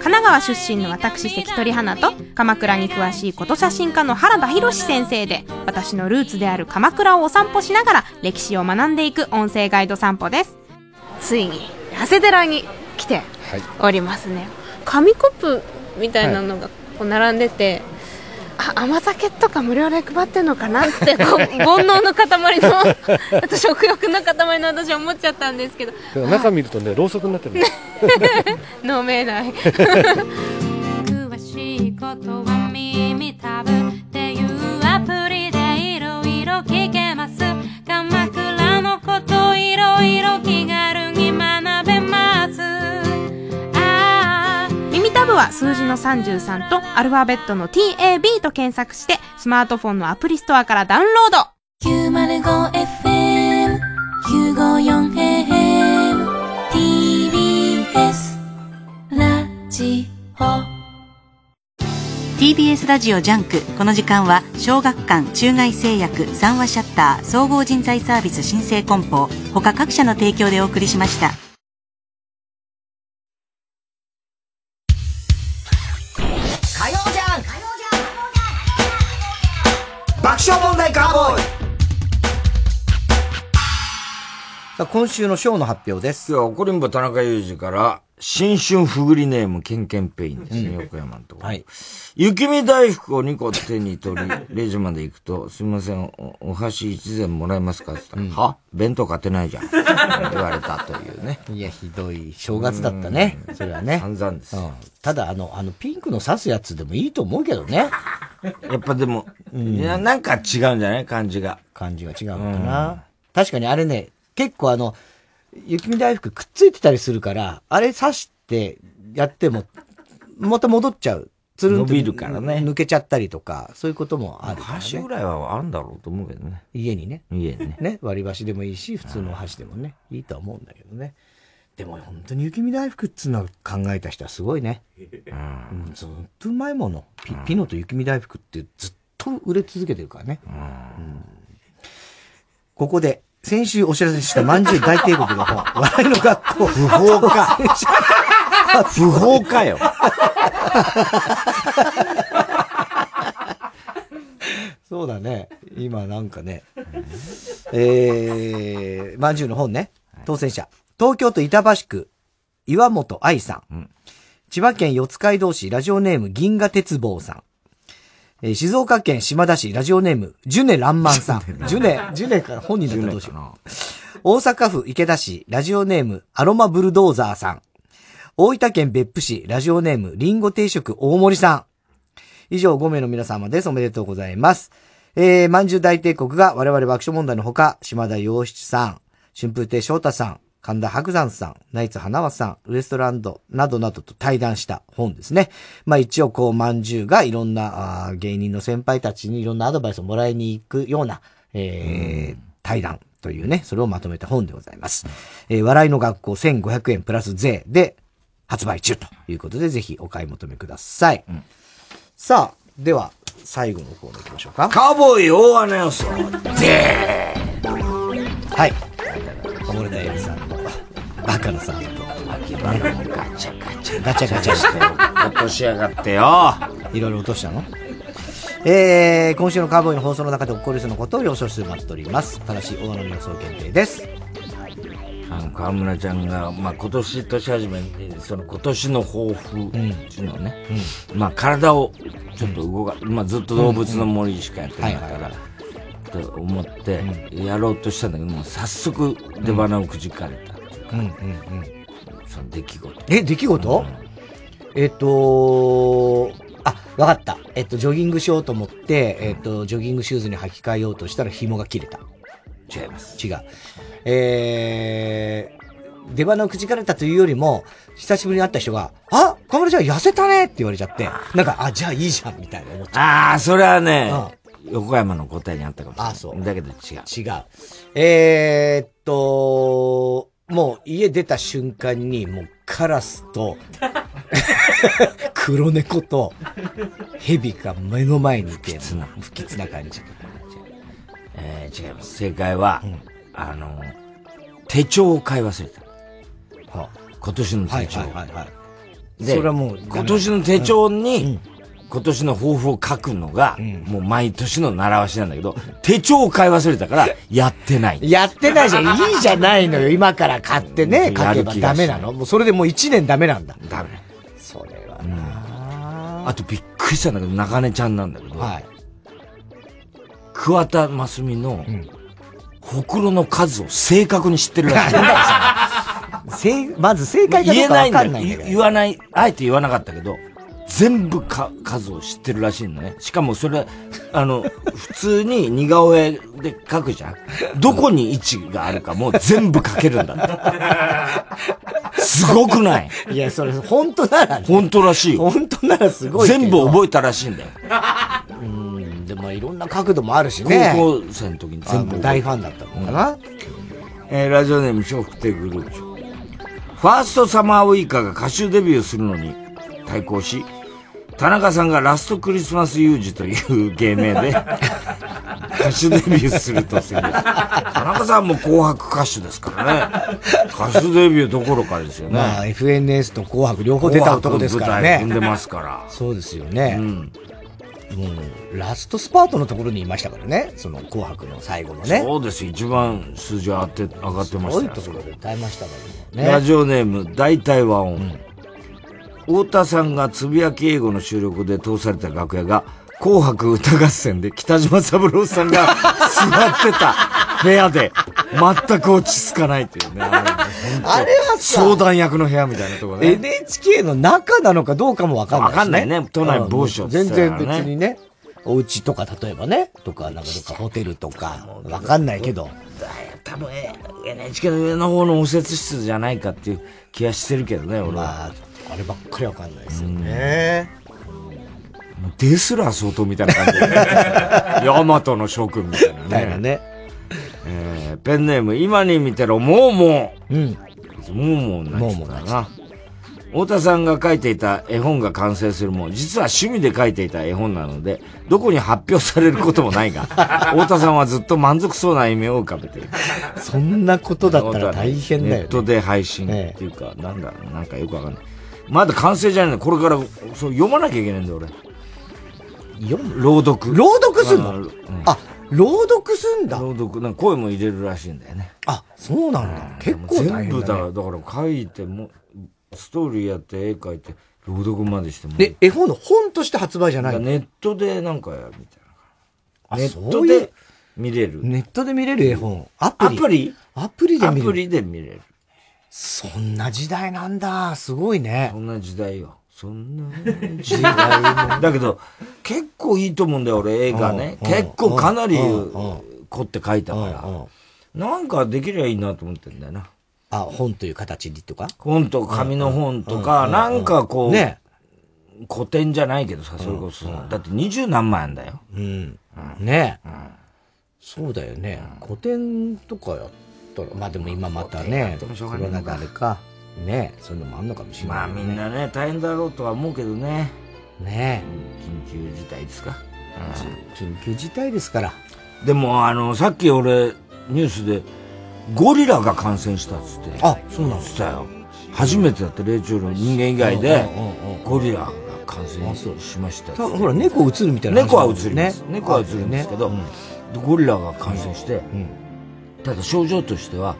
Speaker 30: 神奈川出身の私関取花と、鎌倉に詳しいこと写真家の原田博先生で、私のルーツである鎌倉をお散歩しながら歴史を学んでいく音声ガイド散歩です。ついに、長谷寺に来ておりますね。紙コップみたいなのがこう並んでて、あ甘酒とか無料で配ってんのかなってこう煩悩の塊の あと食欲の塊の私は思っちゃったんですけど。
Speaker 31: 中見るとねろうそくになってる
Speaker 30: 飲めない。詳しいことは耳たぶっていうアプリでいろいろ聞けます。鎌倉のこといろいろ気軽ー耳たぶは数字の33とアルファベットの TAB と検索してスマートフォンのアプリストアからダウンロード。
Speaker 15: 905FM 954AM TBS ラジオ。
Speaker 16: TBS ラジオジャンクこの時間は小学館中外製薬三和シャッター総合人材サービス新生梱包他各社の提供でお送りしました
Speaker 1: さあ、今週のショーの発表です。
Speaker 2: 今日は怒りんぼ田中裕二から、新春ふぐりネームケンケンペインですね、
Speaker 1: うん
Speaker 2: 横山のところ。
Speaker 1: はい。
Speaker 2: 雪見大福を2個手に取り、レジまで行くと、すみません、おお箸一膳もらえますかって言ったら、は？弁当買ってないじゃん。言われたというね。
Speaker 1: いや、ひどい正月だったね。それはね。
Speaker 2: 散々です。
Speaker 1: うんただ、あの、あの、ピンクの刺すやつでもいいと思うけどね。
Speaker 2: やっぱでも、いや、なんか違うんじゃない？感じが。
Speaker 1: 感じが違うのかな。確かにあれね、結構あの、雪見大福くっついてたりするから、あれ刺してやっても、また戻っちゃう。つるんと
Speaker 2: 伸びるからね
Speaker 1: 抜けちゃったりとか、そういうこともあるから、ね。
Speaker 2: 箸ぐらいはあるんだろうと思うけどね。
Speaker 1: 家にね。
Speaker 2: 家にね。
Speaker 1: ね、割り箸でもいいし、普通のお箸でもね、いいとは思うんだけどね。でも本当に雪見大福っつうのは考えた人はすごいね。うん、ずっとうまいもの。ピピノと雪見大福ってずっと売れ続けてるからね。うんここで、先週お知らせしたまんじゅう大帝国の本、笑いの学校。
Speaker 2: 不法か。不法かよ。
Speaker 1: そうだね。今なんかね。えー、まんじゅうの本ね。当選者。東京都板橋区、岩本愛さん。千葉県四街道市、ラジオネーム銀河鉄棒さん。えー静岡県島田市、ラジオネーム、ジュネランマンさん。ジュネ、ジュネから本人だったらどうしよう。大阪府池田市、ラジオネーム、アロマブルドーザーさん。大分県別府市、ラジオネーム、リンゴ定食大森さん。以上5名の皆様です。おめでとうございます。えー、まんじゅう大帝国が我々爆笑問題のほか、島田洋七さん、春風亭昇太さん、神田伯山さん、ナイツ花輪さん、ウエストランドなどなどと対談した本ですね。まあ一応こう、まんじゅうがいろんなあー芸人の先輩たちにいろんなアドバイスをもらいに行くような、えー、対談というね、それをまとめた本でございます。えー、笑いの学校1500円プラス税で発売中ということで、ぜひお買い求めください。さあ、では、最後のコーナー行きましょうか。
Speaker 2: カウボーイ大穴予想。ぜ
Speaker 1: はい。小森田エリさんと、バカのさんと、
Speaker 2: 秋葉原もガチャガチャ
Speaker 1: ガチャガチャして、
Speaker 2: 落としやがってよ。
Speaker 1: いろいろ落としたの？えー、今週のカーボーイの放送の中で起こりそうなことを了承して待っております。ただし、大野の予想限定です。
Speaker 2: あの、河村ちゃんが、まあ、今年年始めに、その今年の抱負っていうのをね、まあ、体をちょっと動か、まあ、ずっと動物の森しかやってないから、と思って、やろうとしたんだけど、もう早速出花をくじかれたう
Speaker 1: んうんうん。
Speaker 2: その出来事。
Speaker 1: え、出来事、えっと、あ、わかった。えっと、ジョギングしようと思って、えっと、ジョギングシューズに履き替えようとしたら紐が切れた。
Speaker 2: 違います。
Speaker 1: 違う。えー、出花をくじかれたというよりも、久しぶりに会った人が、あ河村ちゃん痩せたねって言われちゃって、なんか、あ、じゃあいいじゃんみたいな思っちゃ
Speaker 2: ああ、それはね、横山の答えにあったかもしれない。
Speaker 1: あそう
Speaker 2: だけど違う。
Speaker 1: う。違う。えー、っと、もう家出た瞬間に、もうカラスと、黒猫と、蛇が目の前にいて、不吉な不吉な感じ。
Speaker 2: えー、違います。正解は、あの、手帳を買い忘れた。今年の手帳。
Speaker 1: はいはいはいはい
Speaker 2: で、
Speaker 1: それはもう
Speaker 2: 今年の手帳に、今年の抱負を書くのが、もう毎年の習わしなんだけど、手帳を買い忘れたから、やってない。
Speaker 1: やってないじゃん。いいじゃないのよ。今から買ってね、
Speaker 2: うん
Speaker 1: 書けばダメなのもうそれでもう1年ダメなんだ。
Speaker 2: ダメ。
Speaker 1: それは
Speaker 2: あとびっくりしたんだけど、中根ちゃんなんだけど、
Speaker 1: はい。
Speaker 2: 桑田真澄の、ほくろの数を正確に知ってるらしい。
Speaker 1: せまず正解かどうかわかんないんだけど。
Speaker 2: 言わない、あえて言わなかったけど、全部か数を知ってるらしいのね。しかもそれ、あの、普通に似顔絵で描くじゃん。どこに位置があるかもう全部描けるんだって。すごくない？
Speaker 1: いや、それ、本当ならね。
Speaker 2: 本当らしいよ。
Speaker 1: 本当ならすごいけど。
Speaker 2: 全部覚えたらしいんだよ。
Speaker 1: うん、でもいろんな角度もあるしね。
Speaker 2: 高校生の時に全部
Speaker 1: あ大ファンだったのかな？
Speaker 2: えーラジオネーム笑福亭グループファーストサマーウイカが歌手デビューするのに対抗し、田中さんがラストクリスマスユージという芸名で歌手デビューすると宣言田中さんも紅白歌手ですからね。歌手デビューどころかですよね。
Speaker 1: まあ、FNS と紅白両方出た男ですからね。
Speaker 2: 紅白舞台踏んでますから。
Speaker 1: そうですよね。もう、ラストスパートのところにいましたからね。その紅白の最後のね。
Speaker 2: そうです。一番数字上がって、上がってましたよ。
Speaker 1: すごいところで歌いましたからね。
Speaker 2: ラジオネーム、大体和音。太田さんがつぶやき英語の収録で通された楽屋が、紅白歌合戦で北島三郎さんが座ってた部屋で、全く落ち着かないというね。あ
Speaker 1: あれはさ
Speaker 2: 相談役の部屋みたいなところね。
Speaker 1: NHK の中なのかどうかもわかんないし、
Speaker 2: わかんないね都内某所
Speaker 1: うん
Speaker 2: って言
Speaker 1: 全然別にね。お家とか例えばね、とか、なんかどっかホテルとか、わかんないけど。
Speaker 2: 多分、え NHK の上の方の応接室じゃないかっていう気がしてるけどね、俺は。
Speaker 1: まあ、あればっかりわかんないですよね。
Speaker 2: ですら相当みたいな感じで、ね。ヤマトの諸君みたいなね。
Speaker 1: ね。
Speaker 2: えーペンネーム、今に見てろ、もうも
Speaker 1: う。うん。
Speaker 2: もうもうになっちゃったな。太田さんが書いていた絵本が完成するも、実は趣味で書いていた絵本なので、どこに発表されることもないが、太田さんはずっと満足そうな意味を浮かべている。
Speaker 1: そんなことだったら大変だよね
Speaker 2: ネットで配信っていうか、なんだろう、なんかよくわかんない。まだ完成じゃないの。これからそう読まなきゃいけないんだよ、俺。
Speaker 1: 読む？
Speaker 2: 朗読。
Speaker 1: 朗読すんの
Speaker 2: うん
Speaker 1: あ、朗読すんだ？
Speaker 2: 朗読、なんか声も入れるらしいんだよね。
Speaker 1: あ、そうなんだ。結構大変
Speaker 2: 全部だから、
Speaker 1: だね。
Speaker 2: だから書いても、ストーリーやって絵描いて、朗読までしても。
Speaker 1: で、絵本の本として発売じゃないの？
Speaker 2: ネットでなんかやるみたい
Speaker 1: あ
Speaker 2: な。ネットで見れる。
Speaker 1: ネットで見れる絵本。アプリ。
Speaker 2: アプリ
Speaker 1: アプリで見れる。
Speaker 2: アプリで見れる。
Speaker 1: そんな時代なんだ。すごいね。
Speaker 2: そんな時代よ。そんな時代も。だけど、結構いいと思うんだよ、俺、映画ね。
Speaker 1: うん
Speaker 2: 結構かなり
Speaker 1: うん
Speaker 2: 凝って書いたから。なんかできりゃいいなと思ってんだよな。
Speaker 1: あ、本という形にとか？
Speaker 2: 本とか紙の本とか、
Speaker 1: うん
Speaker 2: なんかこう、
Speaker 1: ね
Speaker 2: 古典じゃないけどさ、それこそ。だって二十何万円だよ。
Speaker 1: うん。ねそうだよね。古典とかやったら、まあでも今またね、コロナであれか。ねそういうのもあんのかもしれない、
Speaker 2: まあみんなね、大変だろうとは思うけどね。
Speaker 1: ね
Speaker 2: 緊急事態ですか？
Speaker 1: 緊急事態ですから。
Speaker 2: でも、あの、さっき俺、ニュースで、ゴリラが感染したっつって。
Speaker 1: あ、そうなん
Speaker 2: したよ。初めてだって、霊長類人間以外で、ゴリラが感染しましたっつって
Speaker 1: たほら、猫映るみたいな話
Speaker 2: 猫は映ります。
Speaker 1: ね
Speaker 2: 猫は映るんですけど、ゴリラが感染して、ただ症状としては、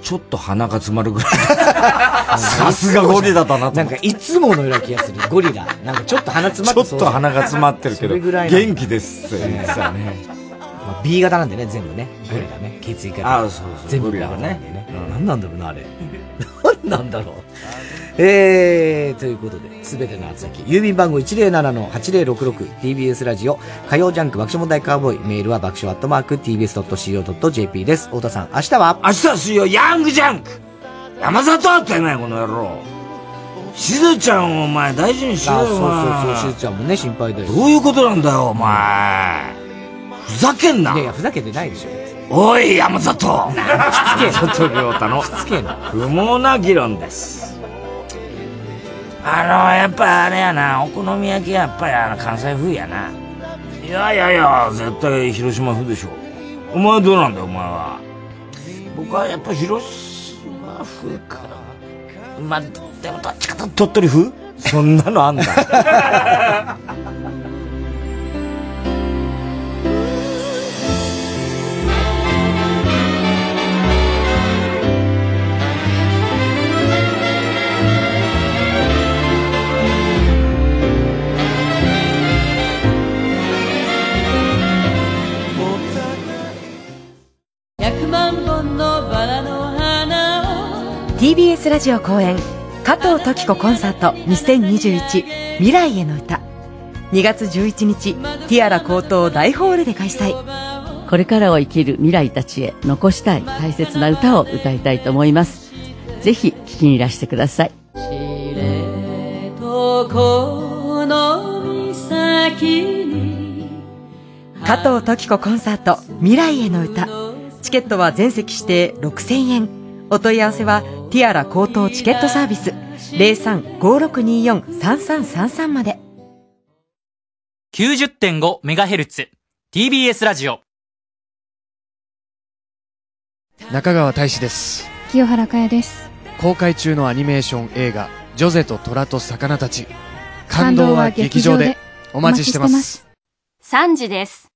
Speaker 2: ちょっと鼻が詰まるぐらい。さすがゴリラだなと
Speaker 1: なんかいつものような気がする。ゴリラ。なんかちょっと鼻詰まって
Speaker 2: ちょっと鼻が詰まってるけど、元気ですって言ってたね。
Speaker 1: まあ B 型なんでね、全部ね。ゴリラね。血液型。
Speaker 2: あそうそう
Speaker 1: 全部
Speaker 2: ゴリラはね
Speaker 1: ね。何なんだろうな、あれ。何なんだろう。えー、ということで、すべての厚先、郵便番号 107-8066TBS ラジオ、火曜ジャンク爆笑問題カーボーイ、メールは爆笑アットマーク TBS.CO.JP です。太田さん、明日は？
Speaker 2: 明日は水曜、ヤングジャンク山里ってね、この野郎。しずちゃんをお前大事にしろよ、
Speaker 1: あそうそうそう、しずちゃんもね、心配だよ。
Speaker 2: どういうことなんだよ、お前。ふざけんない
Speaker 1: やいや、ふざけてないでしょ。
Speaker 2: おい、山里
Speaker 1: しつけ
Speaker 2: 山里亮太の
Speaker 1: しつけ
Speaker 2: 不毛な議論です。あの、やっぱあれやな、お好み焼きやっぱりあの関西風やな。いやいやいや、絶対広島風でしょ。お前はどうなんだよ、お前は。僕はやっぱ広島風か。まあ、でもどっちかと鳥取風？そんなのあんだ。
Speaker 29: TBS ラジオ公演加藤登紀子コンサート2021未来への歌2月11日ティアラ高等大ホールで開催
Speaker 32: これからを生きる未来たちへ残したい大切な歌を歌いたいと思います。ぜひ聴きにいらしてください。
Speaker 25: とこの岬に
Speaker 29: 加藤登紀子コンサート未来への歌チケットは全席指定6000円お問い合わせはティアラ高等チケットサービス。0356243333まで。
Speaker 24: 90.5MHz TBS ラジオ。
Speaker 22: 中川大志です。
Speaker 23: 清原かやです。
Speaker 22: 公開中のアニメーション映画「ジョゼと虎と魚たち」感動は劇場で。お待ちしてます。
Speaker 33: 3時です。